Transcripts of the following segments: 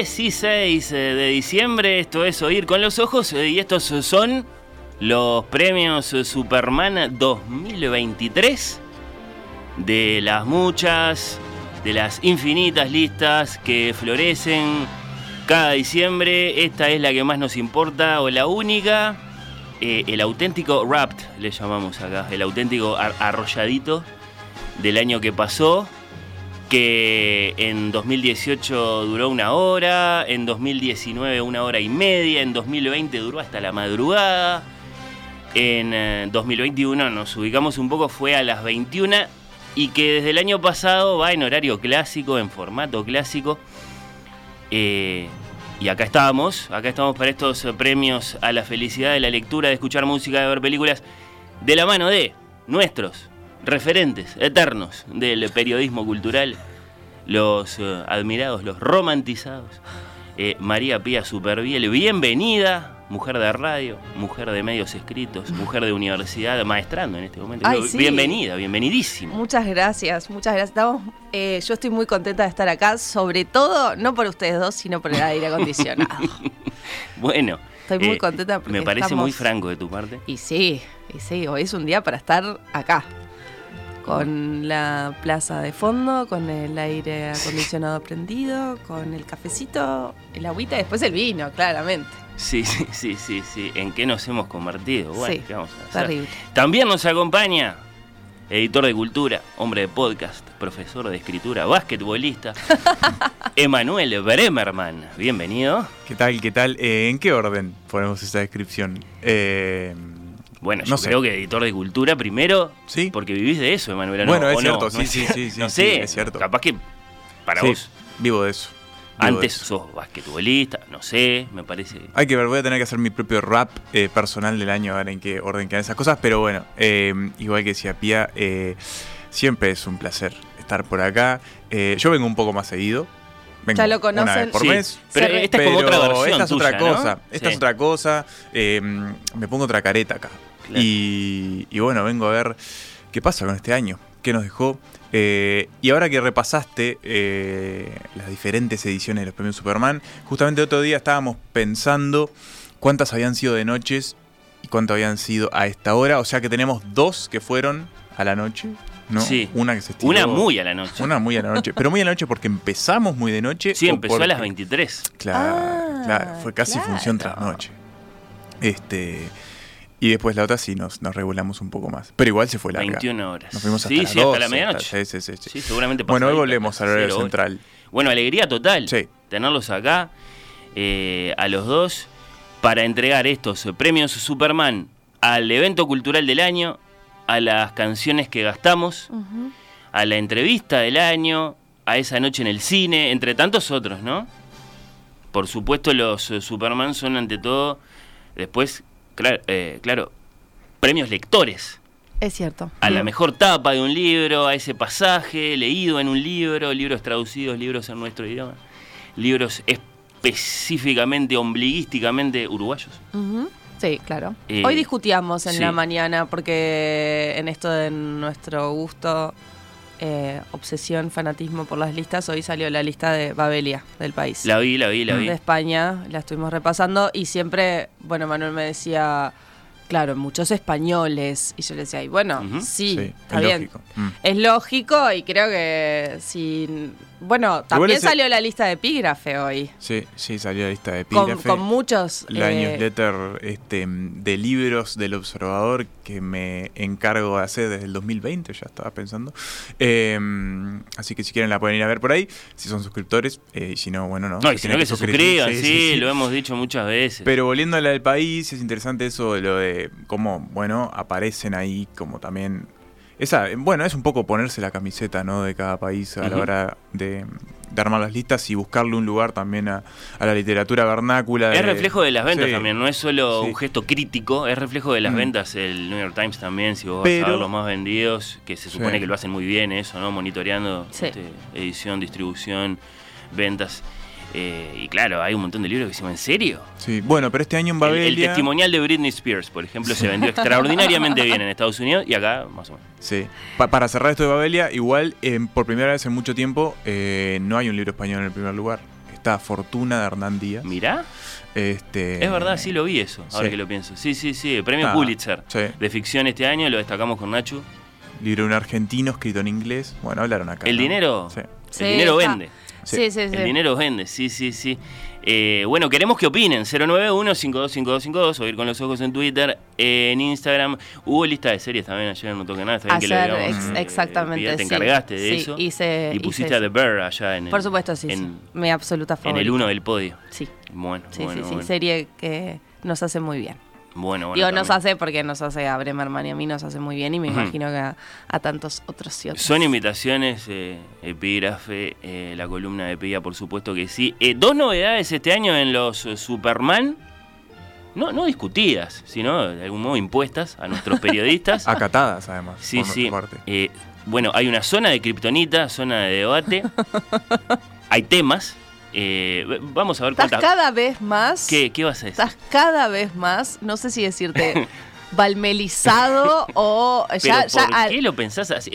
16 de diciembre, esto es Oír con los Ojos eh, y estos son los premios Superman 2023 de las muchas, de las infinitas listas que florecen cada diciembre. Esta es la que más nos importa o la única. Eh, el auténtico Wrapped, le llamamos acá, el auténtico arrolladito del año que pasó que en 2018 duró una hora, en 2019 una hora y media, en 2020 duró hasta la madrugada, en 2021 eh, nos ubicamos un poco, fue a las 21 y que desde el año pasado va en horario clásico, en formato clásico. Eh, y acá estamos, acá estamos para estos premios a la felicidad de la lectura, de escuchar música, de ver películas, de la mano de nuestros referentes eternos del periodismo cultural, los eh, admirados, los romantizados. Eh, María Pía Superviel, bienvenida, mujer de radio, mujer de medios escritos, mujer de universidad, maestrando en este momento. Bienvenida, bienvenidísima. Muchas gracias, muchas gracias. Eh, yo estoy muy contenta de estar acá, sobre todo no por ustedes dos, sino por el aire acondicionado. bueno. Estoy muy contenta porque Me parece muy franco de tu parte. Y sí, y sí, hoy es un día para estar acá con la plaza de fondo, con el aire acondicionado prendido, con el cafecito, el agüita y después el vino, claramente. Sí, sí, sí, sí, sí. ¿En qué nos hemos convertido? Bueno, sí, ¿qué vamos a hacer? Terrible. También nos acompaña editor de cultura, hombre de podcast, profesor de escritura, basquetbolista, Emanuel Bremerman. Bienvenido. ¿Qué tal? ¿Qué tal? Eh, ¿En qué orden ponemos esa descripción? Eh, bueno, yo creo que editor de cultura primero, ¿Sí? porque vivís de eso, Emanuel. Bueno, es cierto, sí, sí, sí, No sé, es cierto. capaz que para vos... vivo de eso. Antes sos basquetbolista, no sé, me parece. Hay que ver, voy a tener que hacer mi propio rap eh, personal del año, a ver en qué orden quedan esas cosas, pero bueno, eh, igual que decía Pía, eh, siempre es un placer estar por acá. yo vengo un poco más seguido, ya lo conocen. por mes. Pero esta es como otra versión. Esta es otra cosa. Esta es otra cosa. me pongo otra careta acá. Y, bueno, vengo a ver qué pasa con este año, qué nos dejó. Eh, y ahora que repasaste eh, las diferentes ediciones de los premios Superman, justamente el otro día estábamos pensando cuántas habían sido de noches y cuántas habían sido a esta hora. O sea que tenemos dos que fueron a la noche. ¿no? Sí. Una que se Una muy a la noche. Una muy a la noche. Pero muy a la noche porque empezamos muy de noche. Sí, empezó a las 23. Claro, ah, claro. Fue casi función tras noche. Este. Y después la otra sí nos, nos regulamos un poco más. Pero igual se fue larga. 21 horas. Nos fuimos hasta sí, las sí, hasta la medianoche. Sí, sí, sí. Sí, seguramente Bueno, hoy volvemos al horario central. Bueno, alegría total. Sí. Tenerlos acá, eh, a los dos, para entregar estos premios Superman al evento cultural del año, a las canciones que gastamos, a la entrevista del año, a esa noche en el cine, entre tantos otros, ¿no? Por supuesto, los Superman son ante todo, después, claro, eh, claro premios lectores. Es cierto. A la mejor tapa de un libro, a ese pasaje leído en un libro, libros traducidos, libros en nuestro idioma, libros específicamente, ombliguísticamente uruguayos. Sí, claro. Eh, Hoy discutíamos en la mañana porque en esto de nuestro gusto, eh, obsesión, fanatismo por las listas, hoy salió la lista de Babelia del país. La vi, la vi, la vi. De España, la estuvimos repasando y siempre, bueno, Manuel me decía claro, muchos españoles. Y yo le decía, y bueno, sí, está bien. Mm. Es lógico y creo que si bueno, también salió la lista de epígrafe hoy. Sí, sí, salió la lista de epígrafe. Con, muchos... La eh, newsletter este, de libros del observador que me encargo de hacer desde el 2020, ya estaba pensando. Em, así que si quieren la pueden ir a ver por ahí, si son suscriptores. Eh, y si no, bueno, no. No, y si no que se suscriban, sí, lo hemos dicho muchas veces. Pero volviendo a la del país, es interesante eso de lo de cómo, bueno, aparecen ahí como también esa, bueno, es un poco ponerse la camiseta ¿no? de cada país a la hora de, armar las listas y buscarle un lugar también a, la literatura vernácula. Es reflejo de las ventas también, no es solo un gesto crítico, es reflejo de las mm. ventas. El New York Times también, si vos vas a ver los más vendidos, que se supone que lo hacen muy bien eso, ¿no? Monitoreando este, edición, distribución, ventas. Eh, y claro, hay un montón de libros que se llaman ¿en serio? Sí, bueno, pero este año en Babelia... El, testimonial de Britney Spears, por ejemplo, se vendió extraordinariamente bien en Estados Unidos y acá más o menos. Sí, para cerrar esto de Babelia, igual por primera vez en mucho tiempo eh, no hay un libro español en el primer lugar. Está Fortuna de Hernán Díaz. Mirá. Este, es verdad, sí lo vi eso, ahora que lo pienso. Sí, sí, sí, el premio Pulitzer de ficción este año, lo destacamos con Nacho. Libro un argentino escrito en inglés. Bueno, hablaron acá. El dinero. Sí. El dinero vende. Sí, sí, sí. El dinero vende, sí, sí, sí. Eh, bueno, queremos que opinen. 091-525252 o ir con los ojos en Twitter, en Instagram. Hubo lista de series también ayer, no toqué nada. Está bien que le exactamente. te encargaste de eso. y pusiste a The Bear allá en el, Por supuesto, sí. En, Mi absoluta favorita. En el uno del podio. Sí. Bueno, sí, bueno, sí, sí. Serie que nos hace muy bien. Bueno, bueno. Digo, nos hace porque nos hace a Bremerman y a mí nos hace muy bien y me imagino que a, tantos otros y otros. Son invitaciones, eh, epígrafe, eh, la columna de Pía, por supuesto que sí. Eh, dos novedades este año en los Superman. No, no discutidas, sino de algún modo impuestas a nuestros periodistas. Acatadas, además. Sí, sí. bueno, hay una zona de kriptonita, zona de debate. hay temas eh, vamos a ver Estás cada vez más. ¿Qué, ¿Qué vas a decir? Estás cada vez más, no sé si decirte. balmelizado o ya, ¿Por qué lo pensás así?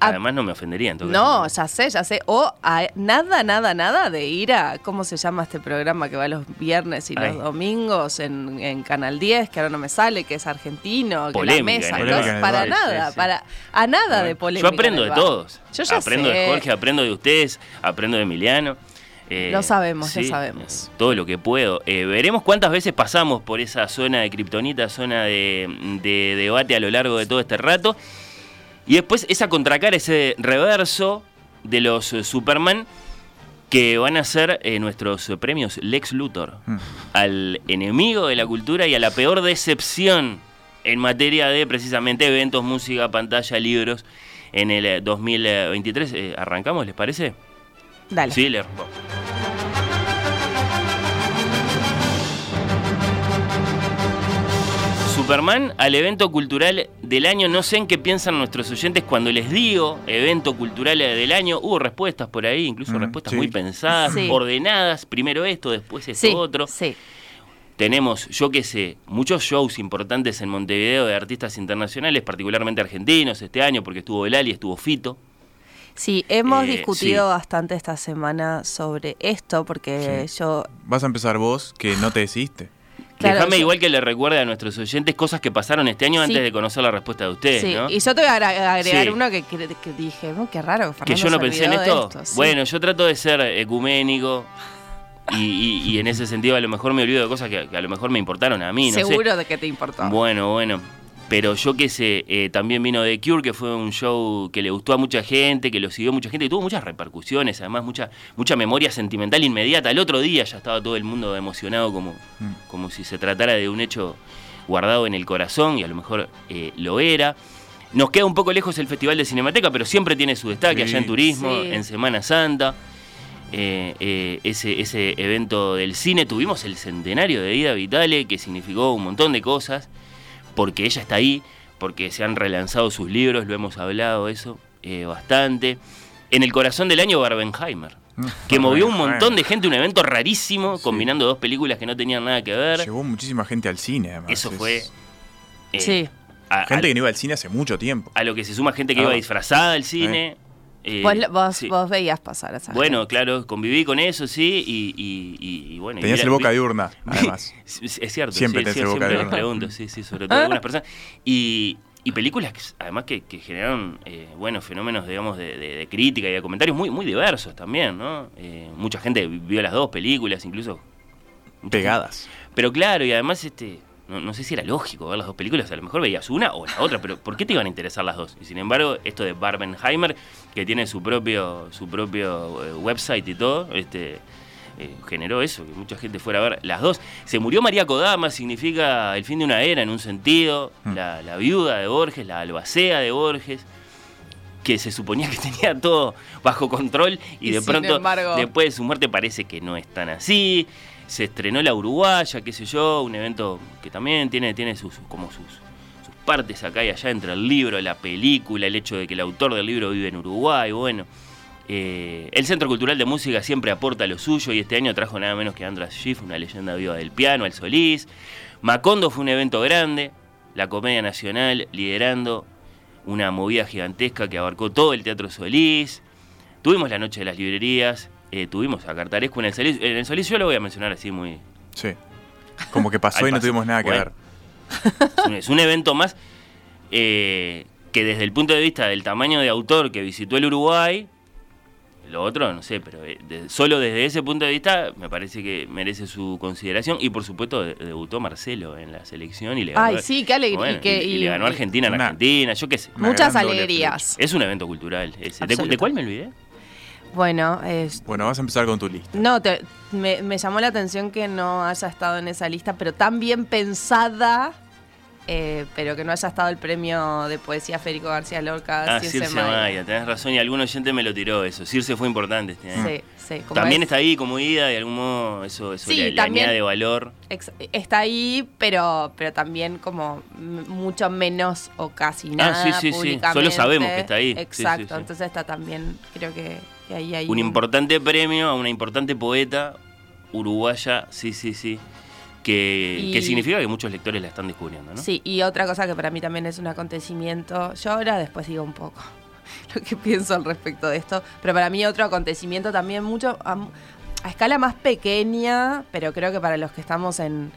Además no me ofendería entonces. No, ya sé, ya sé. O nada, nada, nada de ir a, ¿cómo se llama este programa que va los viernes y los domingos en, Canal 10, que ahora no me sale, que es argentino, que la mesa. para nada, para a nada de polémica. Yo aprendo de todos. Yo ya aprendo de Jorge, aprendo de ustedes, aprendo de Emiliano. Eh, lo sabemos, lo sabemos. Todo lo que puedo. Eh, veremos cuántas veces pasamos por esa zona de kriptonita, zona de, debate a lo largo de todo este rato. Y después esa contracara, ese reverso de los eh, Superman que van a ser nuestros premios Lex Luthor mm. al enemigo de la cultura y a la peor decepción en materia de precisamente eventos, música, pantalla, libros en el 2023. ¿Arrancamos, les parece? Dale. Sí, Superman al evento cultural del año. No sé en qué piensan nuestros oyentes cuando les digo evento cultural del año. Hubo respuestas por ahí, incluso mm, respuestas muy pensadas, ordenadas. Primero esto, después esto otro. Sí. Tenemos, yo qué sé, muchos shows importantes en Montevideo de artistas internacionales, particularmente argentinos este año, porque estuvo Belali, estuvo Fito. Sí, hemos eh, discutido bastante esta semana sobre esto, porque yo... Vas a empezar vos, que no te decidiste. Déjame igual que le recuerde a nuestros oyentes cosas que pasaron este año antes de conocer la respuesta de ustedes. Sí, y yo te voy a agregar uno que, dije, qué raro. que yo no pensé en esto. bueno, yo trato de ser ecuménico. Y, en ese sentido a lo mejor me olvido de cosas que, a lo mejor me importaron a mí. Seguro de que te importó. Bueno, bueno. Pero yo qué sé, eh, también vino The Cure, que fue un show que le gustó a mucha gente, que lo siguió mucha gente y tuvo muchas repercusiones, además mucha, mucha memoria sentimental inmediata. El otro día ya estaba todo el mundo emocionado como, mm. como si se tratara de un hecho guardado en el corazón y a lo mejor eh, lo era. Nos queda un poco lejos el Festival de Cinemateca, pero siempre tiene su destaque Sí. allá en Turismo, Sí. en Semana Santa. Eh, eh, ese, ese evento del cine. Tuvimos el centenario de Ida Vitale, que significó un montón de cosas, porque ella está ahí, porque se han relanzado sus libros, lo hemos hablado eso eh, bastante. En el corazón del año, Barbenheimer, que movió un montón de gente, un evento rarísimo, Sí. combinando dos películas que no tenían nada que ver. Llegó muchísima gente al cine, además. Eso Es- fue... eh, Sí. a- Gente a- que no iba al cine hace mucho tiempo. a lo que se suma gente que Ah. iba disfrazada al cine. eh, vos, vos, sí. vos veías pasar a esa Bueno, gente. claro, conviví con eso, sí, y, y- y- y bueno. y Tenías mira- el boca vi- diurna, además. Es cierto, Siempre sí, tenés sí, el boca siempre de les urna. pregunto, sí, sí, sobre todo algunas personas. Y, y películas que, además que, que generaron, eh, bueno, fenómenos, digamos, de, de- de crítica y de comentarios muy, muy diversos también, ¿no? Eh, mucha gente vio las dos películas, incluso... Pegadas. Pero claro, y además, este, no, no sé si era lógico ver las dos películas, a lo mejor veías una o la otra, pero ¿por qué te iban a interesar las dos? Y sin embargo, esto de Barbenheimer, que tiene su propio, su propio eh, website y todo, este, eh, generó eso, que mucha gente fuera a ver las dos. Se murió María Kodama, significa el fin de una era en un sentido, Mm. la, la viuda de Borges, la albacea de Borges que se suponía que tenía todo bajo control y, Y de pronto embargo- después de su muerte parece que no es tan así. Se estrenó La Uruguaya, qué sé yo, un evento que también tiene, tiene sus, como sus, partes acá y allá entre el libro, la película, el hecho de que el autor del libro vive en Uruguay, bueno. Eh, el Centro Cultural de Música siempre aporta lo suyo y este año trajo nada menos que Andras Schiff, una leyenda viva del piano, al Solís. Macondo fue un evento grande, la Comedia Nacional liderando una movida gigantesca que abarcó todo el Teatro Solís. Tuvimos la Noche de las Librerías, eh, tuvimos a Cartarescu en el Solís. En el Solís yo lo voy a mencionar así muy... Sí. Como que pasó y no tuvimos nada que Bueno. ver. Es un, es un evento más eh, que desde el punto de vista del tamaño de autor que visitó el Uruguay, lo otro no sé, pero eh, de- solo desde ese punto de vista me parece que merece su consideración y por supuesto de- debutó Marcelo en la selección y le ganó, Ay, sí, qué alegría. bueno, y, que- y- y y- le ganó a Argentina en Argentina, yo qué sé. Muchas alegrías. Es un evento cultural. ese. ¿De, Absoluto. de cuál me olvidé? Bueno, es- Bueno, vas a empezar con tu lista. no, te- me, me llamó la atención que no haya estado en esa lista, pero tan bien pensada, eh, pero que no haya estado el premio de poesía Federico García Lorca. Ah, Circe Circe Maya. Maya, tenés razón, y algún oyente me lo tiró eso. Circe fue importante este año. Sí, sí. como También es- está ahí como ida, de algún modo eso, eso Sí, le, le también- añade valor. ex- está ahí, pero, pero también como mucho menos o casi nada. Ah, sí, sí, sí. públicamente. Solo sabemos que está ahí. Sí, Exacto, sí, sí. entonces está también, creo que, que ahí hay Un importante premio a una importante poeta uruguaya, sí, sí, sí. Que, Y- que significa que muchos lectores la están descubriendo, ¿no? Sí, y otra cosa que para mí también es un acontecimiento, yo ahora después digo un poco lo que pienso al respecto de esto, pero para mí otro acontecimiento también mucho a, a escala más pequeña, pero creo que para los que estamos en,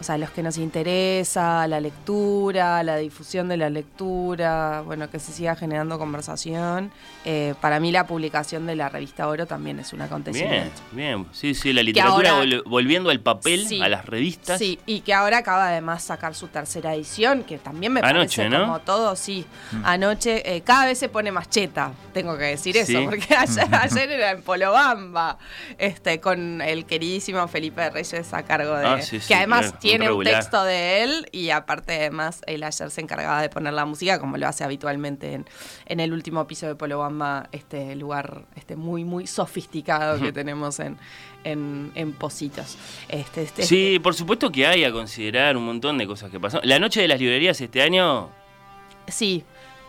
o sea, los que nos interesa la lectura, la difusión de la lectura, bueno, que se siga generando conversación, eh, para mí la publicación de la revista Oro también es un Bien, acontecimiento. bien. Sí, sí, la literatura ahora- volviendo al papel, Sí. a las revistas. Sí, y que ahora acaba además sacar su tercera edición, que también me Anoche, parece ¿no? como todo, sí. Anoche, eh, cada vez se pone más cheta, tengo que decir eso, Sí. porque ayer, ayer era en Polobamba, este, con el queridísimo Felipe Reyes a cargo de. Ah, sí, sí, que además claro, tiene un, texto de él, y aparte, además, él ayer se encargaba de poner la música, como lo hace habitualmente en, en el último piso de Polobamba, este lugar este muy, muy sofisticado que tenemos en, en, en Positos. Este, este, Sí, por supuesto que hay a considerar un montón de cosas que pasaron. La noche de las librerías este año. Sí,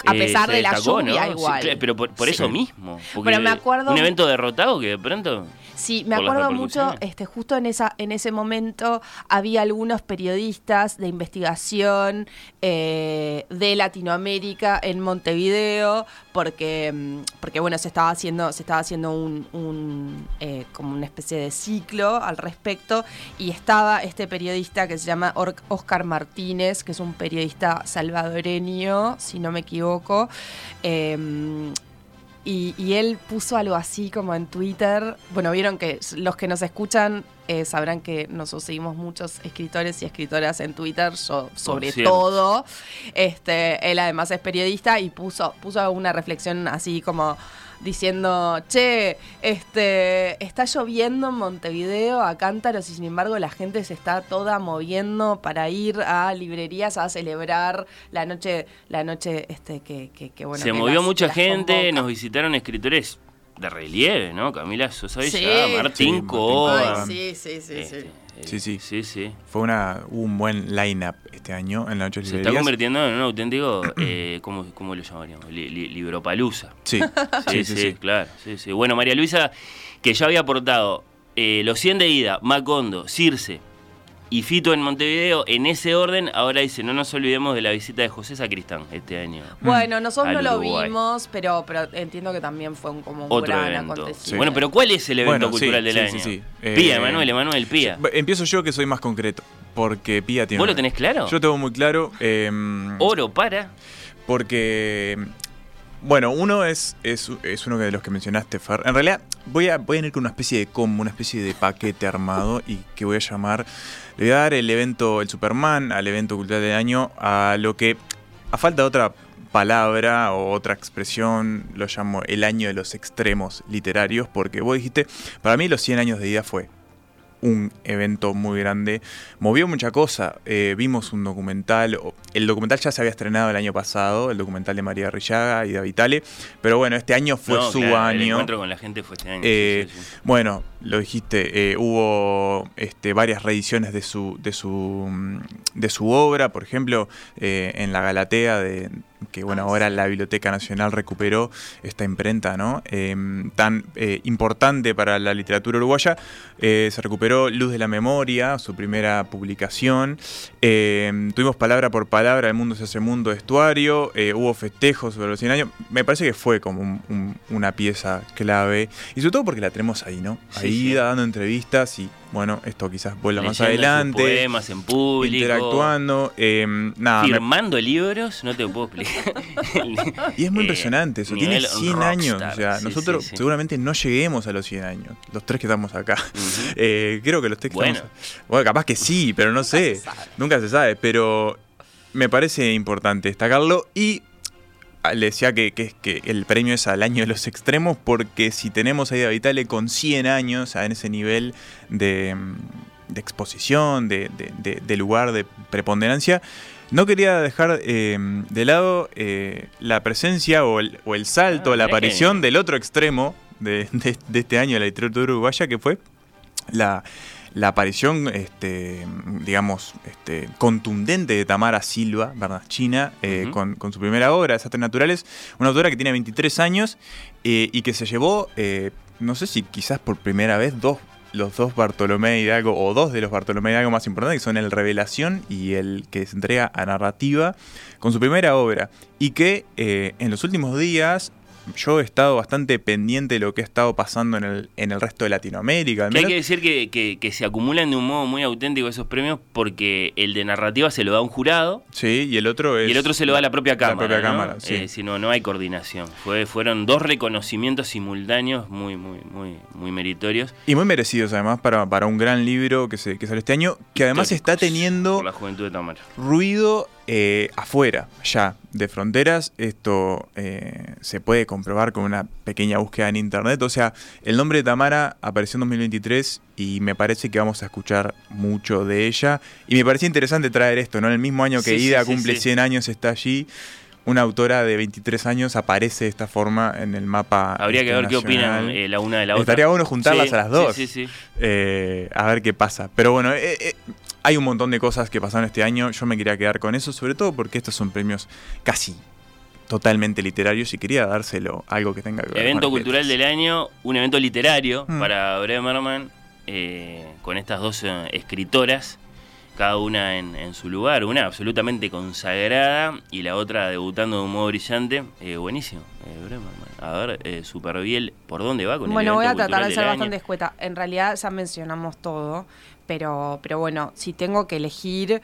a eh, pesar de la lluvia igual. pero por, por Sí. eso mismo. Pero me acuerdo- Un evento derrotado que de pronto. Sí, me acuerdo mucho, este, justo en esa, en ese momento había algunos periodistas de investigación eh, de Latinoamérica en Montevideo, porque, mm, porque bueno, se estaba haciendo, se estaba haciendo un, un, eh, como una especie de ciclo al respecto, y estaba este periodista que se llama Oscar Martínez, que es un periodista salvadoreño, si no me equivoco. Em, y, y él puso algo así como en Twitter. Bueno, vieron que los que nos escuchan eh, sabrán que nosotros seguimos muchos escritores y escritoras en Twitter, yo sobre todo. Este, él además es periodista y puso, puso una reflexión así como diciendo, che, este, está lloviendo en Montevideo a cántaros y sin embargo la gente se está toda moviendo para ir a librerías a celebrar la noche, la noche este, que, que, bueno. Se movió mucha gente, nos visitaron escritores de relieve, ¿no? Camila Sosa Sí. Martín Sí, Coa. Ay, sí, sí, sí, Este, sí. Eh, Sí, sí. Sí, sí. Fue una, hubo un buen line-up este año en la noche de Se está convirtiendo en un auténtico, eh, ¿cómo, ¿cómo lo llamaríamos? Li- li- libropalusa. Sí, Sí, sí, claro. Sí, sí. Bueno, María Luisa, que ya había aportado eh, los 100 de ida, Macondo, Circe y Fito en Montevideo, en ese orden, ahora dice, no nos olvidemos de la visita de José Sacristán este año. Bueno, nosotros no lo Uruguay. vimos, pero, pero entiendo que también fue un, como un Otro gran evento. acontecimiento. Bueno, pero ¿cuál es el evento Bueno, sí, cultural del sí, año? sí, sí. Pía, Eh, Emanuel, Emanuel, Pía. Empiezo yo que soy más concreto, porque Pía tiene... ¿Vos lo tenés claro? Yo tengo muy claro. em, Oro para. Porque, bueno, uno es, es, es uno de los que mencionaste, Fer. En realidad, voy a, voy a ir con una especie de combo, una especie de paquete armado y que voy a llamar. Le voy a dar el evento, el Superman, al evento cultural del año, a lo que, a falta de otra palabra o otra expresión, lo llamo el año de los extremos literarios, porque vos dijiste, para mí los 100 años de ida fue un evento muy grande. Movió mucha cosa. Eh, vimos un documental. El documental ya se había estrenado el año pasado, el documental de María Rillaga y de Vitale. Pero bueno, este año fue No, su claro, El año. encuentro con la gente fue este año. Eh, sí, sí. Bueno, lo dijiste, eh, hubo este, varias reediciones de su, de su, mm, de su obra, por ejemplo, en la Galatea, de, que bueno, Ah, ahora la Biblioteca Nacional recuperó esta imprenta, ¿no? Eh, tan eh, importante para la literatura uruguaya. Eh, se recuperó Luz de la Memoria, su primera publicación. Tuvimos palabra por palabra, El Mundo se hace mundo, estuario. Hubo festejos sobre los 100 años. Me parece que fue como un- un- una pieza clave. Y sobre todo porque la tenemos ahí, ¿no? Sí, Ahí sí. dando entrevistas y bueno, esto quizás vuelva más Leyendo sus adelante. poemas en público. Interactuando. eh, nada, me- Firmando libros, no te puedo explicar. y es muy Eh, impresionante eso. Tiene nivel 100 años. rockstar, O sea, sí, nosotros sí, sí. seguramente no lleguemos a los 100 años. Los tres que estamos acá. Eh, creo que los tres que Bueno. estamos. Bueno, capaz que sí, pero no sé. se sabe. Nunca se sabe. Pero me parece importante destacarlo. Y le decía que, que, que el premio es al año de los extremos. Porque si tenemos a Ida Vitale con 100 años, en ese nivel de, mm, de exposición, de, de- de- de lugar, de preponderancia. No quería dejar eh, de lado eh, la presencia o el, o el salto, Ah, la que- aparición del otro extremo de este año de la literatura uruguaya, que fue la, la aparición, este, digamos, este, contundente de Tamara Silva, Bernachina, eh, con, con su primera obra, Desastres Naturales, una autora que tiene 23 años eh, y que se llevó, eh, no sé si quizás por primera vez, dos los dos Bartolomé Hidalgo, o dos de los Bartolomé Hidalgo más importantes, que son el Revelación y el que se entrega a narrativa, con su primera obra. Y que eh, en los últimos días yo he estado bastante pendiente de lo que ha estado pasando en el, en el resto de Latinoamérica. Que hay que decir que, que- que se acumulan de un modo muy auténtico esos premios porque el de narrativa se lo da un jurado Sí, y el otro es. y el otro se lo da la propia cámara. propia ¿no? cámara, sí. Eh, si no, no hay coordinación. Fue, fueron dos reconocimientos simultáneos muy, muy, muy, muy meritorios. Y muy merecidos además para, para un gran libro que, se, que sale este año, que además está teniendo Por la juventud de Tamara. ruido eh, afuera, ya, de fronteras. Esto eh, se puede comprobar con una pequeña búsqueda en internet. O sea, el nombre de Tamara apareció en 2023 y me parece que vamos a escuchar mucho de ella. Y me parecía interesante traer esto, ¿no? En el mismo año que Sí, Ida sí, cumple sí. 100 años, está allí. Una autora de 23 años aparece de esta forma en el mapa. Habría que ver qué opinan eh, la una de la otra. Estaría bueno juntarlas a las dos. Sí, sí, sí. A ver qué pasa. Pero bueno, hay un montón de cosas que pasaron este año. Yo me quería quedar con eso, sobre todo porque estos son premios casi totalmente literarios y quería dárselo algo que tenga que ver Evento cultural letras. del año, un evento literario Mm. para Bremerman, eh, con estas dos eh, escritoras, cada una en, en su lugar, una absolutamente consagrada y la otra debutando de un modo brillante. Eh, buenísimo, eh, Bremerman. A ver, eh, Superbiel, ¿por dónde va con Bueno, el voy evento a tratar de ser bastante escueta. En realidad ya mencionamos todo, pero, pero bueno, si tengo que elegir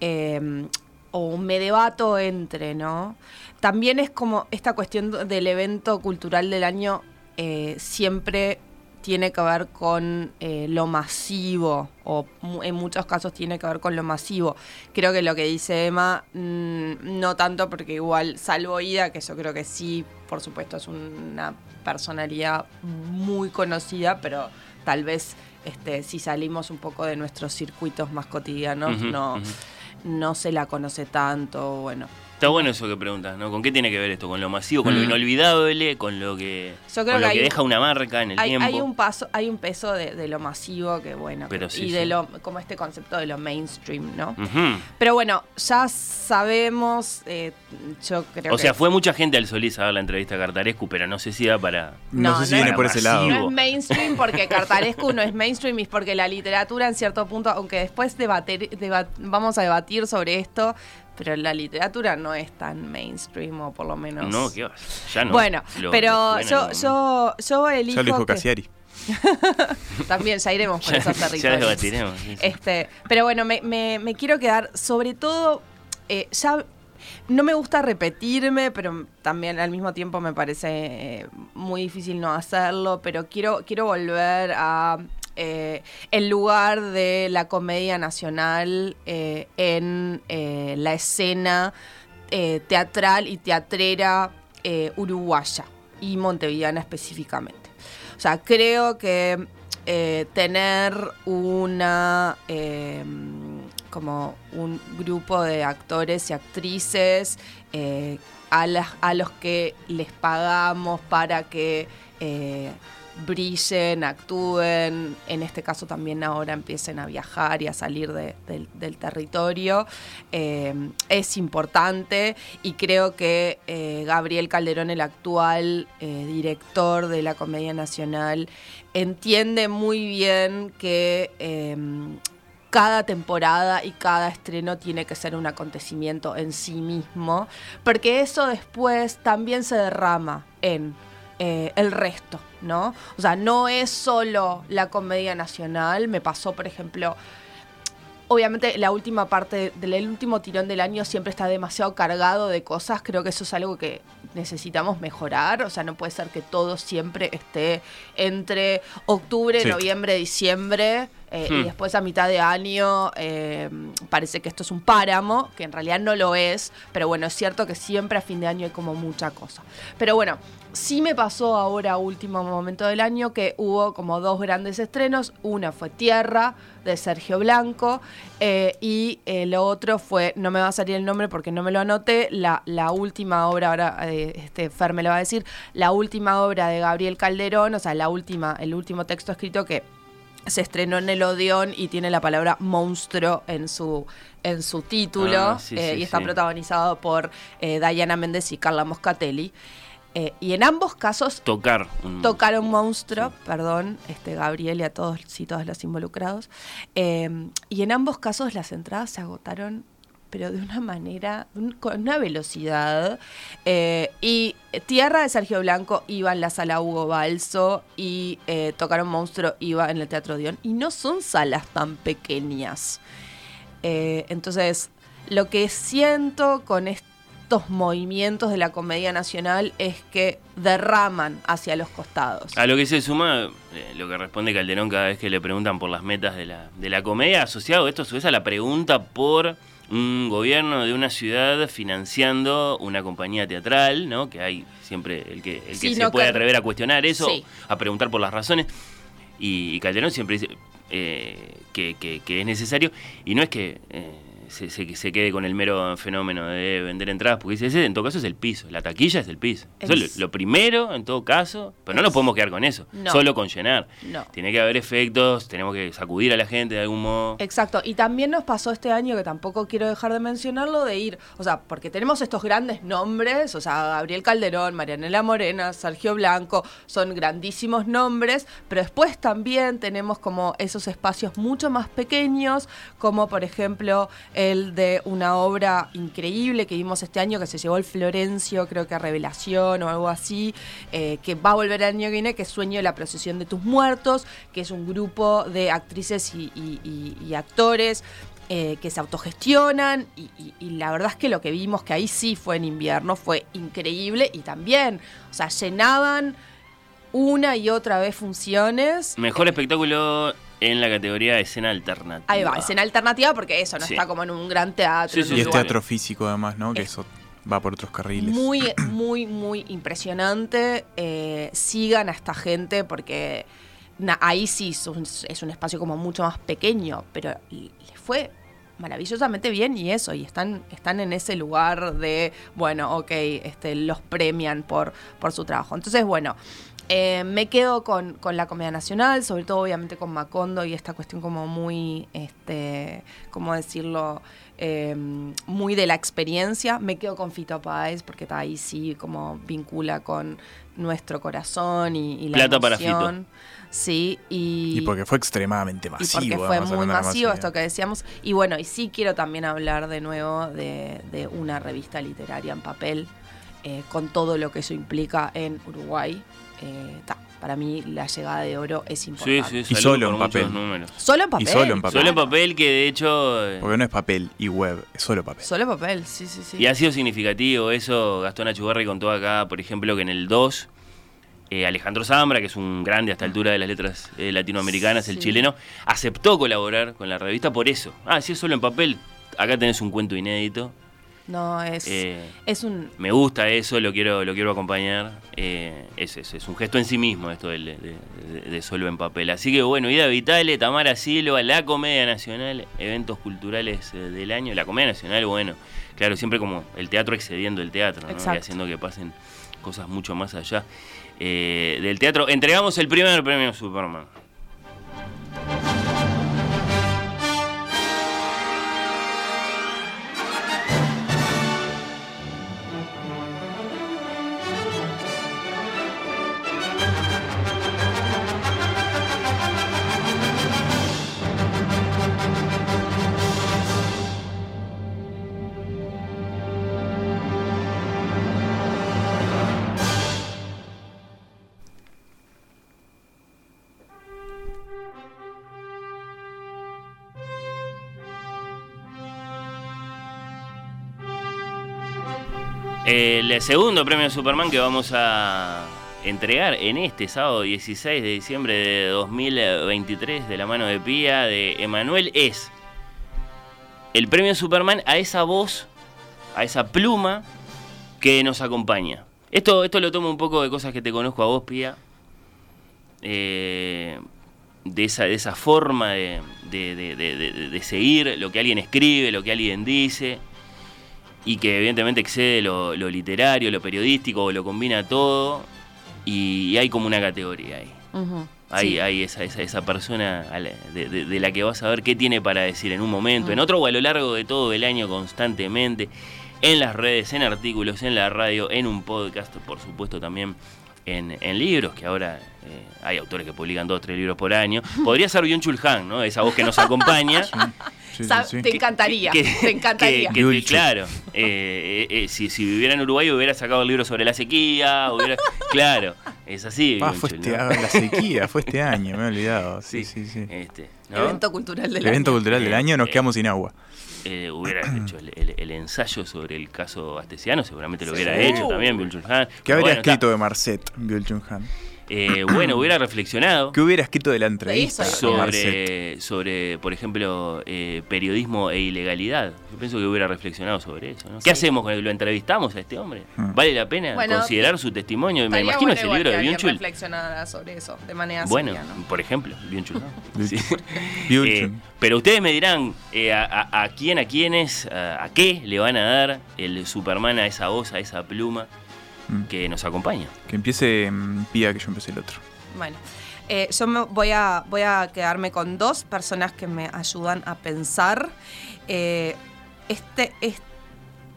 eh, o me debato entre, ¿no? También es como esta cuestión del evento cultural del año eh, siempre tiene que ver con eh, lo masivo, o en muchos casos tiene que ver con lo masivo. Creo que lo que dice Emma, mm, no tanto porque igual, salvo Ida, que yo creo que sí por supuesto es una personalidad muy conocida, pero tal vez este, si salimos un poco de nuestros circuitos más cotidianos, no, no se la conoce tanto, bueno. Está bueno eso que preguntas, ¿no? ¿Con qué tiene que ver esto? ¿Con lo masivo, con lo mm. inolvidable, con lo que, con lo que, deja una marca en el tiempo? Hay un paso, hay un peso de, lo masivo que bueno, y de lo como este concepto de lo mainstream, ¿no? Pero bueno, ya sabemos, eh, yo creo. O sea, fue mucha gente al Solís a dar la entrevista a Cartarescu, pero no sé si da para. No, sé si viene por ese lado. No es mainstream porque Cartarescu no es mainstream y es porque la literatura en cierto punto, aunque después debatir, vamos a debatir sobre esto pero la literatura no es tan mainstream, o por lo menos. No, ¿qué Ya no. Bueno, pero yo, yo, yo elijo. Ya lo dijo Cassiari. También ya iremos por esos territorios. ya debatiremos. Este, pero bueno, me, me, me, quiero quedar, sobre todo, eh, ya no me gusta repetirme, pero también al mismo tiempo me parece eh, muy difícil no hacerlo, pero quiero, quiero volver a eh, el lugar de la comedia nacional eh, en eh, la escena teatral y teatrera uruguaya y montevideana específicamente. O sea, creo que tener una como un grupo de actores y actrices a, a, los que les pagamos para que brillen, actúen, en este caso también ahora empiecen a viajar y a salir del territorio, eh, es importante y creo que eh, Gabriel Calderón, el actual eh, director de la Comedia Nacional, entiende muy bien que cada temporada y cada estreno tiene que ser un acontecimiento en sí mismo, porque eso después también se derrama en el resto. ¿no? O sea, no es solo la comedia nacional. Me pasó, por ejemplo, obviamente la última parte del último tirón del año siempre está demasiado cargado de cosas. Creo que eso es algo que necesitamos mejorar. O sea, no puede ser que todo siempre esté entre octubre, noviembre, diciembre. Eh, y hmm. después a mitad de año eh, parece que esto es un páramo, que en realidad no lo es, pero bueno, es cierto que siempre a fin de año hay como mucha cosa. Pero bueno, sí me pasó ahora, último momento del año, que hubo como dos grandes estrenos. Una fue Tierra, de Sergio Blanco, eh, y lo otro fue, no me va a salir el nombre porque no me lo anoté, la, la última obra, ahora este Fer me lo va a decir, la última obra de Gabriel Calderón, o sea, la última, el último texto escrito que se estrenó en el Odeón y tiene la palabra monstruo en su, en su título ah, eh, y está protagonizado por eh, Diana Méndez y Carla Moscatelli. Eh, y en ambos casos tocar un, tocar un monstruo, perdón, este Gabriel y a todos y todas los involucrados. y en ambos casos las entradas se agotaron pero de una manera, con una velocidad. Eh, y Tierra de Sergio Blanco iba en la sala Hugo Balso y eh, Tocaron Monstruo iba en el Teatro Dion. Y no son salas tan pequeñas. Eh, entonces, lo que siento con estos movimientos de la comedia nacional es que derraman hacia los costados. A lo que se suma lo que responde Calderón cada vez que le preguntan por las metas de la, de la comedia, asociado esto a su vez a la pregunta por un gobierno de una ciudad financiando una compañía teatral, ¿no? Que hay siempre el que, el que se puede atrever a cuestionar eso, a preguntar por las razones. Y, Calderón siempre dice eh, que, que, es necesario. Y no es que eh, se, se, quede con el mero fenómeno de vender entradas, porque ese en todo caso es el piso, la taquilla es el piso. Eso es lo, primero en todo caso, pero no nos podemos quedar con eso, solo con llenar. Tiene que haber efectos, tenemos que sacudir a la gente de algún modo. Exacto, y también nos pasó este año, que tampoco quiero dejar de mencionarlo, de ir, o sea, porque tenemos estos grandes nombres, o sea, Gabriel Calderón, Marianela Morena, Sergio Blanco, son grandísimos nombres, pero después también tenemos como esos espacios mucho más pequeños, como por ejemplo el de una obra increíble que vimos este año que se llevó el Florencio, creo que a Revelación o algo así, eh, que va a volver el año que viene, que es Sueño de la Procesión de tus Muertos, que es un grupo de actrices y, actores eh, que se autogestionan y, la verdad es que lo que vimos que ahí sí fue en invierno fue increíble y también, o sea, llenaban una y otra vez funciones. Mejor espectáculo en la categoría de escena alternativa. Ahí va, escena alternativa porque eso, no está como en un gran teatro. y es teatro físico además, ¿no? Que eso va por otros carriles. Muy, muy, muy impresionante. Eh, sigan a esta gente porque na- ahí sí es un, es un espacio como mucho más pequeño, pero les fue maravillosamente bien y eso, y están, están en ese lugar de, bueno, ok, este, los premian por, por su trabajo. Entonces, bueno, eh, me quedo con, con la Comedia Nacional, sobre todo obviamente con Macondo y esta cuestión como muy, este, ¿cómo decirlo? Eh, muy de la experiencia. Me quedo con Fito Páez porque está ahí sí como vincula con nuestro corazón y, y la Plata para emoción. Sí, y, Y porque fue extremadamente y masivo. porque fue muy masivo esto que decíamos. Y bueno, y sí quiero también hablar de nuevo de, de una revista literaria en papel, eh, con todo lo que eso implica en Uruguay. Eh, ta, para mí la llegada de oro es importante. sí, Y solo en papel. números. Solo en papel. solo en papel. Solo en papel que de hecho... eh, Porque no es papel y web, es solo papel. Solo en papel, sí, sí, sí. Y ha sido significativo eso. Gastón Achugarri contó acá, por ejemplo, que en el 2, eh, Alejandro Zambra, que es un grande a esta altura de las letras eh, latinoamericanas, el chileno, aceptó colaborar con la revista por eso. Ah, si es solo en papel, acá tenés un cuento inédito. No, es, Eh, es un... me gusta eso, lo quiero, lo quiero acompañar. Eh, es, es, es un gesto en sí mismo esto del- de, de- de solo en papel. Así que bueno, Ida Vitale, Tamara Silva, la Comedia Nacional, eventos culturales eh, del año. La Comedia Nacional, bueno, claro, siempre como el teatro excediendo el teatro, ¿no? y haciendo que pasen cosas mucho más allá eh, del teatro. Entregamos el primer premio Superman. El segundo premio Superman que vamos a entregar en este sábado 16 de diciembre de 2023 de la mano de Pía de Emanuel es el premio Superman a esa voz, a esa pluma que nos acompaña. Esto, esto lo tomo un poco de cosas que te conozco a vos, Pía. Eh, de, esa, de esa forma de, de- de- de- seguir lo que alguien escribe, lo que alguien dice y que evidentemente excede lo, lo literario, lo periodístico, lo combina todo y, y hay como una categoría ahí. Hay, sí. hay esa, esa, esa persona de, de- de la que vas a ver qué tiene para decir en un momento, en otro o a lo largo de todo el año constantemente, en las redes, en artículos, en la radio, en un podcast, por supuesto también en, en libros, que ahora eh, hay autores que publican dos o tres libros por año. Podría ser Byung Chul Han, ¿no? Esa voz que nos acompaña. Sí, sí, Sa- sí. Te encantaría, Que- te encantaría. que- claro, eh, eh, eh, si, si viviera en Uruguay hubiera sacado el libro sobre la sequía, hubiera, claro, es así. Ah, fue este, ¿no? la sequía, fue este año, me he olvidado. Sí, sí, sí. Este, ¿no? Evento cultural del El evento año. cultural del año nos Eh, quedamos sin agua. Eh, hubiera hecho el, el- el ensayo sobre el caso astesiano, seguramente lo hubiera Seguro. hecho también Byung Chul Han. ¿Qué habría bueno, escrito de Marcet, Byul Chun Han? Eh, bueno, hubiera reflexionado ¿Qué hubiera escrito de la entrevista sobre, sobre, por ejemplo, eh, periodismo e ilegalidad. Yo pienso que hubiera reflexionado sobre eso. ¿no? ¿Qué Sí. hacemos con él? ¿Lo entrevistamos a este hombre? Hmm. ¿Vale la pena Bueno, considerar su testimonio? Me imagino bueno ese libro de alguien Byung Chul. reflexionara sobre eso de manera Bueno, seria, ¿no? por ejemplo, Byung Chul. ¿no? Sí. Eh, pero ustedes me dirán eh, a, a- a quién, a quiénes, a, a qué le van a dar el Superman a esa voz, a esa pluma Mm. que nos acompaña. Que empiece mm, Pía, que yo empecé el otro. Bueno, eh, yo me voy, a, voy a quedarme con dos personas que me ayudan a pensar. Eh, este, es-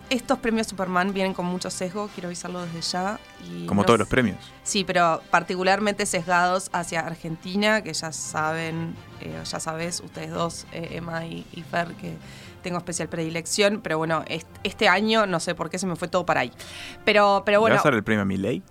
estos premios Superman vienen con mucho sesgo, quiero avisarlo desde ya. y Como no todos los premios. Sí, pero particularmente sesgados hacia Argentina, que ya saben, eh, ya sabes, ustedes dos, eh, Emma y, y Fer, que tengo especial predilección, pero bueno, est- este año no sé por qué se me fue todo para ahí. Pero, pero ¿Le bueno, vas a dar el premio a Milei?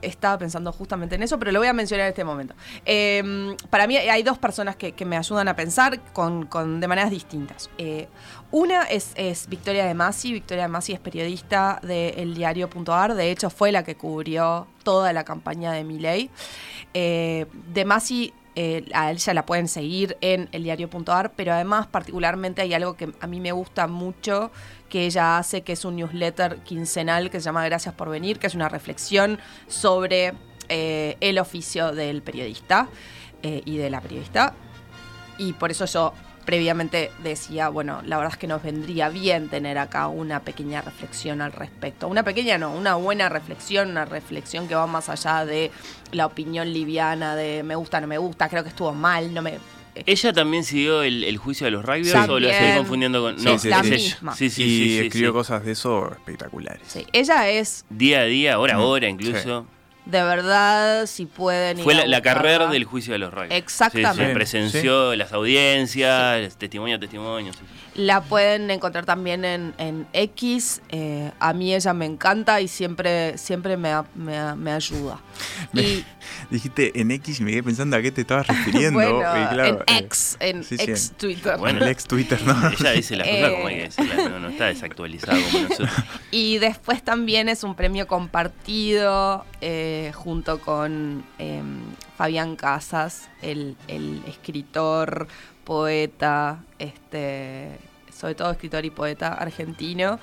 estaba pensando justamente en eso, pero lo voy a mencionar en este momento. Eh, para mí hay dos personas que, que me ayudan a pensar con, con- de maneras distintas. Eh, una es, es Victoria de Masi. Victoria de Masi es periodista del diario.ar. De hecho, fue la que cubrió toda la campaña de Milei. Eh, de Masi eh, a ella la pueden seguir en eldiario.ar, pero además particularmente hay algo que a mí me gusta mucho que ella hace, que es un newsletter quincenal que se llama Gracias por venir, que es una reflexión sobre eh, el oficio del periodista eh, y de la periodista. Y por eso yo previamente decía, bueno, la verdad es que nos vendría bien tener acá una pequeña reflexión al respecto. Una pequeña no, una buena reflexión, una reflexión que va más allá de la opinión liviana de me gusta, no me gusta, creo que estuvo mal, no me... ¿Ella también siguió el, juicio de los rugbyers o lo estoy confundiendo con.? No, Sí, sí, la es sí. ella. misma. Sí, sí, y escribió sí. cosas de eso espectaculares. Sí, ella es Día a día, hora a hora incluso. De verdad, si pueden ir Fue a la, la carrera del juicio de los rugbyers. Exactamente. Sí, sí, presenció las audiencias, testimonio a testimonio. sí. La pueden encontrar también en, en X. eh, a mí ella me encanta y siempre, siempre me, me, ayuda. Me- Y Dijiste en X y me quedé pensando a qué te estabas refiriendo. bueno, y claro, en eh, X, en sí, sí, X Twitter. Bueno, el ex Twitter, ¿no? Ella dice las cosas como hay que Eh. decirlas, no, no está desactualizado como nosotros. Y después también es un premio compartido eh, junto con eh, Fabián Casas, el, el escritor, poeta, este, sobre todo escritor y poeta argentino.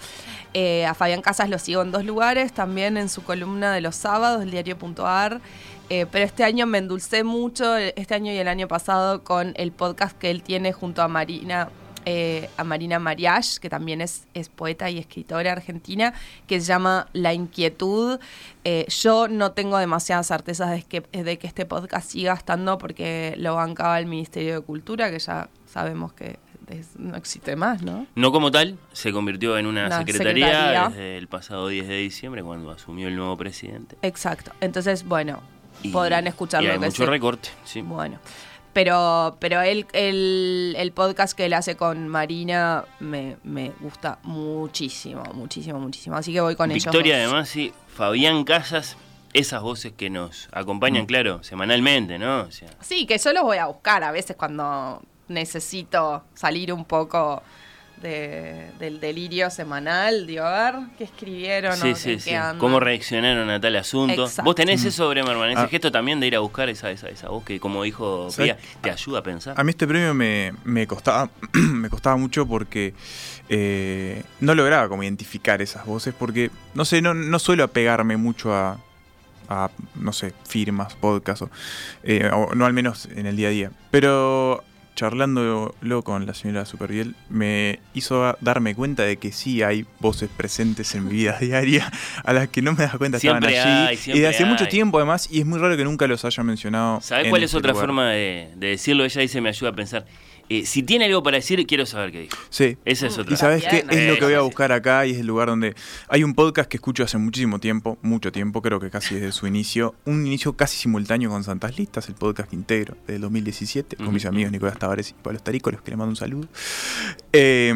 Eh, a Fabián Casas lo sigo en dos lugares, también en su columna de los sábados, el diario.ar. Eh, pero este año me endulcé mucho, este año y el año pasado, con el podcast que él tiene junto a Marina eh, a Marina Mariach, que también es, es poeta y escritora argentina, que se llama La Inquietud. Eh, yo no tengo demasiadas certezas de que, de que este podcast siga estando porque lo bancaba el Ministerio de Cultura, que ya sabemos que es- no existe más, ¿no? No como tal, se convirtió en una Una secretaría, secretaría. desde el pasado 10 de diciembre cuando asumió el nuevo presidente. Exacto. Entonces, bueno, Y- podrán escuchar y lo hay que mucho recorte, sí. Bueno. Pero, pero él, el, el podcast que él hace con Marina me, me gusta muchísimo, muchísimo, muchísimo. Así que voy con Victoria ellos. dos. además, sí, Fabián Casas, esas voces que nos acompañan, Mm. claro, semanalmente, ¿no? O sea, Sí, que yo los voy a buscar a veces cuando necesito salir un poco de- del delirio semanal. Digo, a ver qué escribieron sí, o sí, en sí. qué andan. ¿Cómo reaccionaron a tal asunto? Exacto. Vos tenés eso, Bremerman, ese Ah. gesto también de ir a buscar esa, esa, esa voz que, como dijo. Pía, te ayuda a pensar. A mí este premio me, me costaba me costaba mucho porque eh, no lograba como identificar esas voces porque, no sé, no, no suelo apegarme mucho a, a, no sé, firmas, podcasts, o, eh, o no al menos en el día a día. Pero charlándolo con la señora Superviel me hizo darme cuenta de que sí hay voces presentes en mi vida diaria a las que no me das cuenta estaban Siempre allí. hay, y de hace mucho tiempo además, y es muy raro que nunca los haya mencionado. ¿Sabés en cuál es este otra lugar. forma de, de decirlo? Ella dice, me ayuda a pensar. Eh, si tiene algo para decir, quiero saber qué dijo. Sí. Esa es otra. Y sabes qué es lo que voy a buscar acá y es el lugar donde hay un podcast que escucho hace muchísimo tiempo, mucho tiempo, creo que casi desde su inicio, un inicio casi simultáneo con Santas Listas, el podcast que integro del 2017 con mis amigos Nicolás Tavares y Pablo Starico, los que le mando un saludo, eh,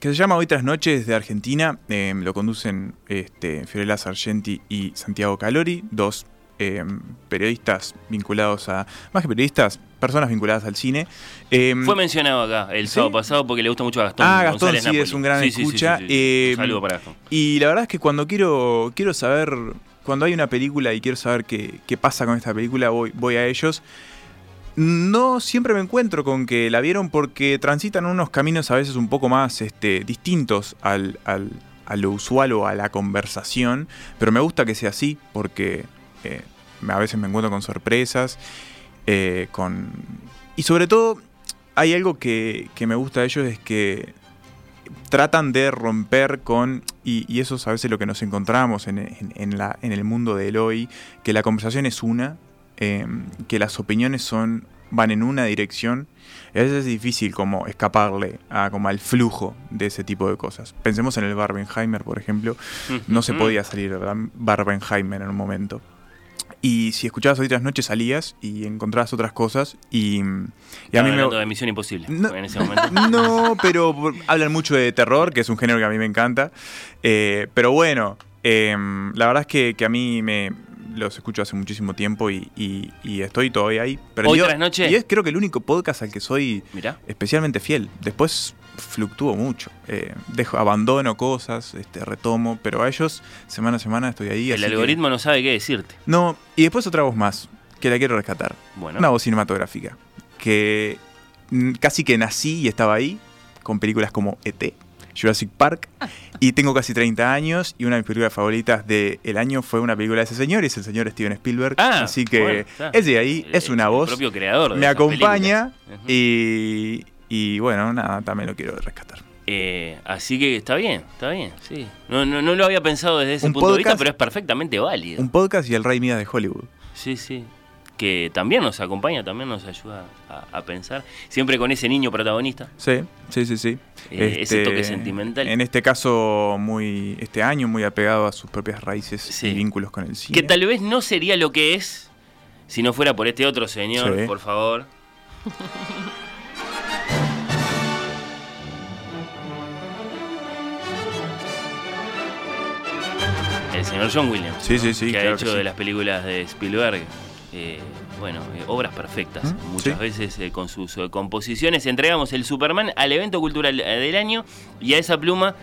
que se llama Hoy tras Noches de Argentina, eh, lo conducen este, Fiorella Sargenti y Santiago Calori, dos eh, periodistas vinculados a, más que periodistas, personas vinculadas al cine. Eh, Fue mencionado acá el ¿Sí? sábado pasado porque le gusta mucho a Gastón. Ah, Gastón, González sí, Napoli. es un gran Sí, escucha. sí. Eh, Un saludo para Gastón. Y la verdad es que cuando quiero, quiero saber, cuando hay una película y quiero saber qué, qué pasa con esta película, voy, voy a ellos. No siempre me encuentro con que la vieron porque transitan unos caminos a veces un poco más este, distintos al, al- a lo usual o a la conversación, pero me gusta que sea así porque eh, a veces me encuentro con sorpresas, eh, con... Y sobre todo hay algo que, que me gusta de ellos es que tratan de romper con, y, y eso es a veces lo que nos encontramos en, en- en la, en el mundo del hoy, que la conversación es una, eh, que las opiniones son van en una dirección, a veces es difícil como escaparle a, como al flujo de ese tipo de cosas. Pensemos en el Barbenheimer, por ejemplo, no se Mm. podía salir. Barbenheimer en un momento. Y si escuchabas otras noches salías y encontrabas otras cosas y, y a mí me, de Misión Imposible No. en ese momento. no, pero hablan mucho de terror, que es un género que a mí me encanta. Eh, pero bueno, eh, la verdad es que, que a mí me los escucho hace muchísimo tiempo y, y- y estoy todavía ahí. prendido. tras noche. Y es creo que el único podcast al que soy Mirá. especialmente fiel. Después fluctúo mucho. Eh, dejo, abandono cosas, este, retomo, pero a ellos semana a semana estoy ahí. El así que- algoritmo no sabe qué decirte. no, y después otra voz más. que la quiero rescatar. Bueno. Una voz cinematográfica. Que casi que nací y estaba ahí, con películas como E.T., Jurassic Park, y tengo casi 30 años, y una de mis películas favoritas del año fue una película de ese señor, y es el señor Steven Spielberg. Ah, Así que bueno, es de ahí, El- es una el voz, propio creador de me acompaña, películas. Y, y bueno, nada, también lo quiero rescatar. Eh, así que está bien, está bien, sí. No, no, no lo había pensado desde ese Un punto de vista, pero es perfectamente válido. Un podcast y el Rey Midas de Hollywood. Sí, sí. Que también nos acompaña, también nos ayuda a, a pensar. Siempre con ese niño protagonista. Sí, sí, sí, sí. Eh, ese toque sentimental. En este caso, muy este año, muy apegado a sus propias raíces Sí. y vínculos con el cine. Que tal vez no sería lo que es si no fuera por este otro señor, Sí. por favor. El señor John Williams. Sí, ¿no? sí, sí, Que ha hecho que sí. de las películas de Spielberg. eh, bueno, eh, obras perfectas. ¿Mm? Muchas Sí. veces eh, con sus composiciones entregamos el Superman al evento cultural del año y a esa pluma,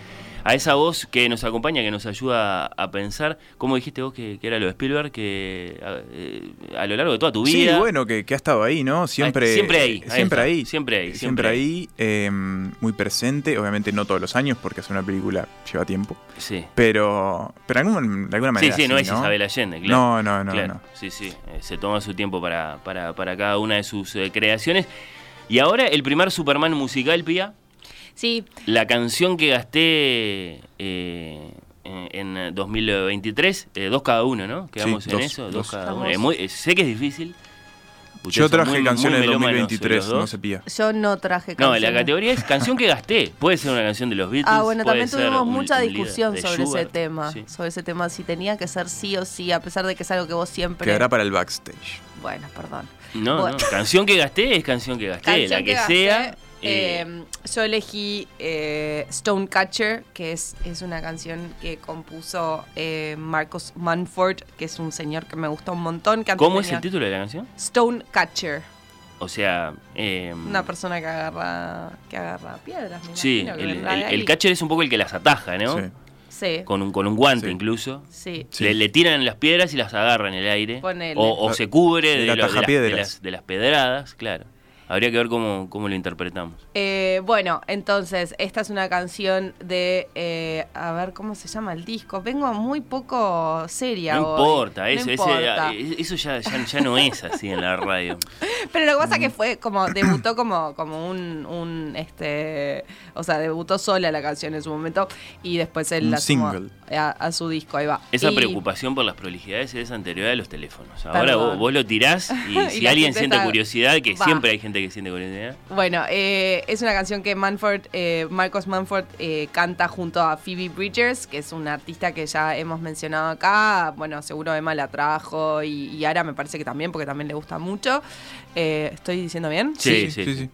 a esa voz que nos acompaña, que nos ayuda a, pensar. ¿Cómo dijiste vos que, que era lo de Spielberg? Que a, eh, a lo largo de toda tu Sí, vida. bueno, que, que ha estado ahí, ¿no? Siempre, Ah, siempre ahí, ahí Siempre ahí. Siempre ahí, Siempre siempre ahí. eh, muy presente. Obviamente no todos los años, porque hacer una película lleva tiempo. Sí. Pero, pero de alguna, de alguna Sí, manera. sí, no sí, es Isabel Allende, claro. No, no, no, Claro, no. Sí, sí. eh, se toma su tiempo para, para, para cada una de sus eh, creaciones. Y ahora el primer Superman musical, Pía. Sí, La canción que gasté eh, en, en 2023, eh, dos cada uno, ¿no? Quedamos Sí, en dos, eso, dos, dos. cada uno. Eh, muy- eh, sé que es difícil. Ustedes Yo traje muy- muy canciones de melómanos, 2023, los dos. no se pía. yo no traje No, canciones. la categoría es canción que gasté. Puede ser una canción de los Beatles. Ah, bueno, también tuvimos un- mucha un discusión sobre ese tema. Sí. Sobre ese tema, si tenía que ser sí o sí, a pesar de que es algo que vos siempre. Quedará para el backstage. Bueno, perdón. No, Bueno. no. Canción que gasté es canción que gasté. Canción la que, gasté, sea. Eh, yo elegí eh, Stonecatcher, que es, es una canción que compuso eh, Marcos Manford, que es un señor que me gusta un montón. Que ¿Cómo es el título de la canción? Stonecatcher. O sea, eh, Una persona que agarra, que agarra piedras. me sí, el, catcher es un poco el que las ataja, ¿no? Sí. Sí, Con un, con un guante Sí. incluso. sí. Sí. Le, le tiran las piedras y las agarra en el aire. Ponele. O, o se cubre de, El lo- de las, de, las, de las pedradas, claro. Habría que ver cómo, cómo lo interpretamos. Eh, bueno, entonces, esta es una canción de. eh, a ver, ¿cómo se llama el disco? Vengo muy poco seria No hoy. importa, No eso, ese- importa. eh, eso ya, ya, ya no es así en la radio. Pero lo que pasa Mm. que fue como. Debutó como, como un, un. este O sea, debutó sola la canción en su momento. Y después él Un la single. a, a su disco. Ahí va. Esa Y- preocupación por las prolijidades es anterior a los teléfonos. Ahora vos, vos lo tirás y si alguien siente curiosidad, que Va. siempre hay gente que siente curiosidad. Bueno, eh, es una canción que Manford, eh, Marcos Manford eh, canta junto a Phoebe Bridgers, que es una artista que ya hemos mencionado acá. Bueno, seguro Emma la trajo y, y Ara me parece que también, porque también le gusta mucho. Eh, ¿Estoy diciendo bien? Sí, sí.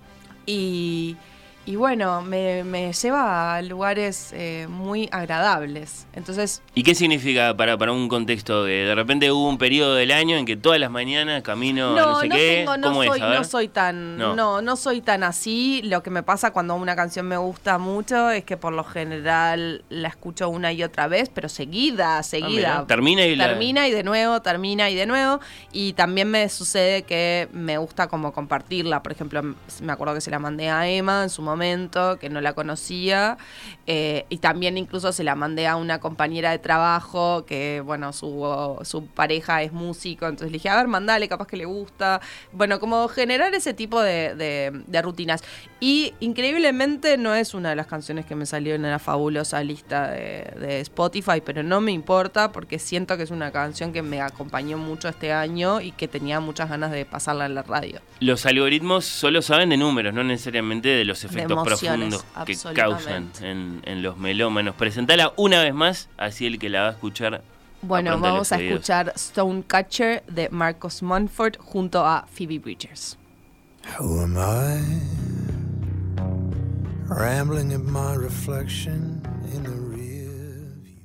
Y, y bueno, me, me lleva a lugares eh, muy agradables. Entonces, ¿Y qué significa para, para un contexto? de repente hubo un periodo del año en que todas las mañanas camino a no sé qué. tengo, no ¿Cómo soy, es? No soy tan, No. no. no, soy tan así. Lo que me pasa cuando una canción me gusta mucho es que por lo general la escucho una y otra vez, pero seguida, Ah, seguida. termina y la- termina y de nuevo, termina y de nuevo. Y también me sucede que me gusta como compartirla. Por ejemplo, me acuerdo que se la mandé a Emma en su momento, que no la conocía. Eh, y también incluso se la mandé a una compañera de trabajo que, bueno, su, su pareja es músico. Entonces le dije, a ver, mandale, capaz que le gusta. Bueno, como generar ese tipo de, de- de rutinas. Y increíblemente no es una de las canciones que me salió en la fabulosa lista de, de Spotify, pero no me importa porque siento que es una canción que me acompañó mucho este año y que tenía muchas ganas de pasarla en la radio. Los algoritmos solo saben de números, no necesariamente de los efectos profundos que causan en, en los melómanos. Presentala una vez más, así el que la va a escuchar. Bueno, vamos a oídos. escuchar Stonecatcher de Marcos Munford junto a Phoebe Bridgers. Who am I? Rambling at my reflection in the rear view.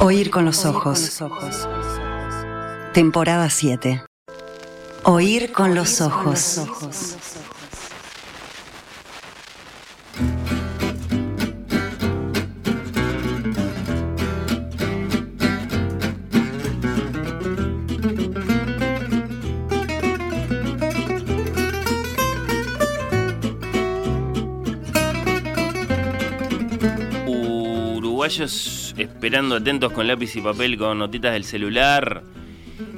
Oír con los ojos. Temporada 7. Oír con los ojos. Esperando atentos con lápiz y papel, con notitas del celular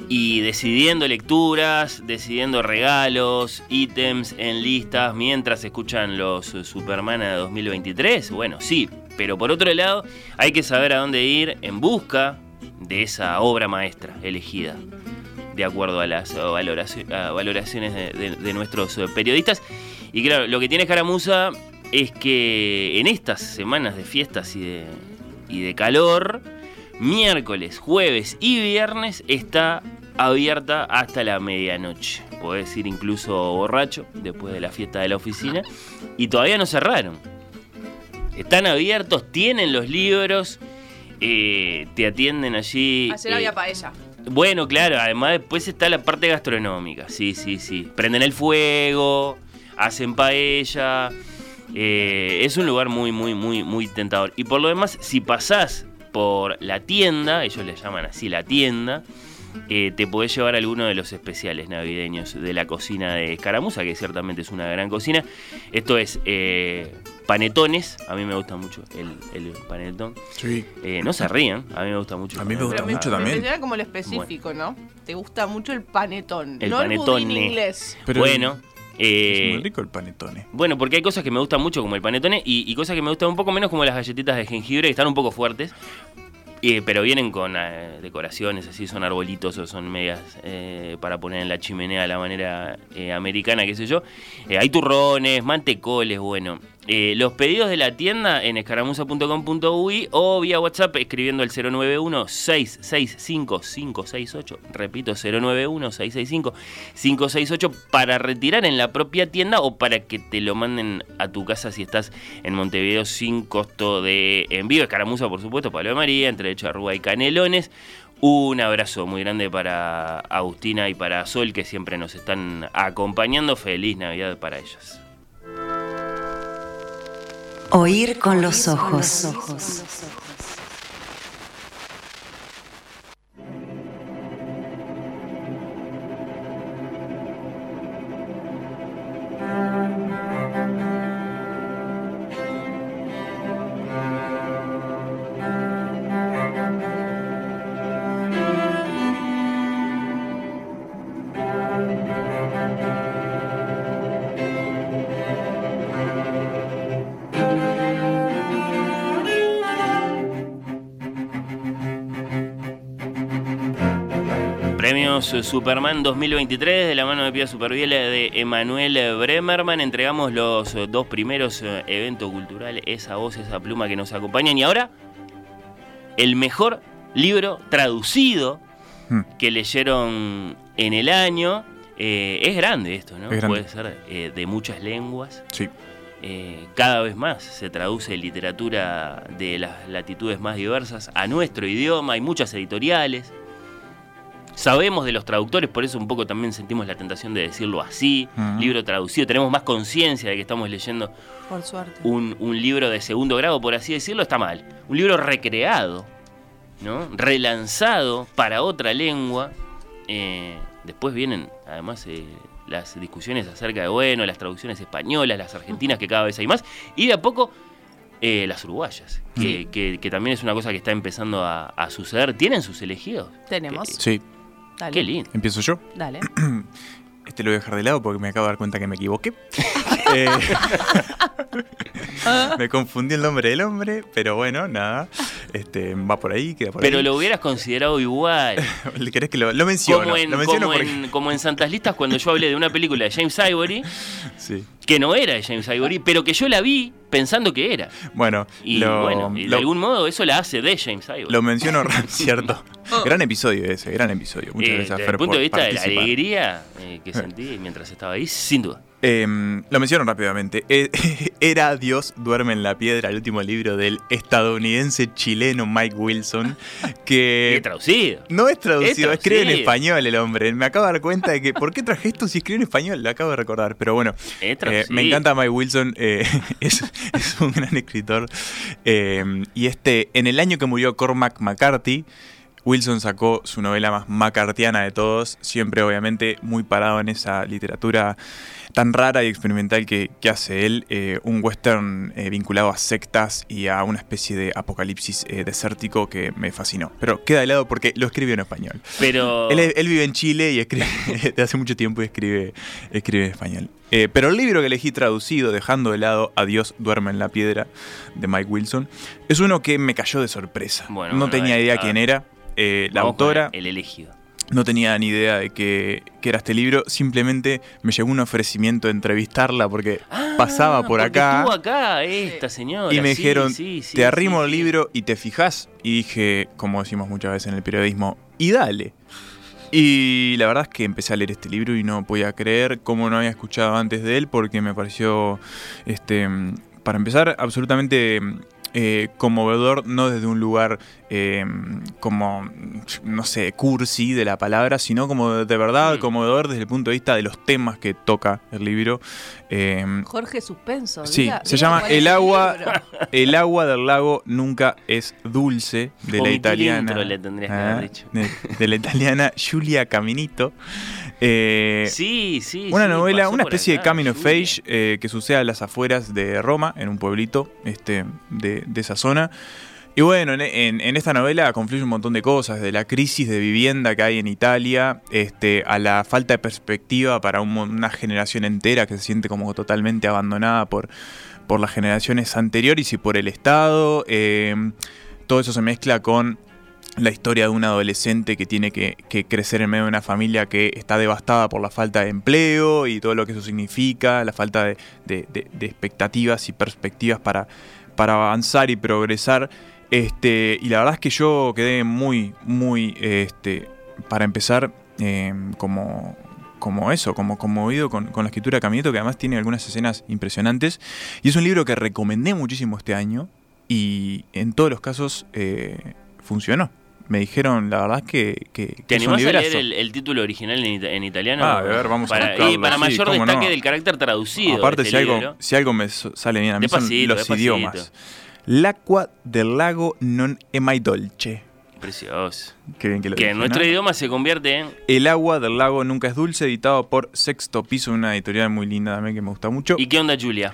y decidiendo lecturas, decidiendo regalos, ítems en listas mientras escuchan los Superman de 2023? Bueno, sí, pero por otro lado hay que saber a dónde ir en busca de esa obra maestra elegida de acuerdo a las valoraciones de, nuestros periodistas. Y claro, lo que tiene Jaramusa es que en estas semanas de fiestas y de, y de calor, miércoles, jueves y viernes está abierta hasta la medianoche. Podés ir incluso borracho después de la fiesta de la oficina. Y todavía no cerraron. Están abiertos, tienen los libros, eh, te atienden allí. Ayer había paella. Bueno, claro, además después está la parte gastronómica. Sí, sí, sí. Prenden el fuego, hacen paella. Eh, es un lugar muy, muy, muy, muy tentador. Y por lo demás, si pasás por la tienda, ellos le llaman así la tienda, eh, te podés llevar alguno de los especiales navideños de la cocina de Escaramuza, que ciertamente es una gran cocina. Esto es eh, panetones, a mí me gusta mucho el, panetón. Sí. Eh, no se rían, a mí me gusta mucho. A mí me gusta mucho también. Me como lo específico, ¿no? Te gusta mucho el panetón, el no panetone. el inglés. Pero bueno. Es muy rico el panetone. Bueno, porque hay cosas que me gustan mucho como el panetone y, y, cosas que me gustan un poco menos como las galletitas de jengibre que están un poco fuertes pero vienen con eh, decoraciones, así son arbolitos o son medias eh, para poner en la chimenea a la manera eh, americana, qué sé yo. hay turrones, mantecoles, bueno. Eh, los pedidos de la tienda en escaramuza.com.uy o vía WhatsApp escribiendo el 091-665-568. Repito, 091-665-568 para retirar en la propia tienda o para que te lo manden a tu casa si estás en Montevideo sin costo de envío. Escaramuza, por supuesto, Pablo de María, entre Hecho Arruga y Canelones. Un abrazo muy grande para Agustina y para Sol que siempre nos están acompañando. Feliz Navidad para ellas. Oír con los ojos. Superman 2023 de la mano de Pia Superviel de Emanuel Bremerman. Entregamos los eh, dos primeros eh, eventos culturales, esa voz, esa pluma que nos acompañan. Y ahora, el mejor libro traducido hmm. que leyeron en el año. Eh, es grande esto, ¿no? Puede ser de muchas lenguas. Sí. cada vez más se traduce literatura de las latitudes más diversas a nuestro idioma. Hay muchas editoriales. Sabemos de los traductores, por eso un poco también sentimos la tentación de decirlo así, libro traducido, tenemos más conciencia de que estamos leyendo Un, libro de segundo grado, por así decirlo, está mal. Un libro recreado, ¿no? relanzado para otra lengua. Eh, después vienen, además, eh, las discusiones acerca de, bueno, las traducciones españolas, las argentinas, que cada vez hay más, y de a poco eh, las uruguayas, que, también es una cosa que está empezando a, a suceder. ¿Tienen sus elegidos? Tenemos. sí. Qué lindo. ¿Empiezo yo? Dale. Este lo voy a dejar de lado porque me acabo de dar cuenta que me equivoqué. Eh, me confundí el nombre del hombre, pero bueno, nada. Este, va por ahí, queda por pero lo hubieras considerado igual. ¿Querés que lo, lo menciono? Como en, lo como, en, como en Santas Listas cuando yo hablé de una película de James Ivory. Sí que no era de James Ivory, pero que yo la vi pensando que era. Bueno, y bueno, de algún modo eso la hace de James Ivory. Lo menciono, cierto. gran episodio ese, gran episodio. Muchas eh, gracias, Desde el punto de vista de la alegría eh, que sentí mientras estaba ahí, sin duda. Em, lo menciono rápidamente. Eh, era Dios duerme en la piedra, el último libro del estadounidense chileno Mike Wilson. Que. ¿Es traducido? No es traducido, escribe en español el hombre. Me acabo de dar cuenta de que. ¿Por qué traje esto si escribe en español? Lo acabo de recordar. Pero bueno, eh, me encanta Mike Wilson. Eh, es, es, un gran escritor. y este, en el año que murió Cormac McCarthy Wilson sacó su novela más macartiana de todos, siempre obviamente muy parado en esa literatura tan rara y experimental que, que hace él, eh, un western eh, vinculado a sectas y a una especie de apocalipsis eh, desértico que me fascinó. Pero queda de lado porque lo escribió en español. Pero. Él, él vive en Chile y escribe desde hace mucho tiempo y escribe, escribe en español. Pero el libro que elegí traducido, dejando de lado Adiós duerme en la piedra, de Mike Wilson, es uno que me cayó de sorpresa. Bueno, no bueno, tenía idea quién era. Eh, la autora El elegido. no tenía ni idea de que, que era este libro. Simplemente me llegó un ofrecimiento de entrevistarla porque pasaba por Ah, porque acá. Estuvo acá esta señora. Y me sí, dijeron, sí, sí, te arrimo sí, el sí. libro y te fijas. Y dije, como decimos muchas veces en el periodismo, y dale. Y la verdad es que empecé a leer este libro y no podía creer cómo no había escuchado antes de él porque me pareció, este, para empezar, absolutamente eh, conmovedor, no desde un lugar eh, como, no sé, cursi de la palabra, sino como de verdad conmovedor desde el punto de vista de los temas que toca el libro. Eh, Jorge Suspenso. Sí, diga- se diga llama El agua, el agua del lago nunca es dulce, de la italiana. intro, le tendrías que haber dicho. De, de la italiana Giulia Caminito. Eh, Sí, sí. una sí, novela, una especie de acá, coming of age eh, que sucede a las afueras de Roma, en un pueblito este, de, de esa zona. Y bueno, en, en- esta novela confluye un montón de cosas, de la crisis de vivienda que hay en Italia, este, a la falta de perspectiva para un una generación entera que se siente como totalmente abandonada por, las generaciones anteriores y por el Estado. eh, todo eso se mezcla con la historia de un adolescente que tiene que, crecer en medio de una familia que está devastada por la falta de empleo y todo lo que eso significa, la falta de, expectativas y perspectivas para avanzar y progresar. Este, y la verdad es que yo quedé muy, muy, este, para empezar, eh, como, como eso, como conmovido con, con la escritura de Caminito, que además tiene algunas escenas impresionantes. Y es un libro que recomendé muchísimo este año y en todos los casos eh, funcionó. Me dijeron, la verdad, que, que, que ¿Te animás a leer el, el título original en, ita- en italiano? Ah, a ver, vamos a para, buscarlo, Y para mayor destaque no. del carácter traducido. Aparte, de si este algo, si algo me sale bien a mí son los despacito. idiomas. L'acqua del lago non è mai dolce. Precioso. Qué bien que lo Que dije, en nuestro ¿no? idioma se convierte en. El agua del lago nunca es dulce, editado por Sexto Piso, una editorial muy linda también que me gusta mucho. ¿Y qué onda, Julia?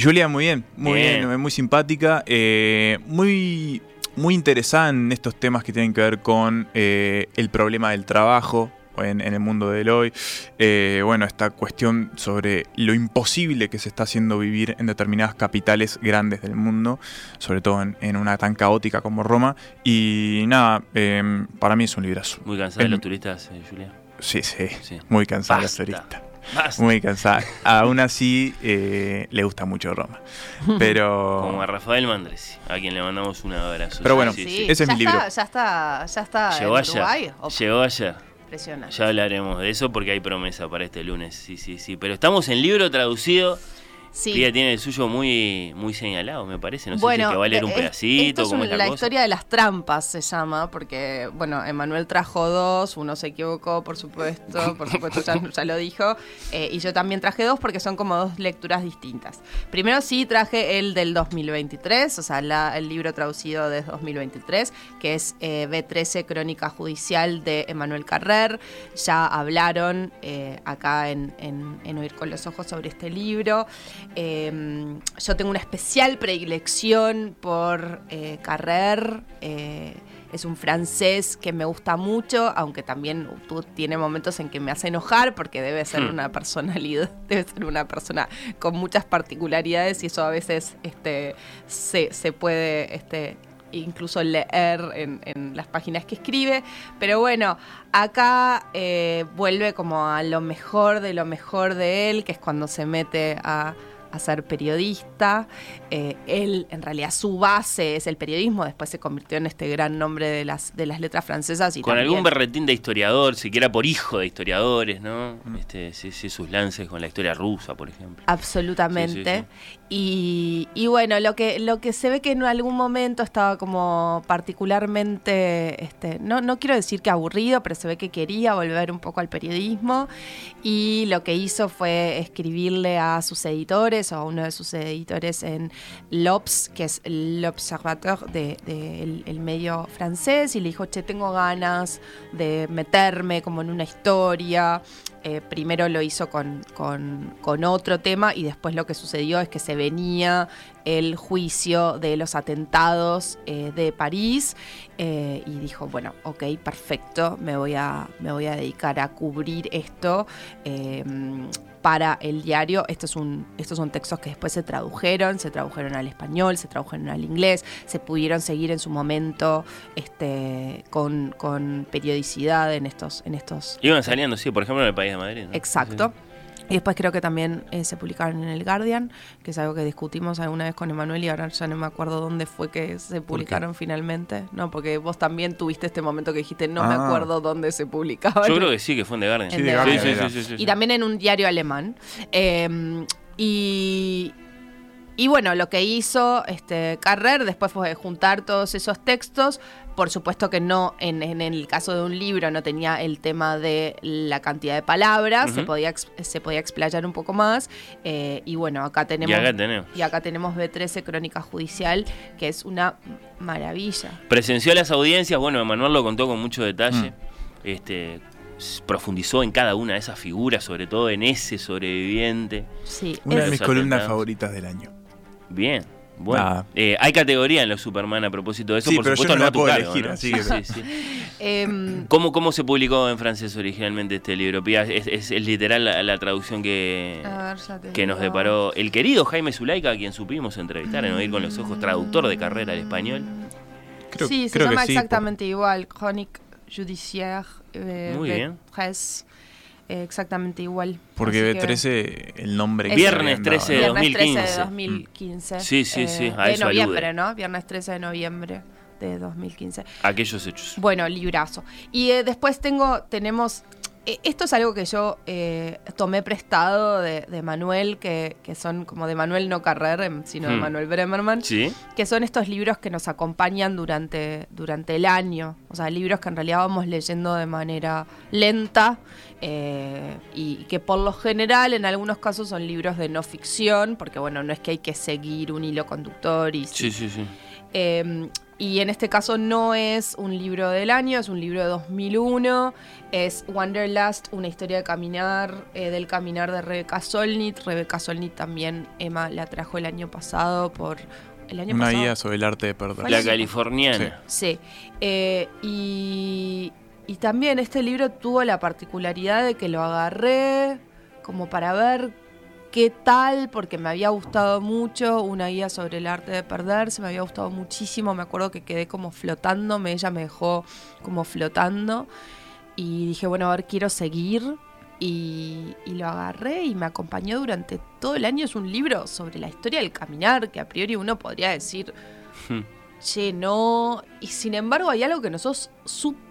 Julia, muy bien, muy Bien. bien, muy simpática, eh, muy, muy interesada en estos temas que tienen que ver con eh, el problema del trabajo en, en el mundo del hoy. Eh, bueno, esta cuestión sobre lo imposible que se está haciendo vivir en determinadas capitales grandes del mundo, sobre todo en, en una tan caótica como Roma. Y nada, eh, para mí es un librazo. Muy cansada de los turistas, eh, Julia. Sí, sí, Sí. muy cansada la Basta. turista. Basta. Muy cansada. Aún así, eh, le gusta mucho Roma. Pero. Como a Rafael Mandresi, a quien le mandamos un abrazo. Pero bueno, Sí, Sí, sí. ese es ya mi libro. Está, ya está, ya está Llegó en Uruguay. Llegó ayer. Ya hablaremos de eso porque hay promesa para este lunes. Sí, sí, sí. Pero estamos en libro traducido. Sí. Pía tiene el suyo muy, muy señalado, me parece. No sé bueno, si que va a leer un eh, pedacito, esto es un- la, historia de las trampas se llama, porque, bueno, Emanuel trajo dos, uno se equivocó, por supuesto, por supuesto ya, ya lo dijo, eh, y yo también traje dos porque son como dos lecturas distintas. Primero sí traje el del 2023, o sea, la- el libro traducido de 2023, que es eh, B13 Crónica Judicial de Emanuel Carrer. Ya hablaron eh, acá en, en- en Oír con los Ojos sobre este libro. Eh, yo tengo una especial predilección por eh, Carrer. eh, es un francés que me gusta mucho, aunque también tú- tiene momentos en que me hace enojar porque debe ser Hmm. una personalidad, debe ser una persona con muchas particularidades y eso a veces este, se, se puede este, incluso leer en, en las páginas que escribe. Pero bueno, acá eh, vuelve como a lo mejor de lo mejor de él, que es cuando se mete a, a ser periodista. Eh, él, en realidad, su base es el periodismo, después se convirtió en este gran nombre de las, de las letras francesas. Y Con también- algún berretín de historiador, siquiera por hijo de historiadores, ¿no? Este, sí, sí, sus lances con la historia rusa, por ejemplo. Absolutamente. Sí, sí, Y, bueno, lo que, lo que se ve que en algún momento estaba como particularmente, este, no, no quiero decir que aburrido, pero se ve que quería volver un poco al periodismo y lo que hizo fue escribirle a sus editores, o uno de sus editores en l'Obs, que es l'Observateur de, de el medio francés, y le dijo, che, tengo ganas de meterme como en una historia. Eh, primero lo hizo con, con- otro tema y después lo que sucedió es que se venía el juicio de los atentados eh, de París eh, y dijo, bueno, ok, perfecto, me voy a, me voy a dedicar a cubrir esto. Para el diario, estos son, estos son textos que después se tradujeron, se tradujeron al español, se tradujeron al inglés, se pudieron seguir en su momento este, con, con periodicidad en estos, en estos Iban saliendo, sí, por ejemplo, en el País de Madrid. ¿no? Exacto. Y después creo que también eh, se publicaron en el Guardian, que es algo que discutimos alguna vez con Emanuel y ahora ya no me acuerdo dónde fue que se publicaron finalmente. No, porque vos también tuviste este momento que dijiste, no me Ah. acuerdo dónde se publicaban. Yo creo que sí, que fue en The Guardian. En Sí, The de Guardian sí, sí, era. sí, sí, sí, y también en un diario alemán. Eh, y, y bueno, lo que hizo este, Carrer después fue juntar todos esos textos. Por supuesto que no, en, en el caso de un libro no tenía el tema de la cantidad de palabras, se, podía, ex- se podía explayar un poco más. eh, y bueno, acá tenemos... Y acá tenemos. y acá tenemos B13 Crónica Judicial, que es una maravilla. Presenció las audiencias, bueno, Emanuel lo contó con mucho detalle. Mm. Este, profundizó en cada una de esas figuras, sobre todo en ese sobreviviente. Sí, Una de mis columnas favoritas del año. Bien. Bueno, Nada. Eh, hay categoría en los Superman a propósito de eso, Sí, por pero yo supuesto no no la a tu puedo cargo, elegir, ¿no? así que- Sí, sí. em, ¿Cómo, ¿Cómo se publicó en francés originalmente este libro? Pía? Es, es- es literal la, la traducción que, ver, que nos deparó el querido Jaime Zulaika, a quien supimos entrevistar en Oír con los Ojos, traductor de carrera al español. Creo, sí, se creo llama que sí, exactamente igual, Chronique Judiciaire eh, Muy bien. B13, eh, exactamente igual. Porque Así que- B13, el nombre Viernes le habían dado, 13 de ¿no? Viernes 13 de 2015. 2015. Sí, sí, sí, a de eso noviembre, alude. ¿no? Viernes 13 de noviembre de 2015. Aquellos hechos. Bueno, librazo. Y eh, después tengo, tenemos, eh, esto es algo que yo eh, tomé prestado de, de Manuel, que, que son como de Manuel no Carrer, em, sino de Hmm. Manuel Bremerman, Sí. que son estos libros que nos acompañan durante, durante el año. O sea, libros que en realidad vamos leyendo de manera lenta eh, y que por lo general en algunos casos son libros de no ficción, porque bueno, no es que hay que seguir un hilo conductor y Sí, sí, sí. eh, y en este caso no es un libro del año, es un libro de 2001. Es Wanderlust, una historia de caminar, eh, del caminar de Rebeca Solnit. Rebeca Solnit también, Emma la trajo el año pasado por... El año Una pasado. guía sobre el arte de perder. La sí. californiana. Sí. Eh, y, y también este libro tuvo la particularidad de que lo agarré como para ver qué tal, porque me había gustado mucho una guía sobre el arte de perderse, me había gustado muchísimo, me acuerdo que quedé como flotándome, ella me dejó como flotando y dije, bueno, a ver, quiero seguir. Y, y lo agarré y me acompañó durante todo el año. Es un libro sobre la historia del caminar, que a priori uno podría decir, che, no. Y sin embargo hay algo que nosotros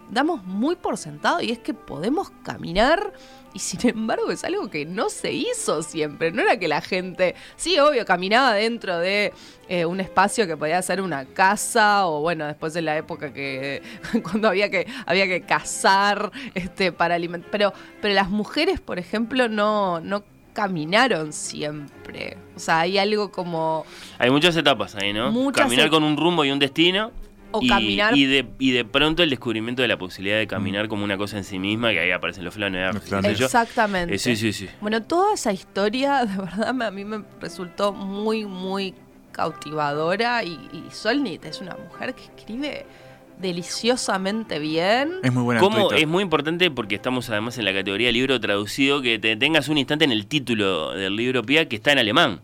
damos muy por sentado y es que podemos caminar y sin embargo es algo que no se hizo siempre. No era que la gente, sí, obvio, caminaba dentro de eh, un espacio que podía ser una casa o bueno, después de la época que cuando había que había que cazar este para alimentar, pero pero las mujeres, por ejemplo, no no caminaron siempre. O sea, hay algo como Hay muchas etapas ahí, ¿no? Caminar et- con un rumbo y un destino. O y, caminar- Y de, y de pronto el descubrimiento de la posibilidad de caminar como una cosa en sí misma, que ahí aparecen los flanear. exactamente. Eh, sí, sí, sí. Bueno, toda esa historia, de verdad, me- a mí me resultó muy, muy cautivadora. Y, y Solnit es una mujer que escribe deliciosamente bien. Es muy buena Twitter. es muy importante porque estamos además en la categoría libro traducido que te tengas un instante en el título del libro Pia que está en alemán.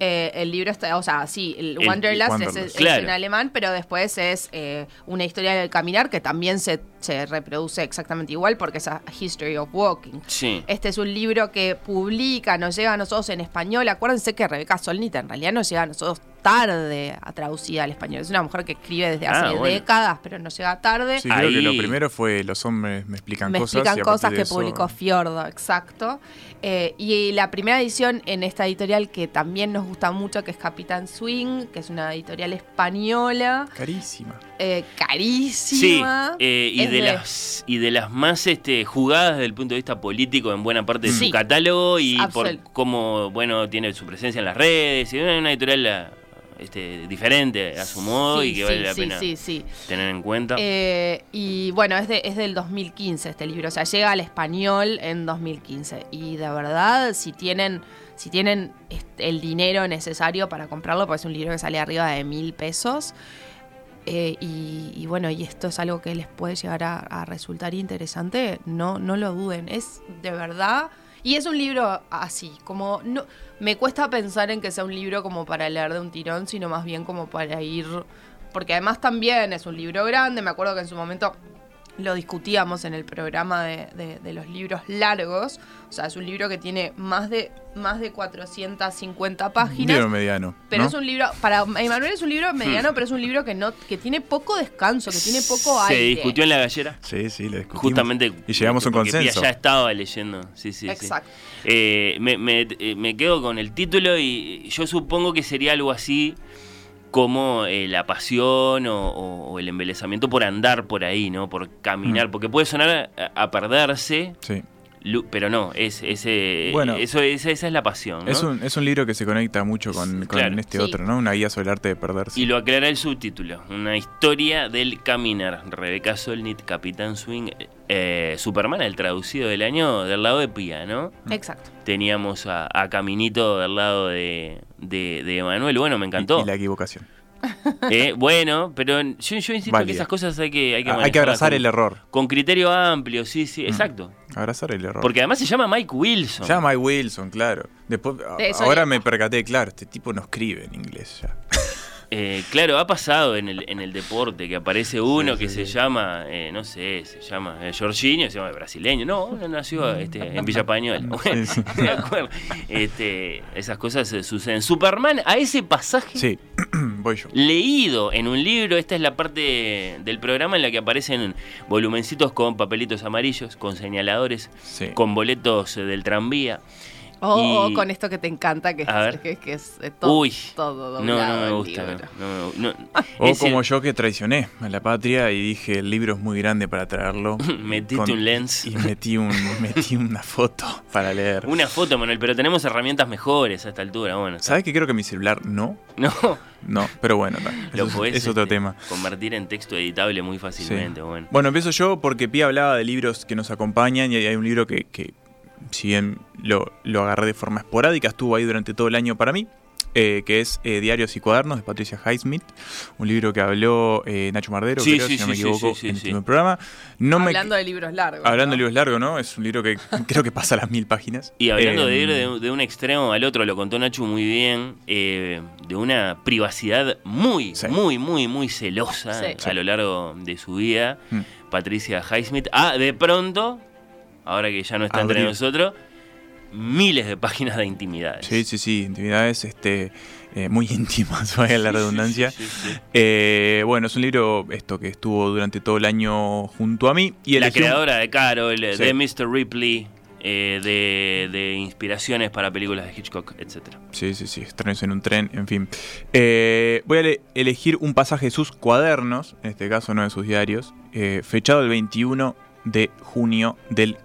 Eh, el libro está, o sea, sí, el, El- Wanderlust, Wanderlust. es, es Claro. en alemán, pero después es eh, una historia del caminar que también se, se reproduce exactamente igual porque es a History of Walking. Sí. Este es un libro que publica, nos llega a nosotros en español. Acuérdense que Rebeca Solnit en realidad nos llega a nosotros tarde a traducida al español. Es una mujer que escribe desde hace Ah, bueno. décadas, pero nos llega tarde. Sí, creo que lo primero fue Los hombres me explican Me cosas. explican y a partir cosas que eso- publicó Fiordo, exacto. Eh, y la primera edición en esta editorial que también nos gusta mucho, que es Capitán Swing, que es una editorial española, Carísima. eh, Sí, carísima. eh, y de las y de las más este, jugadas desde el punto de vista político en buena parte de Sí. su catálogo y por cómo bueno tiene su presencia en las redes y una, una editorial este, diferente a su modo Sí, y que sí, vale la pena sí, tener en cuenta. Eh, y bueno, es, de- es del 2015 este libro, o sea, llega al español en 2015. Y de verdad, si tienen, si tienen este, el dinero necesario para comprarlo, porque es un libro que sale arriba de mil pesos. Eh, y, bueno, y esto es algo que les puede llegar a, a resultar interesante, no, no lo duden. Es de verdad. Y es un libro así, como no me cuesta pensar en que sea un libro como para leer de un tirón, sino más bien como para ir porque además también es un libro grande, me acuerdo que en su momento lo discutíamos en el programa de, de- de los libros largos, o sea, es un libro que tiene más de, más de 450 Un páginas. libro mediano. Pero ¿no? es un libro, para Emanuel es un libro mediano, pero es un libro que no, que tiene poco descanso, que tiene poco Se aire. discutió en la gallera. Sí, sí, lo discutimos. Justamente. Y llegamos a un consenso. ya estaba leyendo. Sí, sí, sí. Exacto. Eh, me, me- eh, me quedo con el título y yo supongo que sería algo así como eh, la pasión o, o- o el embelezamiento por andar por ahí, ¿no? Por caminar. Mm. Porque puede sonar a, a perderse, Sí. Lu- pero no, es, ese, Bueno. eso, esa, esa es la pasión. ¿no? Es, un, es un libro que se conecta mucho con, con Claro. este Sí. otro, ¿no? Una guía sobre el arte de perderse. Y lo aclara el subtítulo, una historia del caminar. Rebeca Solnit, Capitán Swing, eh, Superman, el traducido del año, del lado de Pía, ¿no? Exacto. Teníamos a, a Caminito del lado de, de, de Emanuel, bueno, me Y- encantó. Y, la equivocación. Eh, bueno, pero yo, yo insisto que esas cosas hay que, hay que, Ah, hay que manejarlas abrazar con- el error. Con criterio amplio, sí, sí, Mm. exacto. Abrazar el error. Porque además se llama Mike Wilson. Se llama Mike Wilson, claro. Después, ahora me percaté, claro, este tipo no escribe en inglés ya. Eh, claro, ha pasado en el, en el deporte que aparece uno Sí, que sí, se sí. llama, eh, no sé, se llama eh, Jorginho, se llama brasileño. No, nació este, en Villa Pañuel. Bueno, de acuerdo. Este, esas cosas eh, suceden. Superman, a ese pasaje Sí, voy yo. leído en un libro, esta es la parte del programa en la que aparecen volumencitos con papelitos amarillos, con señaladores, con boletos eh, del tranvía. O, con esto que te encanta, que, es, que, que es eh, todo, Uy, todo no, doblado no me gusta. no, no, no. O Es el- como yo que traicioné a la patria y dije el libro es muy grande para traerlo. Metiste un lens. Y metí, un, metí una foto para leer. Una foto, Manuel, pero tenemos herramientas mejores a esta altura. Bueno, ¿Sabes que creo que mi celular no? no, No, pero bueno, no, lo eso es- podés es otro este, tema. convertir en texto editable muy Sí. fácilmente. Bueno. Bueno, empiezo yo porque Pía hablaba de libros que nos acompañan y hay un libro que, que si bien lo, lo agarré de forma esporádica, estuvo ahí durante todo el año para mí, eh, que es eh, Diarios y Cuadernos de Patricia Highsmith, un libro que habló eh, Nacho Mardero, Sí, creo, sí, si no me equivoco, sí, sí, en el programa. No me- Hablando de libros largos. hablando ¿no? de libros largos, ¿no? Es un libro que creo que pasa las mil páginas. Y hablando de ir de, de un extremo al otro, lo contó Nacho muy bien, eh, de una privacidad muy, Sí. muy, muy, muy celosa Sí. a lo largo de su vida, Mm. Patricia Highsmith. Ah, de pronto, ahora que ya no está entre nosotros, miles de páginas de intimidades. Sí, sí, sí, intimidades este, eh, muy íntimas, vaya la redundancia. Sí, sí, sí. Eh, bueno, es un libro esto que estuvo durante todo el año junto a mí. Y La creadora de Carol, de Mr. Ripley, eh, de, de inspiraciones para películas de Hitchcock, etc. Sí, sí, sí, extraños en un tren, en fin. Eh, voy a le- elegir un pasaje de sus cuadernos, en este caso no de sus diarios, eh, fechado el 21 de junio del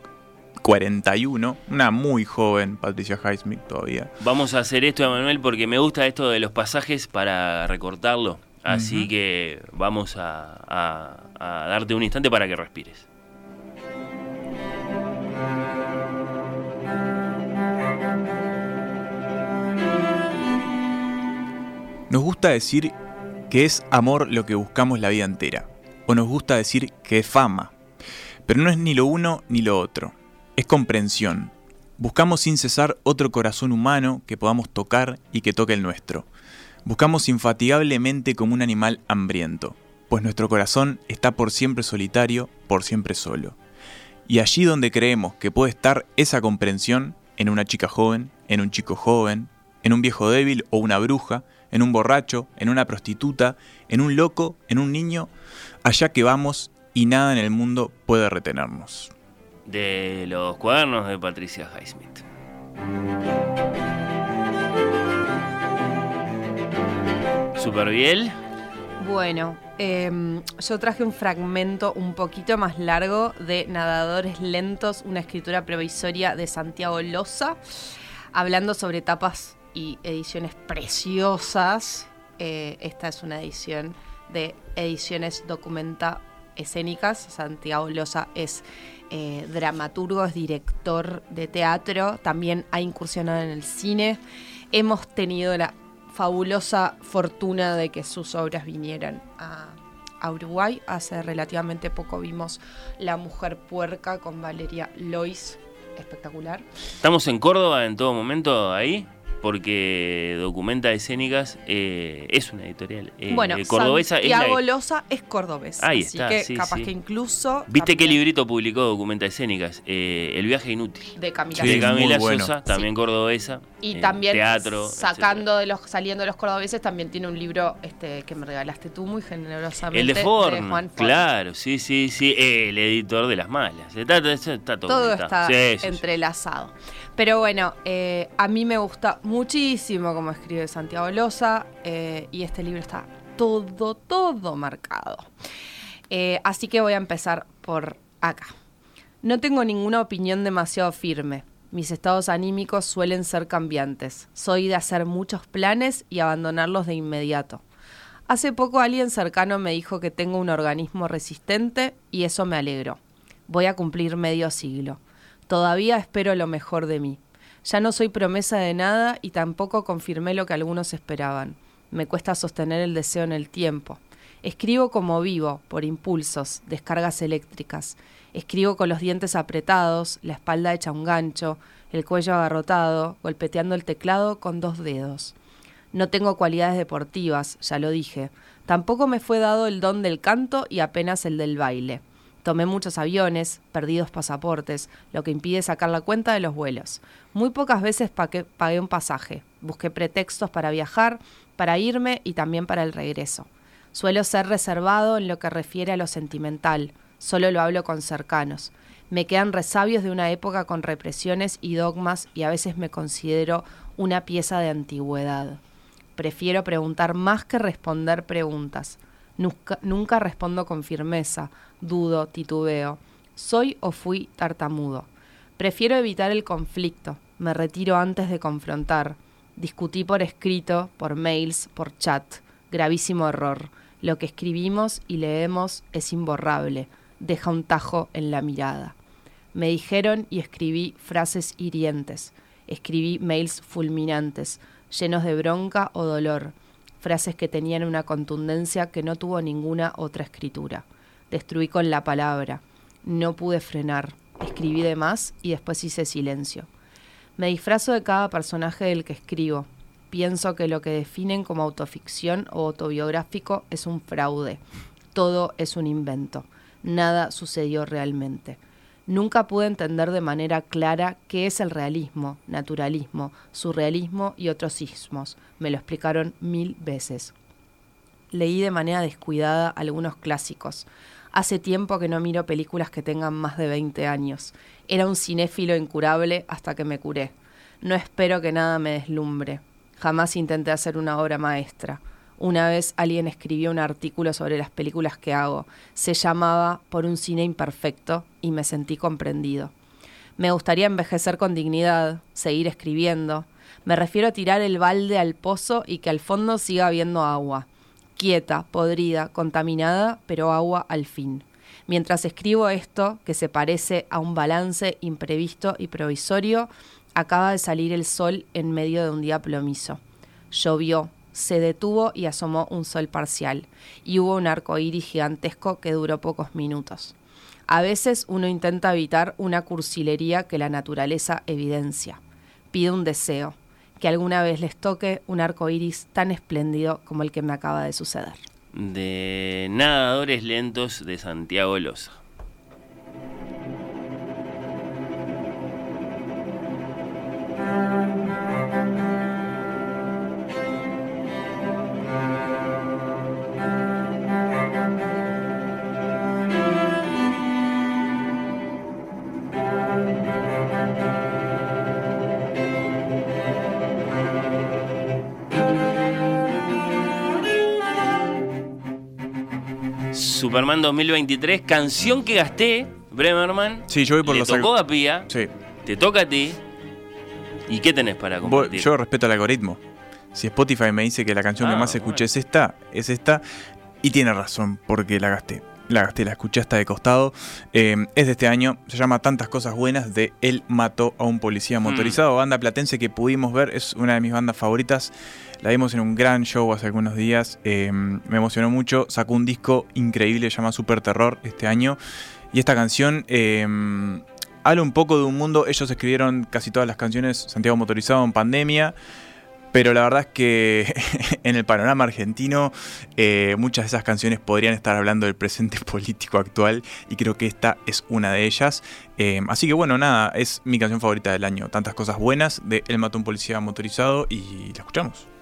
41. Una muy joven Patricia Highsmith todavía. Vamos a hacer esto, Emanuel, porque me gusta esto de los pasajes para recortarlo. Así que vamos a, a- a darte un instante para que respires. Nos gusta decir que es amor lo que buscamos la vida entera. O nos gusta decir que es fama. Pero no es ni lo uno ni lo otro. Es comprensión. Buscamos sin cesar otro corazón humano que podamos tocar y que toque el nuestro. Buscamos infatigablemente como un animal hambriento, pues nuestro corazón está por siempre solitario, por siempre solo. Y allí donde creemos que puede estar esa comprensión, en una chica joven, en un chico joven, en un viejo débil o una bruja, en un borracho, en una prostituta, en un loco, en un niño, allá que vamos y nada en el mundo puede retenernos. De los cuadernos de Patricia Highsmith. Super bien. Bueno, em, yo traje un fragmento un poquito más largo de Nadadores Lentos, una escritura provisoria de Santiago Loza, hablando sobre etapas y ediciones preciosas. Eh, esta es una edición de ediciones documenta escénicas. Santiago Loza es eh, dramaturgo, es director de teatro, también ha incursionado en el cine. Hemos tenido la fabulosa fortuna de que sus obras vinieran a, a Uruguay. Hace relativamente poco vimos La Mujer Puerca con Valeria Lois. Espectacular. Estamos en Córdoba en todo momento ahí porque Documenta Escénicas eh, es una editorial eh, bueno, cordobesa. Santiago es la... Loza es cordobés. Ahí así está, que sí, capaz sí. que incluso. ¿Viste qué librito publicó Documenta Escénicas? Eh, El viaje inútil. De Camila Sí, de. Camila bueno. Sosa, también cordobesa. Y eh, también teatro, sacando de los, saliendo de los cordobeses, también tiene un libro este, que me regalaste tú muy generosamente. El de Forn, Juan Forn. claro, sí, sí, sí, el editor de las malas. Está, está- está todo, Todo está Sí, sí, sí. entrelazado. Pero bueno, eh, a mí me gusta muchísimo como escribe Santiago Loza eh, y este libro está todo, todo marcado. Eh, así que voy a empezar por acá. No tengo ninguna opinión demasiado firme. Mis estados anímicos suelen ser cambiantes. Soy de hacer muchos planes y abandonarlos de inmediato. Hace poco alguien cercano me dijo que tengo un organismo resistente y eso me alegró. Voy a cumplir medio siglo. Todavía espero lo mejor de mí. Ya no soy promesa de nada y tampoco confirmé lo que algunos esperaban. Me cuesta sostener el deseo en el tiempo. Escribo como vivo, por impulsos, descargas eléctricas. Escribo con los dientes apretados, la espalda hecha un gancho, el cuello agarrotado, golpeteando el teclado con dos dedos. No tengo cualidades deportivas, ya lo dije. Tampoco me fue dado el don del canto y apenas el del baile. Tomé muchos aviones, perdidos pasaportes, lo que impide sacar la cuenta de los vuelos. Muy pocas veces pagué, un pasaje. Busqué pretextos para viajar, para irme y también para el regreso. Suelo ser reservado en lo que refiere a lo sentimental. Solo lo hablo con cercanos. Me quedan resabios de una época con represiones y dogmas y a veces me considero una pieza de antigüedad. Prefiero preguntar más que responder preguntas. Nunca, nunca respondo con firmeza, dudo, titubeo. Soy o fui tartamudo. Prefiero evitar el conflicto. Me retiro antes de confrontar. Discutí por escrito, por mails, por chat. Gravísimo error. Lo que escribimos y leemos es imborrable. Deja un tajo en la mirada. Me dijeron y escribí frases hirientes. Escribí mails fulminantes, llenos de bronca o dolor. Frases que tenían una contundencia que no tuvo ninguna otra escritura. Destruí con la palabra. No pude frenar. Escribí de más y después hice silencio. Me disfrazo de cada personaje del que escribo. Pienso que lo que definen como autoficción o autobiográfico es un fraude. Todo es un invento. Nada sucedió realmente. Nunca pude entender de manera clara qué es el realismo, naturalismo, surrealismo y otros sismos. Me lo explicaron mil veces. Leí de manera descuidada algunos clásicos. Hace tiempo que no miro películas que tengan más de 20 años. Era un cinéfilo incurable hasta que me curé. No espero que nada me deslumbre. Jamás intenté hacer una obra maestra. Una vez alguien escribió un artículo sobre las películas que hago. Se llamaba Por un cine imperfecto y me sentí comprendido. Me gustaría envejecer con dignidad, seguir escribiendo. Me refiero a tirar el balde al pozo y que al fondo siga habiendo agua. Quieta, podrida, contaminada, pero agua al fin. Mientras escribo esto, que se parece a un balance imprevisto y provisorio, acaba de salir el sol en medio de un día plomizo. Llovió, se detuvo y asomó un sol parcial, y hubo un arco iris gigantesco que duró pocos minutos. A veces uno intenta evitar una cursilería que la naturaleza evidencia. Pide un deseo, que alguna vez les toque un arco iris tan espléndido como el que me acaba de suceder. De Nadadores Lentos de Santiago Loza. Superman 2023, canción que gasté, Bremerman. Sí, yo voy por le los tocó a Pía, Sí. te toca a ti. ¿Y qué tenés para compartir? yo respeto el algoritmo. Si Spotify me dice que la canción Ah, que más bueno. escuché es esta, es esta. Y tiene razón, porque la gasté. La gasté, la escuché hasta de costado. Eh, es de este año, se llama Tantas Cosas Buenas de Él mató a un policía Mm. motorizado. Banda platense que pudimos ver, es una de mis bandas favoritas. La vimos en un gran show hace algunos días. eh, me emocionó mucho. Sacó un disco increíble, se llama Super Terror este año. Y esta canción eh, habla un poco de un mundo. Ellos escribieron casi todas las canciones Santiago Motorizado en pandemia. Pero la verdad es que en el panorama argentino eh, muchas de esas canciones podrían estar hablando del presente político actual y creo que esta es una de ellas. Eh, así que bueno, nada, es mi canción favorita del año. Tantas cosas buenas de El mató un policía motorizado y la escuchamos.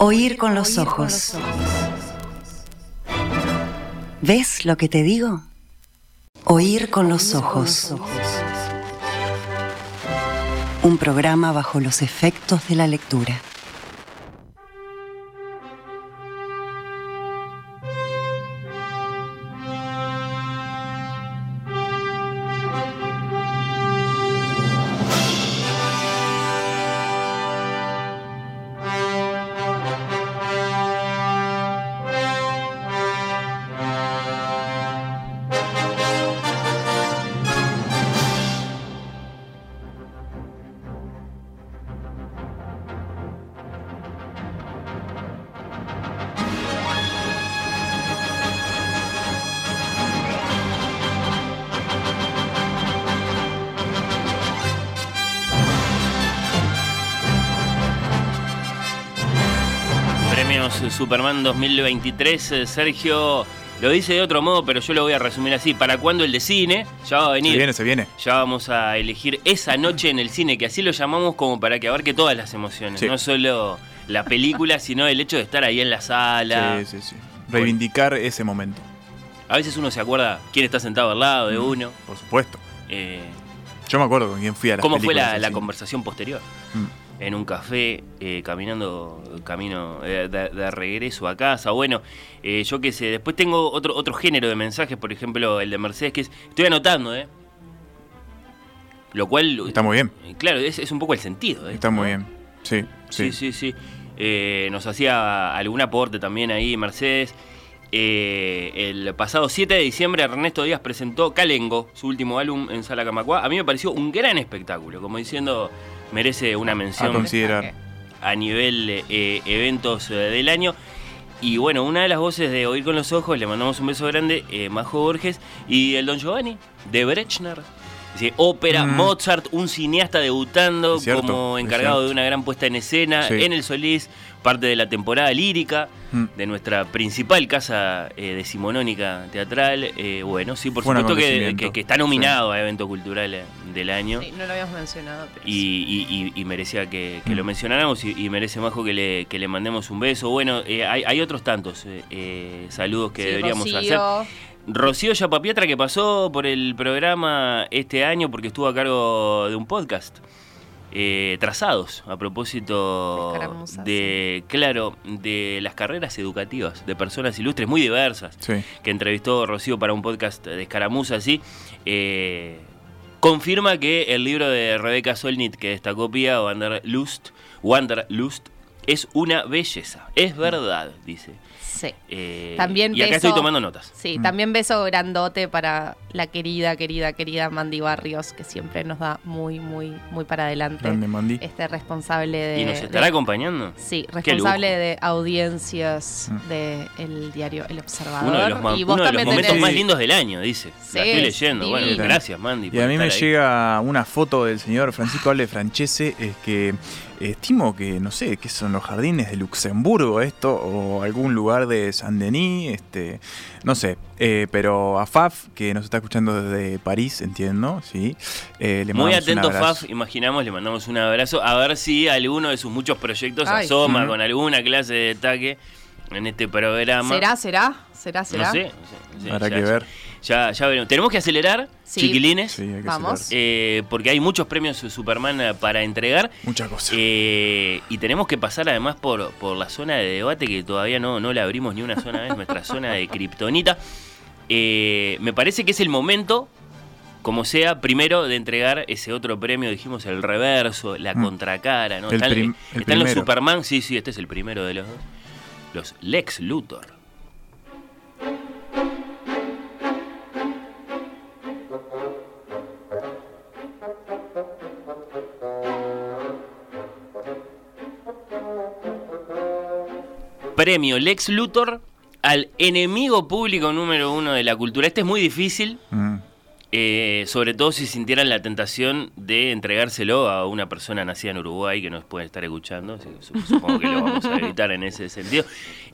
Oír con los ojos. ¿Ves lo que te digo? Oír con los ojos. Un programa bajo los efectos de la lectura. Superman 2023, eh, Sergio lo dice de otro modo, pero yo lo voy a resumir así. ¿Para cuándo el de cine? Ya va a Se venir. viene, se viene. Ya vamos a elegir esa noche en el cine, que así lo llamamos como para que abarque todas las emociones. Sí. No solo la película, sino el hecho de estar ahí en la sala. Sí, sí, sí. Reivindicar ese momento, A veces uno se acuerda quién está sentado al lado de uno. por supuesto. eh, Yo me acuerdo con quién fui a las ¿Cómo fue la, la conversación posterior? Mm. En un café, eh, caminando camino eh, de, de regreso a casa. Bueno, eh, yo qué sé. Después tengo otro, otro género de mensajes, por ejemplo, el de Mercedes, que es. Estoy anotando, ¿eh? Lo cual. Está muy bien. eh, Claro, es, es un poco el sentido. de Está esto, muy ¿no? bien. Sí, Sí, sí. sí, sí. Eh, nos hacía algún aporte también ahí, Mercedes. Eh, el pasado 7 de diciembre Ernesto Díaz presentó Calengo, su último álbum en Sala Camacuá. A mí me pareció un gran espectáculo, como diciendo, merece una A mención considerar. a nivel eh, eventos eh, del año. Y bueno, una de las voces de Oír con los Ojos, le mandamos un beso grande, eh, Majo Borges, y el Don Giovanni, de Brechner. Dice, ópera, Mm. Mozart, un cineasta debutando cierto, como encargado de una gran puesta en escena Sí. en el Solís, parte de la temporada lírica Mm. de nuestra principal casa eh, decimonónica teatral. Eh, bueno, sí, por supuesto que, acontecimiento. que- que está nominado a evento cultural del año. Sí, no lo habíamos mencionado, pero sí. Y, y- y- y merecía que, que Mm. lo mencionáramos y, y merece Majo que le, que le mandemos un beso. Bueno, eh, hay, hay otros tantos eh, eh, saludos que Sí, deberíamos Rocío. hacer. Rocío Yapapietra que pasó por el programa este año porque estuvo a cargo de un podcast. Eh, trazados a propósito De claro de las carreras educativas de personas ilustres muy diversas Sí. que entrevistó Rocío para un podcast de escaramuza así, eh, confirma que el libro de Rebeca Solnit que destacó Pia, Wanderlust, Wanderlust, es una belleza. Es verdad, dice. Sí. Eh, También y acá beso- estoy tomando notas. Sí, Mm. también beso grandote para la querida, querida, querida Mandy Barrios, que siempre nos da muy, muy, muy para adelante. Grande Mandy. Este responsable de. ¿Y nos de- estará acompañando? Sí, responsable de audiencias Mm. del diario El Observador. Uno de los, y vos uno de los momentos tenés- más lindos del año, dice. Sí, la estoy leyendo. Bueno, gracias, Mandy. Y por a mí me ahí. llega una foto del señor Francisco Ale Francese, es que estimo que, no sé, que son los jardines de Luxemburgo esto, o algún lugar de Saint Denis, este, no sé, eh, pero a Faf, que nos está escuchando desde París, entiendo, sí, eh, le Muy mandamos un atento. Faf. Imaginamos, le mandamos un abrazo. A ver si alguno de sus muchos proyectos Ay. asoma con alguna clase de detalle en este programa. ¿Será, será? ¿Será, será? No sé. sé, Habrá ya- que ver. Ya, ya veremos. Tenemos que acelerar, Sí. chiquilines, Sí, hay que Vamos. acelerar. eh, porque hay muchos premios Superman eh, para entregar. Muchas cosas. Eh, y tenemos que pasar además por, por la zona de debate que todavía no, no la abrimos ni una sola vez, nuestra zona de Kryptonita. Eh, me parece que es el momento, como sea, primero de entregar ese otro premio, dijimos el reverso, la Mm. contracara, ¿no? El están prim- el están los. Superman, sí, sí, este es el primero de los dos. Los Lex Luthor. Premio Lex Luthor al enemigo público número uno de la cultura. Este es muy difícil, Mm. eh, sobre todo si sintieran la tentación de entregárselo a una persona nacida en Uruguay que nos puede estar escuchando. así que su- Supongo que lo vamos a evitar en ese sentido.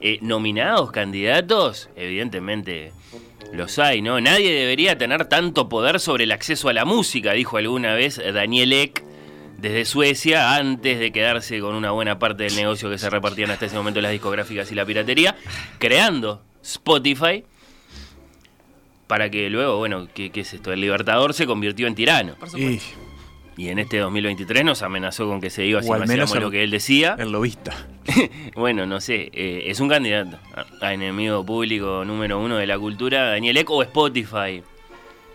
Eh, nominados, candidatos, evidentemente los hay, ¿no? Nadie debería tener tanto poder sobre el acceso a la música, dijo alguna vez Daniel Eck desde Suecia, antes de quedarse con una buena parte del negocio que se repartían hasta ese momento las discográficas y la piratería, creando Spotify para que luego, bueno, ¿qué, qué es esto? El Libertador se convirtió en tirano. Por Y supuesto. Y en este 2023 nos amenazó con que se iba si no hacíamos lo que él decía. el lobista. Bueno, no sé, eh, es un candidato a, a enemigo público número uno de la cultura, Daniel Eck, o Spotify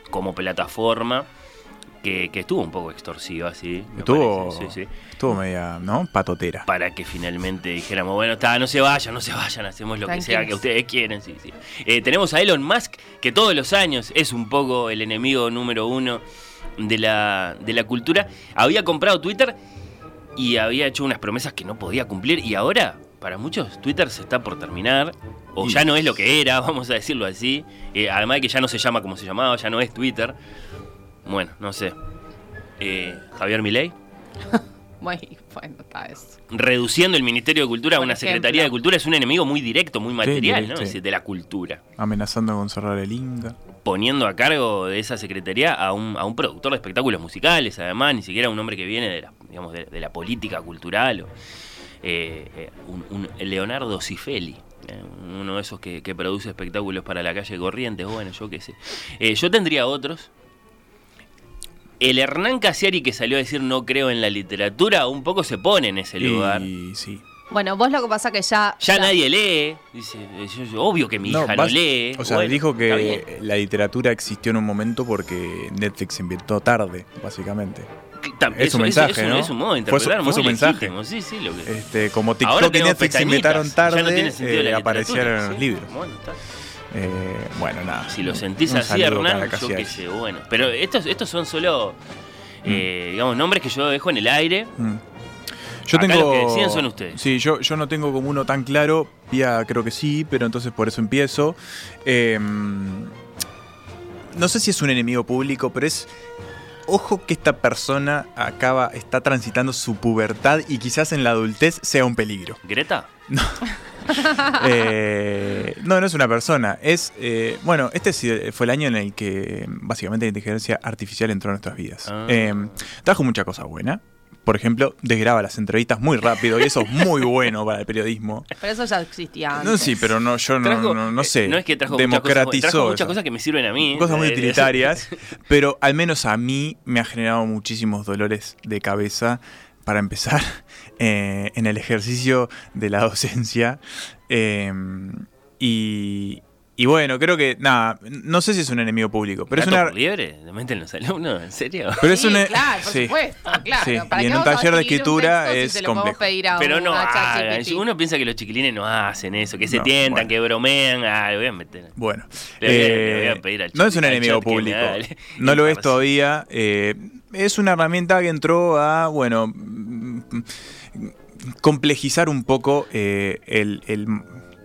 como plataforma, que, que estuvo un poco extorsiva, sí. me Estuvo, sí, sí. estuvo media, ¿no? Patotera. Para que finalmente dijéramos, bueno, está, no se vayan, no se vayan, hacemos lo que sea que ustedes quieren, sí, sí. Eh, tenemos a Elon Musk, que todos los años es un poco el enemigo número uno de la, de la cultura. Había comprado Twitter y había hecho unas promesas que no podía cumplir y ahora, para muchos, Twitter se está por terminar. O ya no es lo que era, vamos a decirlo así. Eh, además de que ya no se llama como se llamaba, ya no es Twitter. Bueno, no sé. Eh, Javier Milei Muy bueno, está eso. reduciendo el Ministerio de Cultura a una ejemplo. Secretaría de Cultura es un enemigo muy directo, muy material, ¿no? Es de la cultura. Amenazando con cerrar el Inca. Poniendo a cargo de esa secretaría a un, a un productor de espectáculos musicales, además, ni siquiera un hombre que viene de la, digamos, de, de la política cultural. o, eh, eh, un, un Leonardo Cifeli. eh, Uno de esos que, que produce espectáculos para la calle Corrientes, bueno, yo qué sé. Eh, yo tendría otros. El Hernán Casiari que salió a decir no creo en la literatura, un poco se pone en ese lugar. Y sí. Bueno, vos lo que pasa que ya. Ya nadie lee. Dice, yo- obvio que mi hija no, lee. O sea, Bueno, dijo que la literatura existió en un momento porque Netflix se inventó tarde, básicamente. Es eso- un mensaje, es un- ¿no? Es un modo de Fue su- interpretar fue su mensaje. legítimo, Sí, sí, lo que... Este, como TikTok y Netflix inventaron tarde, no eh, aparecieron en los sí. libros. Bueno, está. Eh, bueno, nada. Si lo sentís así, Hernán, yo qué sé, bueno. Pero estos, estos son solo, eh, digamos, nombres que yo dejo en el aire. Mm. Yo Acá tengo. los que deciden son ustedes. Sí, yo, yo no tengo como uno tan claro. Pia creo que sí, pero entonces por eso empiezo. Eh, no sé si es un enemigo público, pero es. Ojo que esta persona acaba, está transitando su pubertad y quizás en la adultez sea un peligro. ¿Greta? Eh, no, no es una persona. Es. eh, bueno, este sí fue el año en el que básicamente la inteligencia artificial entró en nuestras vidas. Ah. Eh, trajo mucha cosa buena. Por ejemplo, desgraba las entrevistas muy rápido y eso es muy bueno para el periodismo. Pero eso ya existía antes. No, sí, pero no, yo no, Trajo- no, no eh, sé. No es que trajo muchas cosas, democratizó trajo muchas cosas que me sirven a mí. Cosas muy Eh, utilitarias, pero al menos a mí me ha generado muchísimos dolores de cabeza para empezar eh, en el ejercicio de la docencia. Eh, y, y bueno, creo que, nada, no sé si es un enemigo público, pero es ¿Gato una... liebre? ¿Le meten los alumnos? ¿En serio? Pero es Sí, una claro, por sí. supuesto, claro. Sí, ¿Para y en un taller de escritura si es lo complejo. pedir a Pero no hagan. Uno piensa que los chiquilines no hacen eso, que se No, tientan, bueno. que bromean, ah, le voy a meter. Bueno, Le voy a- eh, le voy a pedir al no es un enemigo público, no lo es todavía. eh, es una herramienta que entró a, bueno, complejizar un poco eh, el, el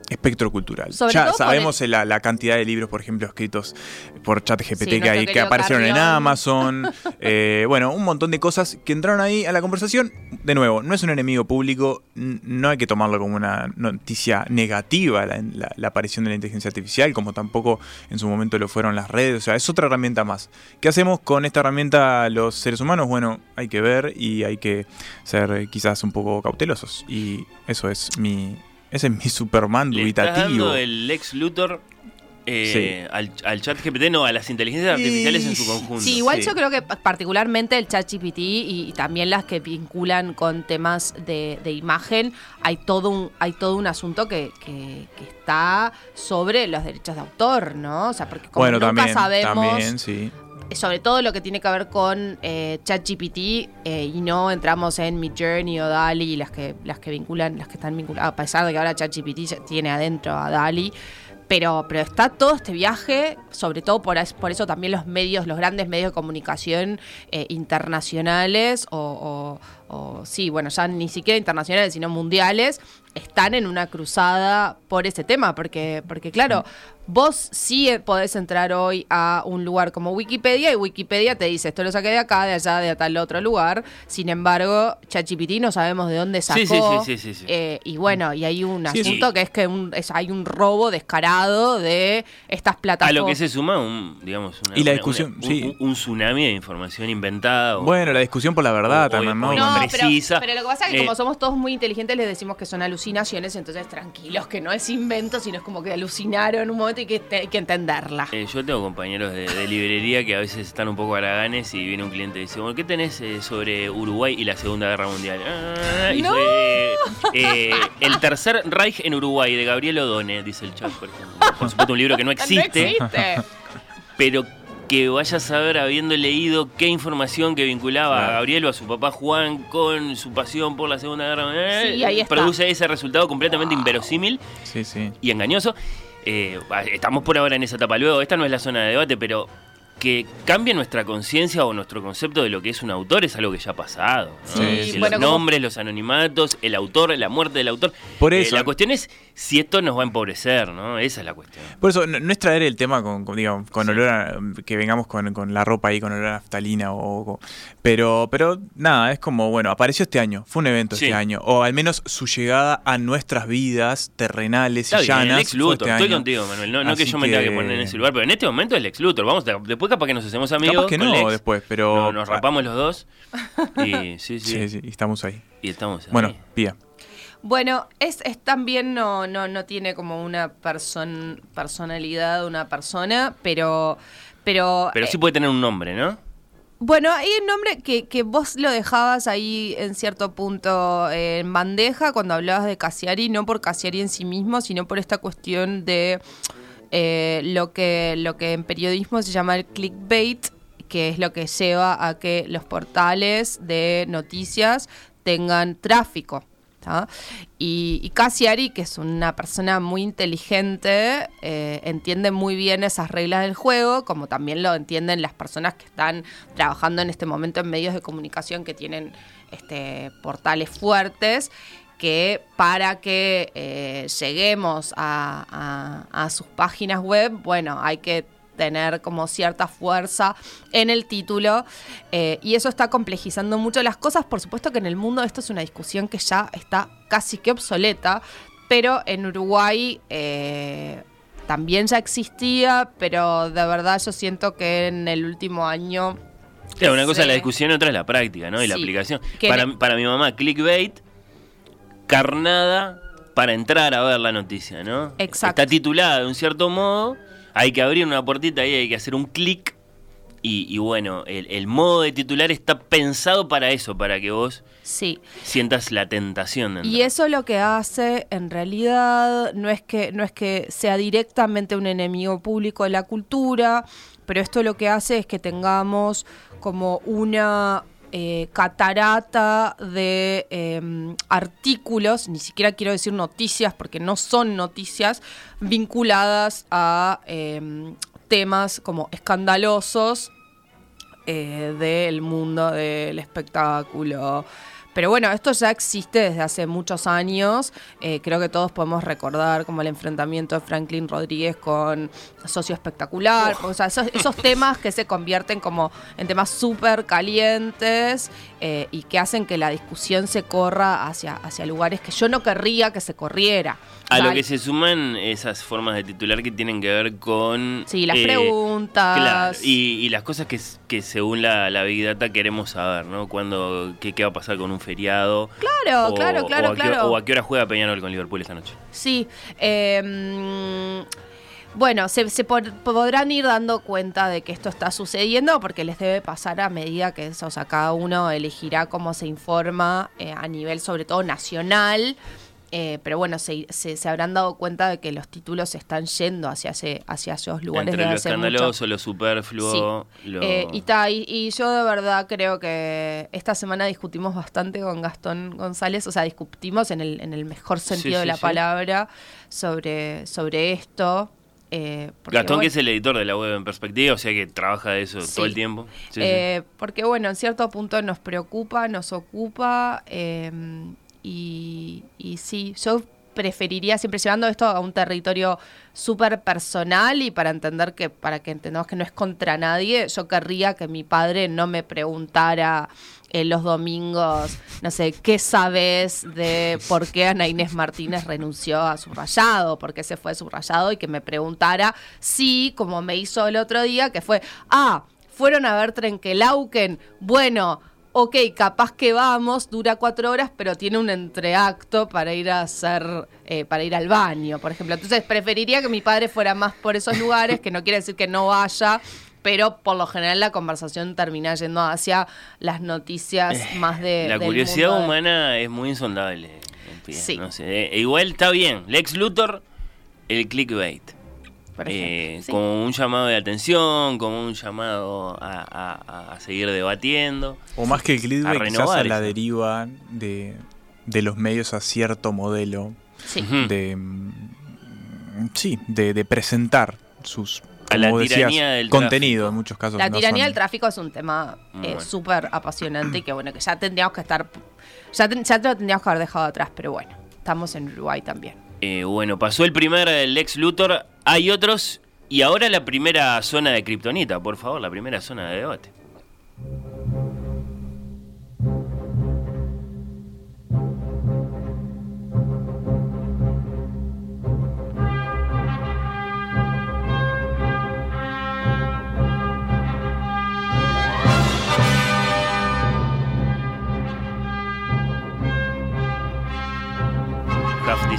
espectro cultural. Sobre ya sabemos la, la cantidad de libros, por ejemplo, escritos por ChatGPT Sí, que, hay, que aparecieron en. Amazon. eh, bueno, un montón de cosas que entraron ahí a la conversación. De nuevo, no es un enemigo público, no hay que tomarlo como una noticia negativa la, la- la aparición de la inteligencia artificial, como tampoco en su momento lo fueron las redes. O sea, es otra herramienta más. ¿Qué hacemos con esta herramienta los seres humanos? Bueno, hay que ver y hay que ser eh, quizás un poco cautelosos. Y eso es mi Ese es mi Superman Le estás dubitativo. dando el Lex Luthor eh, al, al chat GPT, no, a las inteligencias artificiales en su conjunto. Sí, igual Sí. yo creo que particularmente el ChatGPT y, y también las que vinculan con temas de, de imagen, hay todo un, hay todo un asunto que, que- que está sobre los derechos de autor, ¿no? O sea, porque como bueno, nunca también, sabemos también, sí. Sobre todo lo que tiene que ver con eh, ChatGPT eh, y no entramos en Midjourney o DALI las que las que vinculan, las que están vinculadas, a pesar de que ahora ChatGPT tiene adentro a DALI. Pero, pero está todo este viaje, sobre todo por, por eso también los medios, los grandes medios de comunicación eh, internacionales o, sí, bueno, ya ni siquiera internacionales, sino mundiales, están en una cruzada por ese tema, porque, porque claro, vos sí eh, podés entrar hoy a un lugar como Wikipedia y Wikipedia te dice, esto lo saqué de acá, de allá, de tal otro lugar. Sin embargo, ChatGPT no sabemos de dónde sacó. Sí, sí, sí, sí, sí, sí. Eh, y bueno, y hay un Sí, asunto sí. que es que un- es- hay un robo descarado de estas A plataformas. lo que se suma un, digamos, una, Y la una- discusión, una- sí. un, un tsunami de información inventada. o- Bueno, la discusión por la verdad o- también, ¿no? o- No, pero, precisa. pero lo que pasa es que Eh, como somos todos muy inteligentes les decimos que son alucinaciones, entonces tranquilos, que no es invento, sino es como que alucinaron un momento y que te- hay que entenderla. Eh, yo tengo compañeros de, de librería que a veces están un poco haraganes y viene un cliente y dice, bueno, ¿qué tenés eh, sobre Uruguay y la Segunda Guerra Mundial? Ah, y ¡No! soy, eh, eh, el tercer Reich en Uruguay, de Gabriel Odone, dice el chat, por ejemplo. Por supuesto, un libro que no existe, No existe. pero que vaya a saber, habiendo leído qué información que vinculaba a. Gabriel o a su papá Juan con su pasión por la Segunda Guerra Mundial, Sí, produce ese resultado completamente inverosímil Sí, sí. y engañoso. Eh, estamos por ahora en esa etapa. Luego, esta no es la zona de debate, pero que cambie nuestra conciencia o nuestro concepto de lo que es un autor es algo que ya ha pasado. ¿no? Sí, sí. bueno, los como- nombres, los anonimatos, el autor, la muerte del autor. Por Eh, eso- la cuestión es si esto nos va a empobrecer, ¿no? Esa es la cuestión. Por eso, no, no es traer el tema con, con, digamos, con olor a, que vengamos con, con la ropa ahí, con olor a naftalina o, o- pero, pero nada, es como, bueno, apareció este año, fue un evento este año, o al menos su llegada a nuestras vidas terrenales Está y bien, el llanas fue Luthor, este estoy año. contigo, Manuel. No, no que yo me tenga que poner en ese lugar, pero en este momento es Lex Luthor. Vamos, a- después capaz que nos hacemos amigos. Capaz que con no Lex. después, pero... No, nos rapamos los dos. Y sí, sí. Sí, sí, y estamos ahí. Y estamos ahí. Bueno, Pía. Bueno, es, es también no, no, no tiene como una person, personalidad una persona, pero. Pero, Pero eh, sí puede tener un nombre, ¿no? Bueno, hay un nombre que, que vos lo dejabas ahí en cierto punto eh, en bandeja cuando hablabas de Cassiari, no por Cassiari en sí mismo, sino por esta cuestión de eh, lo, que, lo que en periodismo se llama el clickbait, que es lo que lleva a que los portales de noticias tengan tráfico. Y, y Cassiari, que es una persona muy inteligente, eh, entiende muy bien esas reglas del juego, como también lo entienden las personas que están trabajando en este momento en medios de comunicación que tienen este, portales fuertes que para que eh, lleguemos a, a- a sus páginas web, bueno, hay que tener como cierta fuerza en el título eh, y eso está complejizando mucho las cosas. Por supuesto que en el mundo esto es una discusión que ya está casi que obsoleta, pero en Uruguay eh, también ya existía, pero de verdad yo siento que en el último año... Claro, una cosa es la discusión, otra es la práctica, ¿no? Y la aplicación. Para, para mi mamá, clickbait, carnada para entrar a ver la noticia, ¿no? Exacto. Está titulada de un cierto modo, hay que abrir una puertita ahí, hay que hacer un clic. Y, y bueno, el, el modo de titular está pensado para eso, para que vos Sí, sientas la tentación de Y eso lo que hace en realidad no es que no es que sea directamente un enemigo público de la cultura, pero esto lo que hace es que tengamos como una eh, catarata de eh, artículos, ni siquiera quiero decir noticias porque no son noticias, vinculadas a eh, temas como escandalosos eh, del mundo del espectáculo. Pero bueno, esto ya existe desde hace muchos años. Eh, creo que todos podemos recordar como el enfrentamiento de Franklin Rodríguez con Socio Espectacular. O sea, esos, esos temas que se convierten como en temas súper calientes eh, y que hacen que la discusión se corra hacia, hacia lugares que yo no querría que se corriera. A lo que se suman esas formas de titular que tienen que ver con... Sí, las eh, preguntas. Claro, y, y las cosas que, que según la, la Big Data queremos saber, ¿no? Cuando, qué, qué va a pasar con un feriado. Claro, claro, claro, o a qué- claro. o a qué hora juega Peñarol con Liverpool esta noche. Sí. eh, bueno, se, se por- podrán ir dando cuenta de que esto está sucediendo porque les debe pasar a medida que o sea, cada uno elegirá cómo se informa eh, a nivel sobre todo nacional. eh, pero bueno, se, se- se habrán dado cuenta de que los títulos se están yendo hacia, ese, hacia esos lugares Entre desde lo hace mucho. escandaloso, lo superfluo, lo... Eh, y, ta, y, y yo de verdad creo que esta semana discutimos bastante con Gastón González, o sea, discutimos en el, en el mejor sentido Sí, de sí, la sí. palabra sobre, sobre esto. Eh, Gastón, que es el editor de la web en perspectiva, o sea que trabaja de eso Sí. todo el tiempo. Sí, sí. eh, porque bueno, en cierto punto nos preocupa, nos ocupa eh, y, y sí, yo preferiría siempre llevando esto a un territorio súper personal y para entender que, para que entendamos que no es contra nadie, yo querría que mi padre no me preguntara en los domingos, no sé, ¿qué sabes de por qué Ana Inés Martínez renunció a subrayado? ¿Por qué se fue subrayado? Y que me preguntara si, como me hizo el otro día, que fue, ah, fueron a ver Trenkelauken, bueno, ok, capaz que vamos, dura cuatro horas, pero tiene un entreacto para ir a hacer, eh, para ir al baño, por ejemplo. Entonces preferiría que mi padre fuera más por esos lugares, que no quiere decir que no vaya, pero por lo general la conversación termina yendo hacia las noticias más de... Eh, la del curiosidad mundo de- humana es muy insondable. Sí. no sé, eh, igual está bien. Lex Luthor, el clickbait. por Eh. Sí. Como un llamado de atención, como un llamado a, a- a seguir debatiendo. O más que el A clickbait, quizás renovar a la deriva de, de los medios a cierto modelo Sí. De mm, sí, de, de presentar sus A la decías, tiranía del contenido tráfico. en muchos casos. La no tiranía son- del tráfico es un tema eh, Bueno. súper apasionante y que bueno, que ya tendríamos que estar, ya, ten- ya lo tendríamos que haber dejado atrás, pero bueno, estamos en Uruguay también. Eh, bueno, pasó el primer eh, Lex Luthor. Hay otros. Y ahora la primera zona de Kryptonita, por favor, la primera zona de debate.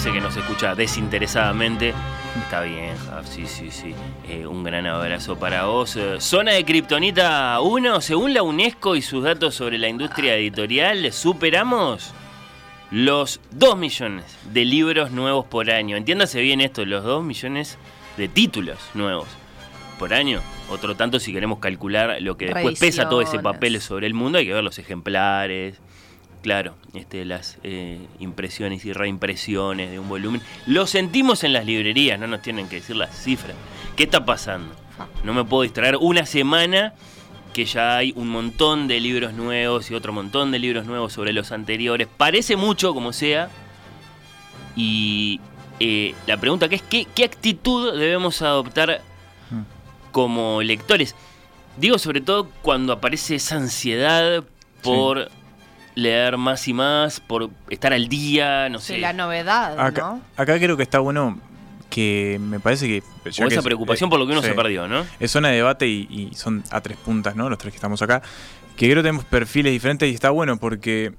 Dice que nos escucha desinteresadamente. Está bien, Huff, sí, sí, sí. Eh, un gran abrazo para vos. Eh, Zona de Kryptonita 1, según la UNESCO y sus datos sobre la industria editorial, superamos los 2 millones de libros nuevos por año. Entiéndase bien esto, los 2 millones de títulos nuevos por año. Otro tanto si queremos calcular lo que después pesa todo ese papel sobre el mundo, hay que ver los ejemplares, Claro, este, las eh, impresiones y reimpresiones de un volumen. Lo sentimos en las librerías, no nos tienen que decir las cifras. ¿Qué está pasando? No me puedo distraer una semana que ya hay un montón de libros nuevos y otro montón de libros nuevos sobre los anteriores. Parece mucho como sea. Y eh, la pregunta que es, ¿qué, qué actitud debemos adoptar como lectores? Digo sobre todo cuando aparece esa ansiedad por leer más y más, por estar al día, no sé. Sí, la novedad, Acá, ¿no? acá creo que está bueno que me parece que... o que esa es- preocupación eh, por lo que uno sí. se perdió, ¿no? Es zona de debate y, y son a tres puntas, ¿no? Los tres que estamos acá. Que creo que tenemos perfiles diferentes y está bueno porque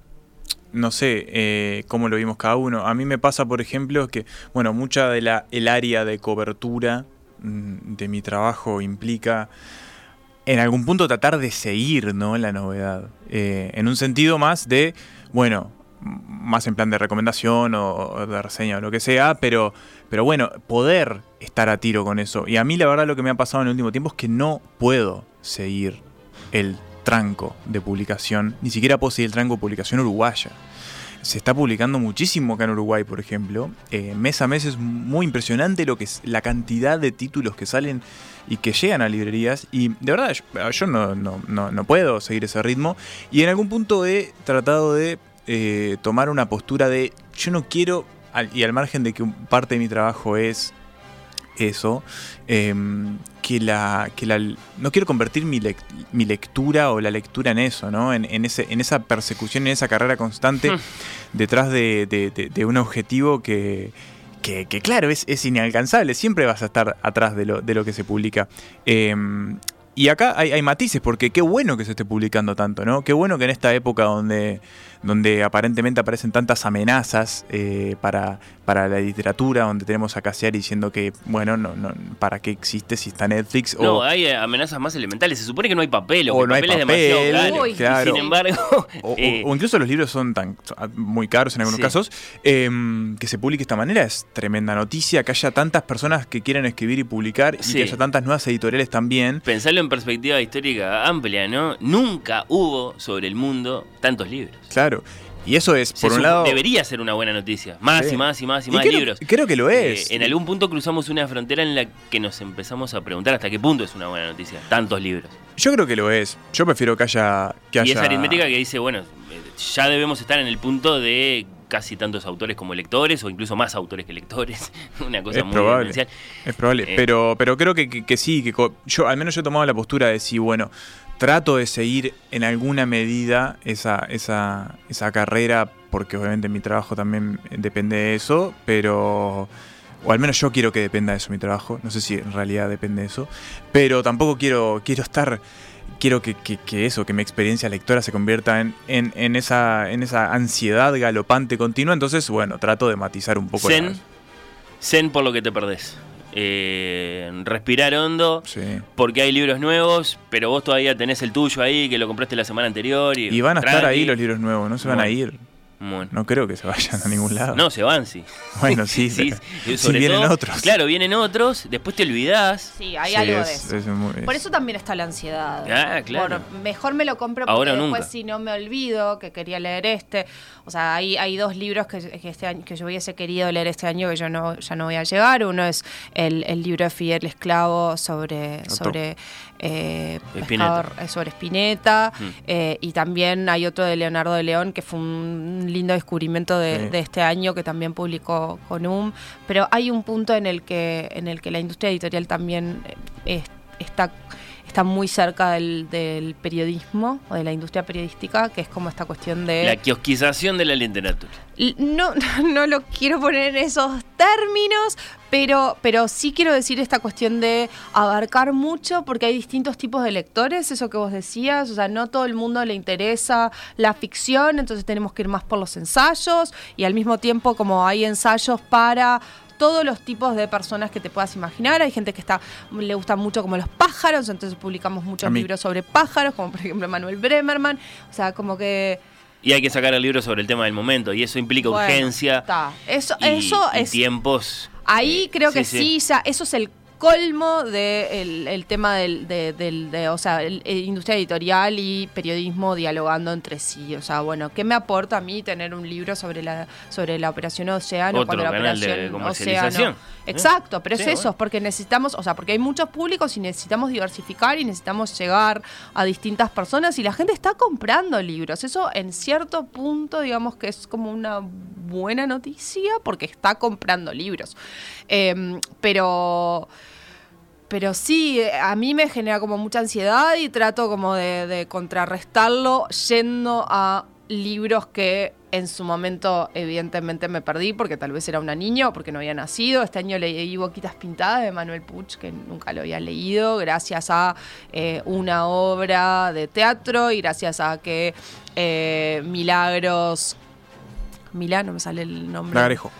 no sé eh, cómo lo vimos cada uno. A mí me pasa, por ejemplo, que, bueno, mucha de la el área de cobertura mm, de mi trabajo implica en algún punto tratar de seguir, ¿no? La novedad. Eh, en un sentido más de, bueno, más en plan de recomendación o, o de reseña o lo que sea, pero, pero bueno, poder estar a tiro con eso. Y a mí la verdad lo que me ha pasado en el último tiempo es que no puedo seguir el tranco de publicación, ni siquiera puedo seguir el tranco de publicación uruguaya. Se está publicando muchísimo acá en Uruguay, por ejemplo. Eh, mes a mes es muy impresionante lo que es la cantidad de títulos que salen y que llegan a librerías. Y de verdad, yo, yo no, no, no, no puedo seguir ese ritmo. Y en algún punto he tratado de eh, tomar una postura de yo no quiero, y al margen de que parte de mi trabajo es eso, em, que la, que la, no quiero convertir mi, lec- mi lectura o la lectura en eso, ¿no? En, en ese, en esa persecución, en esa carrera constante Hmm. detrás de, de- de- de un objetivo que, que, que, claro, es, es inalcanzable, siempre vas a estar atrás de lo, de lo que se publica. Em, y acá hay, hay matices, porque qué bueno que se esté publicando tanto, ¿no? Qué bueno que en esta época donde donde aparentemente aparecen tantas amenazas eh, para, para la literatura, donde tenemos a Cassiari diciendo que, bueno, no, no, ¿para qué existe si está Netflix? No, hay eh, amenazas más elementales. Se supone que no hay papel o, O que no hay papel, papel, es demasiado caro. Uy. claro. Sin embargo, O, eh, o incluso los libros son tan muy caros en algunos Sí. casos, em, que se publique de esta manera es tremenda noticia, que haya tantas personas que quieren escribir y publicar y que haya tantas nuevas editoriales también. pensarlo en perspectiva histórica amplia, ¿no? Nunca hubo sobre el mundo tantos libros. Claro. Y eso es, Se por un lado... Debería ser una buena noticia. Más Sí. y más y más y Y más creo, libros. creo que lo Eh, es. en algún punto cruzamos una frontera en la que nos empezamos a preguntar hasta qué punto es una buena noticia. Tantos libros. Yo creo que lo es. Yo prefiero que haya... Que Y haya... esa aritmética que dice, bueno, eh, ya debemos estar en el punto de casi tantos autores como lectores, o incluso más autores que lectores. una cosa Es muy probable. Es probable, Eh. pero, pero creo que, que- que sí, que yo al menos yo he tomado la postura de decir, bueno, trato de seguir en alguna medida esa, esa, esa carrera, porque obviamente mi trabajo también depende de eso, pero... O al menos yo quiero que dependa de eso mi trabajo. No sé si en realidad depende de eso. Pero tampoco quiero, quiero estar. Quiero que, que- que eso, que mi experiencia lectora se convierta en, en, en esa, en esa ansiedad galopante continua. Entonces, bueno, trato de matizar un poco Zen, la- zen por lo que te perdés. Eh, respirar hondo, Sí. porque hay libros nuevos, pero vos todavía tenés el tuyo ahí, que lo compraste la semana anterior. Y, Y van a estar ahí los libros nuevos, no se van a ir. Bueno. No creo que se vayan a ningún lado. No, se van, sí. Bueno, sí, Sí, vienen todo- otros. Claro, vienen otros, después te olvidás. Sí, hay Sí, algo es- de eso. es muy- Por es- eso también está la ansiedad. Ah, claro. Por- mejor me lo compro porque Ahora después nunca. si no me olvido que quería leer este. O sea, hay, hay dos libros que, que este año, que yo hubiese querido leer este año que yo no, ya no voy a llegar. Uno es el, el libro de Fidel Esclavo sobre, sobre eh, Spinetta. pescador- eh, sobre Spinetta. Mm. Eh, y también hay otro de Leonardo de León que fue un lindo descubrimiento de, Sí. de este año que también publicó con UM. Pero hay un punto en el que, en el que la industria editorial también eh, es- está, está muy cerca del, del periodismo o de la industria periodística, que es como esta cuestión de... La kiosquización de la literatura. No, no lo quiero poner en esos términos, pero, pero sí quiero decir esta cuestión de abarcar mucho, porque hay distintos tipos de lectores, eso que vos decías, o sea, no todo el mundo le interesa la ficción, entonces tenemos que ir más por los ensayos, y al mismo tiempo como hay ensayos para todos los tipos de personas que te puedas imaginar. Hay gente que está le gusta mucho como los pájaros, entonces publicamos muchos libros sobre pájaros, como por ejemplo Manuel Bremerman. O sea, como que Y hay que sacar el libro sobre el tema del momento, y eso implica Bueno, urgencia. está. Eso, y, eso y es. tiempos. Ahí eh, creo que sí, sí, ya, eso es el colmo del de el tema del, de, del- de, o sea, el- industria editorial y periodismo dialogando entre sí. O sea, bueno, ¿qué me aporta a mí tener un libro sobre la, sobre la operación Océano Otro cuando la canal operación Océano? ¿eh? Exacto, pero Sí, es eso, bueno. porque necesitamos, o sea, porque hay muchos públicos y necesitamos diversificar y necesitamos llegar a distintas personas y la gente está comprando libros. Eso en cierto punto, digamos que es como una buena noticia porque está comprando libros. Em, pero pero sí, a mí me genera como mucha ansiedad y trato como de, contrarrestarlo yendo a libros que en su momento evidentemente me perdí porque tal vez era una niña o porque no había nacido. Este año leí Boquitas Pintadas de Manuel Puch, que nunca lo había leído, gracias a eh, una obra de teatro y gracias a que eh, Milagros... Milán, no me sale el nombre. Lagarejo.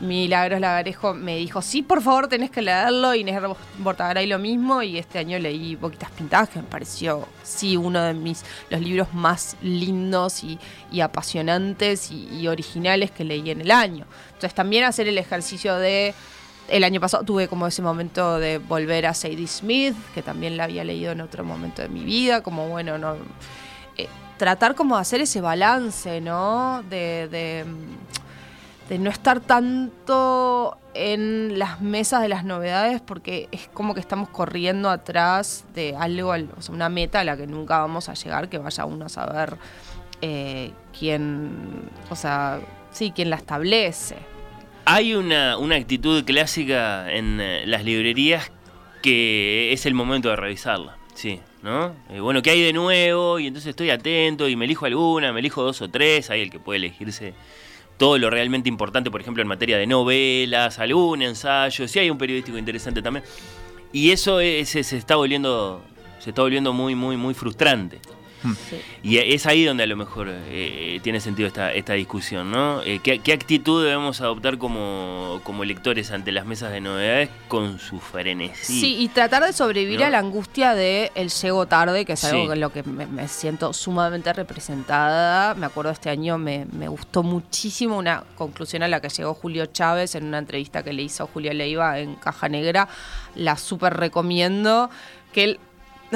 Milagros Lagarejo me dijo, sí, por favor, tenés que leerlo. Inés Bortagaray lo mismo. Y este año leí Boquitas Pintadas, que me pareció, sí, uno de mis los libros más lindos y, apasionantes y, originales que leí en el año. Entonces también hacer el ejercicio de... El año pasado tuve como ese momento de volver a Sadie Smith, que también la había leído en otro momento de mi vida, como bueno, no... eh, tratar como de hacer ese balance, ¿no? de, de de no estar tanto en las mesas de las novedades porque es como que estamos corriendo atrás de algo, al- o sea, una meta a la que nunca vamos a llegar, que vaya uno a saber eh, quién, o sea, sí, quién la establece. Hay una, una actitud clásica en eh, las librerías que es el momento de revisarla, sí, ¿no? Eh, bueno, ¿qué hay de nuevo? Y entonces estoy atento y me elijo alguna, me elijo dos o tres, hay el que puede elegirse todo lo realmente importante, por ejemplo, en materia de novelas, algún ensayo, si hay un periodístico interesante también. Y eso es- se está volviendo se está volviendo muy, muy, muy frustrante. Y es ahí donde a lo mejor eh, tiene sentido esta, esta discusión, ¿no? Eh, ¿qué, actitud debemos adoptar como, como lectores ante las mesas de novedades con su frenesí? Sí, y tratar de sobrevivir a la angustia de el llego tarde, que es algo en lo que me, siento sumamente representada. Me acuerdo este año me, me gustó muchísimo una conclusión a la que llegó Julio Chávez en una entrevista que le hizo Julio Leiva en Caja Negra. La súper recomiendo que él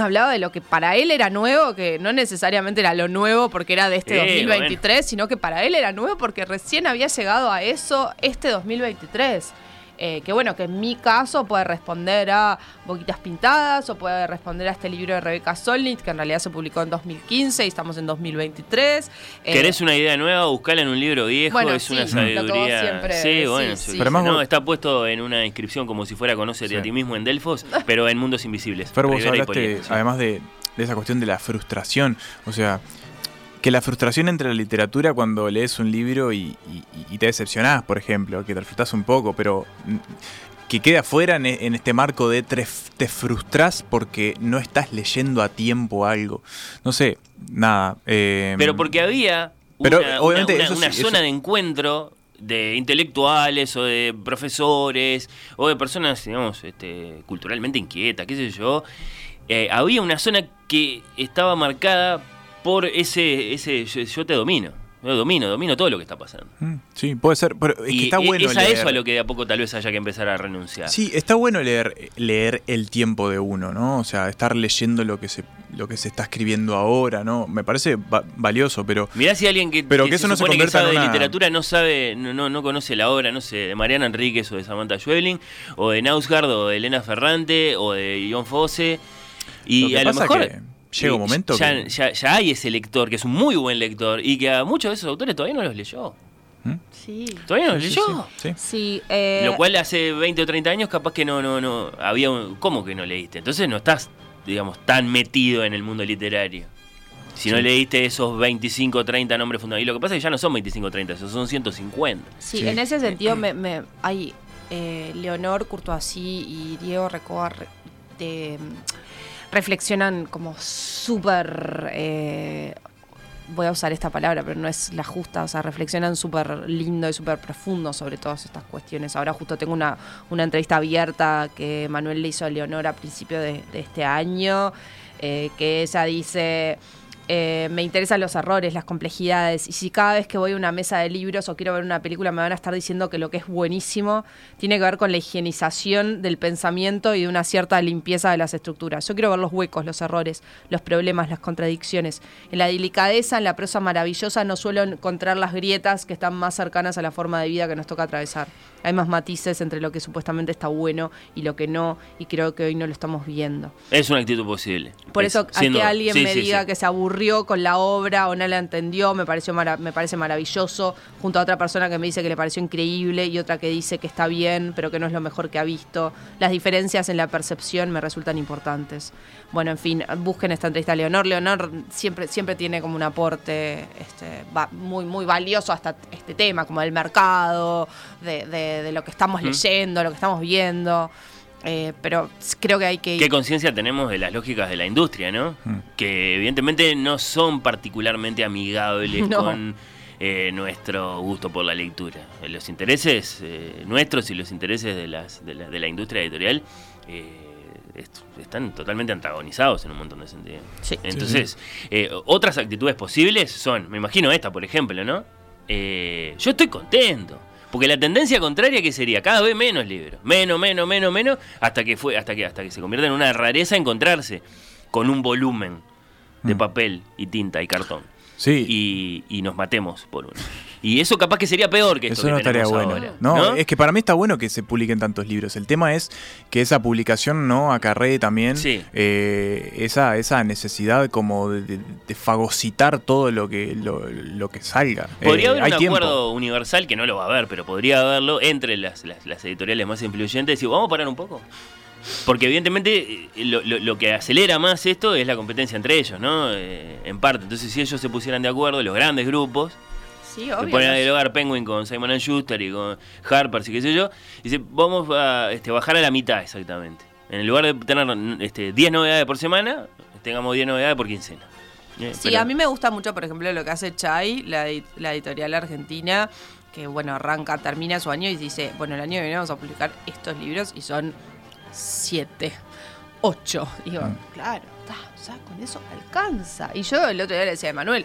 hablaba de lo que para él era nuevo, que no necesariamente era lo nuevo porque era de este 2023, sino que para él era nuevo porque recién había llegado a eso este 2023. Eh, que bueno, que en mi caso puede responder a Boquitas Pintadas o puede responder a este libro de Rebeca Solnit, que en realidad se publicó en 2015 y estamos en 2023. Eh, ¿Querés una idea nueva? Buscala en un libro viejo, es una sabiduría. sí, bueno, pero no, está puesto en una inscripción como si fuera Conocer a ti mismo en Delfos, pero en Mundos Invisibles. Pero vos hablaste, además de, de esa cuestión de la frustración, o sea, que la frustración entre la literatura cuando lees un libro y, te decepcionás, por ejemplo, que te frustras un poco, pero que quede afuera en, este marco de te, te frustras porque no estás leyendo a tiempo algo. No sé, nada. Em, pero porque había una, una, zona de encuentro de intelectuales o de profesores o de personas, digamos, este, culturalmente inquietas, qué sé yo. Eh, había una zona que estaba marcada por ese, ese yo, te domino. Yo domino, domino todo lo que está pasando. Mm, sí, puede ser. Pero es que está bueno es a eso a lo que de a poco tal vez haya que empezar a renunciar. Sí, está bueno leer, leer el tiempo de uno, ¿no? O sea, estar leyendo lo que se, lo que se está escribiendo ahora, ¿no? Me parece valioso, pero. Mirá si alguien que, pero que, eso no se que sabe de literatura no sabe, no, no, conoce la obra, no sé, de Mariana Enríquez o de Samantha Schweblin, o de Nausgard, o de Elena Ferrante, o de John Fosse. Y a lo mejor llega un momento ya, ya, hay ese lector, que es un muy buen lector, y que a muchos de esos autores todavía no los leyó. ¿Mm? Sí. ¿Todavía no los leyó? Sí. Eh, Lo cual hace 20 o 30 años capaz que no, no, no, había un, ¿Cómo que no leíste? Entonces no estás, digamos, tan metido en el mundo literario. Si no leíste esos 25 o 30 nombres fundamentales. Y lo que pasa es que ya no son 25 o 30, esos son 150. Sí, en ese sentido me, me hay eh, Leonor Courtoisí y Diego Recobar de reflexionan como súper... Eh, voy a usar esta palabra, pero no es la justa, o sea, reflexionan súper lindo y súper profundo sobre todas estas cuestiones. Ahora justo tengo una, una entrevista abierta que Manuel le hizo a Leonor a principio de, este año, eh, que ella dice eh, me interesan los errores, las complejidades, y si cada vez que voy a una mesa de libros o quiero ver una película me van a estar diciendo que lo que es buenísimo tiene que ver con la higienización del pensamiento y de una cierta limpieza de las estructuras. Yo quiero ver los huecos, los errores, los problemas, las contradicciones. En la delicadeza, en la prosa maravillosa, no suelo encontrar las grietas que están más cercanas a la forma de vida que nos toca atravesar. Hay más matices entre lo que supuestamente está bueno y lo que no, y creo que hoy no lo estamos viendo. Es una actitud posible. Por eso, a que alguien me diga que se aburre con la obra o no la entendió, me, pareció me parece maravilloso, junto a otra persona que me dice que le pareció increíble y otra que dice que está bien, pero que no es lo mejor que ha visto. Las diferencias en la percepción me resultan importantes. Bueno, en fin, busquen esta entrevista a Leonor. Leonor siempre, siempre tiene como un aporte este, muy, muy valioso hasta este tema, como del mercado, de, lo que estamos leyendo, lo que estamos viendo. Eh, pero creo que hay que... ¿Qué conciencia tenemos de las lógicas de la industria, no? Mm. Que evidentemente no son particularmente amigables con eh, nuestro gusto por la lectura. Los intereses eh, nuestros y los intereses de, las, de, la, industria editorial están totalmente antagonizados en un montón de sentidos. Entonces, otras actitudes posibles son, me imagino esta, por ejemplo, ¿no? yo estoy contento. Porque la tendencia contraria que sería cada vez menos libros, menos, menos, menos, menos, hasta que fue, hasta que, hasta que se convierta en una rareza encontrarse con un volumen de mm. papel y tinta y cartón. Sí. Y, nos matemos por uno. Y eso capaz que sería peor que esto eso no estaría bueno. No, es que para mí está bueno que se publiquen tantos libros. El tema es que esa publicación no acarree también eh, esa, esa necesidad como de, fagocitar todo lo que, lo, que salga. Podría eh, haber un acuerdo universal, que no lo va a haber, pero podría haberlo entre las, las, editoriales más influyentes. Y vamos a parar un poco. Porque evidentemente eh, lo, que acelera más esto es la competencia entre ellos, ¿no? Eh, en parte. Entonces, si ellos se pusieran de acuerdo, los grandes grupos, sí, obvio, se ponen a dialogar Penguin con Simon Schuster y con Harper y qué sé yo, y dice, vamos a este, bajar a la mitad exactamente. En lugar de tener este, 10 novedades por semana, tengamos 10 novedades por quincena. Eh, sí, a mí me gusta mucho, por ejemplo, lo que hace Chai, la, la editorial argentina, que bueno, arranca, termina su año y dice, bueno, el año que viene vamos a publicar estos libros y son siete, ocho. Y digo, mm. claro, con eso alcanza. Y yo el otro día le decía a Manuel,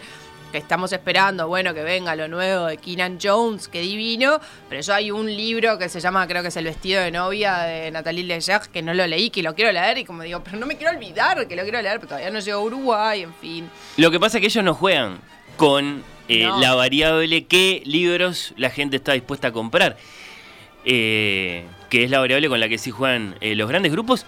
que estamos esperando, bueno, que venga lo nuevo de Keenan Jones, que divino, pero yo hay un libro que se llama, creo que es El vestido de novia de Natalie Leger, que no lo leí, que lo quiero leer, y como digo, pero no me quiero olvidar que lo quiero leer, pero todavía no llegó a Uruguay, en fin. Lo que pasa es que ellos no juegan con eh, la variable qué libros la gente está dispuesta a comprar. Eh, que es la variable con la que sí juegan eh, los grandes grupos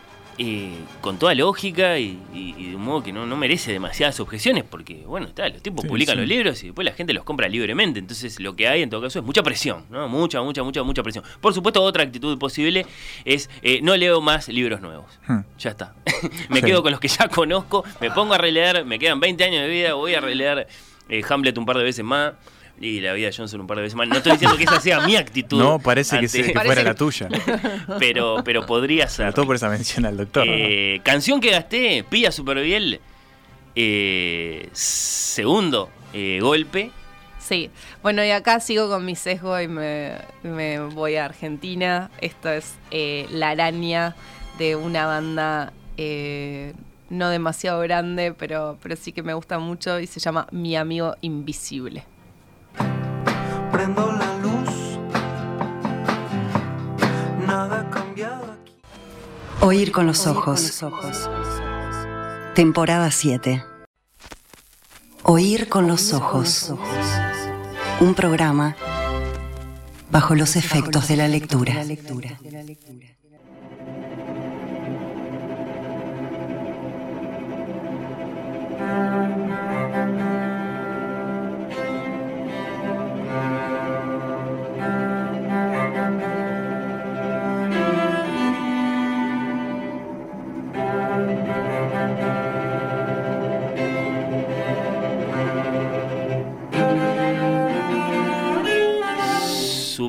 con toda lógica y, de un modo que no, merece demasiadas objeciones, porque, bueno, está, los tipos publican los libros y después la gente los compra libremente. Entonces, lo que hay en todo caso es mucha presión, ¿no? Mucha, mucha, mucha, mucha presión. Por supuesto, otra actitud posible es eh, no leo más libros nuevos. Hmm. Ya está. me quedo con los que ya conozco, me pongo a releer, me quedan 20 años de vida, voy a releer eh, Hamlet un par de veces más y la vida de Johnson un par de veces más. No estoy diciendo que esa sea mi actitud. No, parece que, fuera la tuya. Pero, pero podría ser. todo por esa mención al doctor. Eh, canción que gasté, Pía Superviel. Eh, segundo eh, golpe. Sí, bueno, y acá sigo con mi sesgo y me, voy a Argentina. Esto es La Araña de una banda no demasiado grande, pero, pero sí que me gusta mucho y se llama Mi Amigo Invisible prendo la luz. Nada ha cambiado aquí. Oír con los ojos. Temporada 7. Oír con los ojos. Un programa bajo los efectos de la lectura.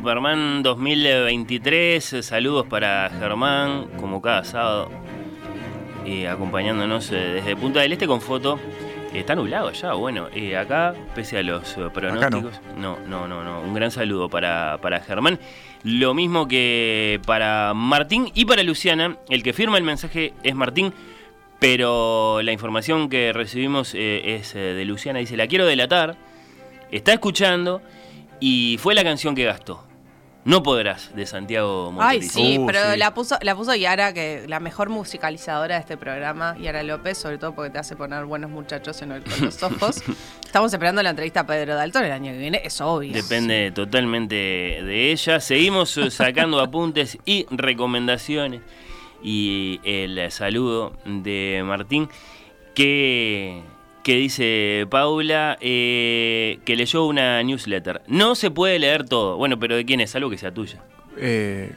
Superman 2023. Saludos para Germán, como cada sábado, eh, acompañándonos eh, desde Punta del Este con foto. Está nublado ya, bueno, eh, acá, pese a los pronósticos, no. no. no, no, un gran saludo para, para Germán. Lo mismo que para Martín y para Luciana. El que firma el mensaje es Martín, pero la información que recibimos es de Luciana. Dice, la quiero delatar, está escuchando y fue la canción que gastó. No podrás, de Santiago Ay, sí, uh, pero La, puso, la puso Yara, que la mejor musicalizadora de este programa, Yara López, sobre todo porque te hace poner buenos muchachos en los ojos. Estamos esperando la entrevista a Pedro Dalton el año que viene, es obvio. Depende totalmente de ella. Seguimos eh, sacando apuntes y recomendaciones. Y el saludo de Martín, que que dice Paula eh, que leyó una newsletter. No se puede leer todo. Bueno, pero ¿de quién es? Algo que sea tuya. Eh,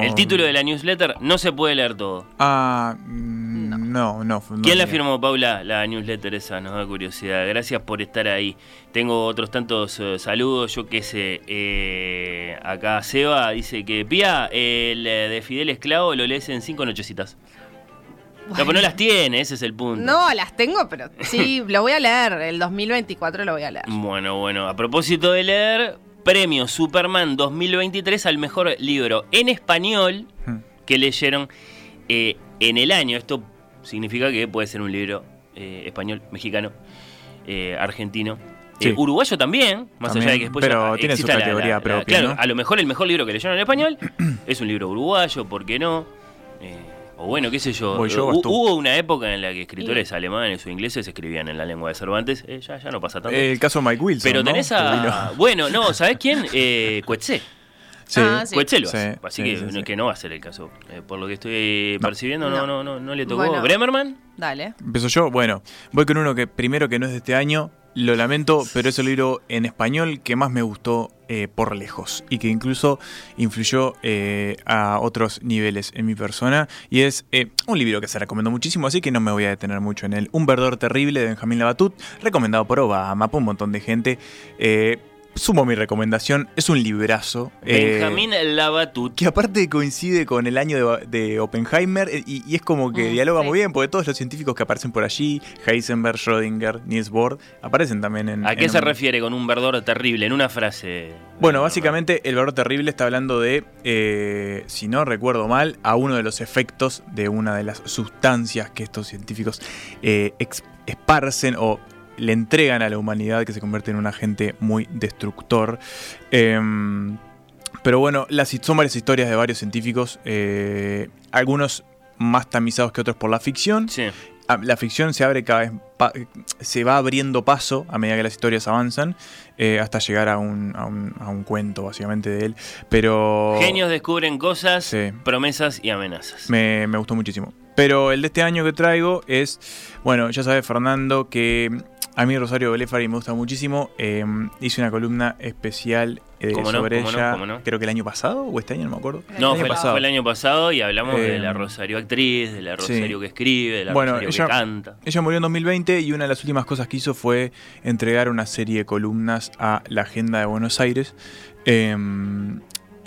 El título de la newsletter no se puede leer todo. Ah, mm, no, no. ¿Quién la firmó, Paula? La newsletter esa, nos da curiosidad. Gracias por estar ahí. Tengo otros tantos eh, saludos. Yo qué sé. Eh, acá Seba dice que Pía, el de Fidel Esclavo lo lees en cinco nochecitas. No, pero no las tiene, ese es el punto. No, las tengo, pero sí, lo voy a leer. El 2024 lo voy a leer. Bueno, bueno. A propósito de leer, premio Superman 2023 al mejor libro en español hmm. que leyeron eh, en el año. Esto significa que puede ser un libro eh, español, mexicano, eh, argentino. uruguayo también, más allá de que después pero tiene su categoría propia. Claro, a lo mejor el mejor libro que leyeron en español es un libro uruguayo, ¿por qué no? O bueno, qué sé yo. hubo una época en la que escritores alemanes o ingleses escribían en la lengua de Cervantes. Eh, ya, no pasa tanto. el caso de Mike Wilson. Pero tenés a. Bueno, no, ¿sabés quién? Eh, Coetzee. Sí, ah, sí. lo hace. Así que, no va a ser el caso. Eh, por lo que estoy percibiendo, no, no, no, no, le tocó. ¿Bremerman? Dale. Empiezo yo. Bueno, voy con uno que primero que no es de este año, lo lamento, pero es el libro en español que más me gustó eh, por lejos y que incluso influyó eh, a otros niveles en mi persona. Y es eh, un libro que se recomendó muchísimo, así que no me voy a detener mucho en él. Un verdor terrible de Benjamín Labatut, recomendado por Obama, por un montón de gente. Sumo mi recomendación. Es un librazo. eh, Benjamín Labatut. Que aparte coincide con el año de, Oppenheimer eh, y, es como que mm, dialoga muy bien, porque todos los científicos que aparecen por allí, Heisenberg, Schrödinger, Niels Bohr, aparecen también en... ¿A qué se refiere con un verdor terrible? En una frase. Bueno, básicamente el verdor terrible está hablando de, eh, si no recuerdo mal, a uno de los efectos de una de las sustancias que estos científicos esparcen o le entregan a la humanidad que se convierte en un agente muy destructor. Em, pero bueno, las, son varias historias de varios científicos, eh, algunos más tamizados que otros por la ficción. Ah, la ficción se abre cada vez, se va abriendo paso a medida que las historias avanzan, eh, hasta llegar a un, a, un, cuento básicamente de él. Pero... Genios descubren cosas, promesas y amenazas. Me, me gustó muchísimo. Pero el de este año que traigo es, bueno, ya sabe Fernando que a mí Rosario Belefari me gusta muchísimo. Em, hice una columna especial eh, sobre ella, creo que el año pasado o este año, no me acuerdo. No, fue, el año pasado y hablamos de la em, Rosario actriz, de la Rosario que escribe, de la Rosario que canta. Ella murió en 2020 y una de las últimas cosas que hizo fue entregar una serie de columnas a la Agenda de Buenos Aires.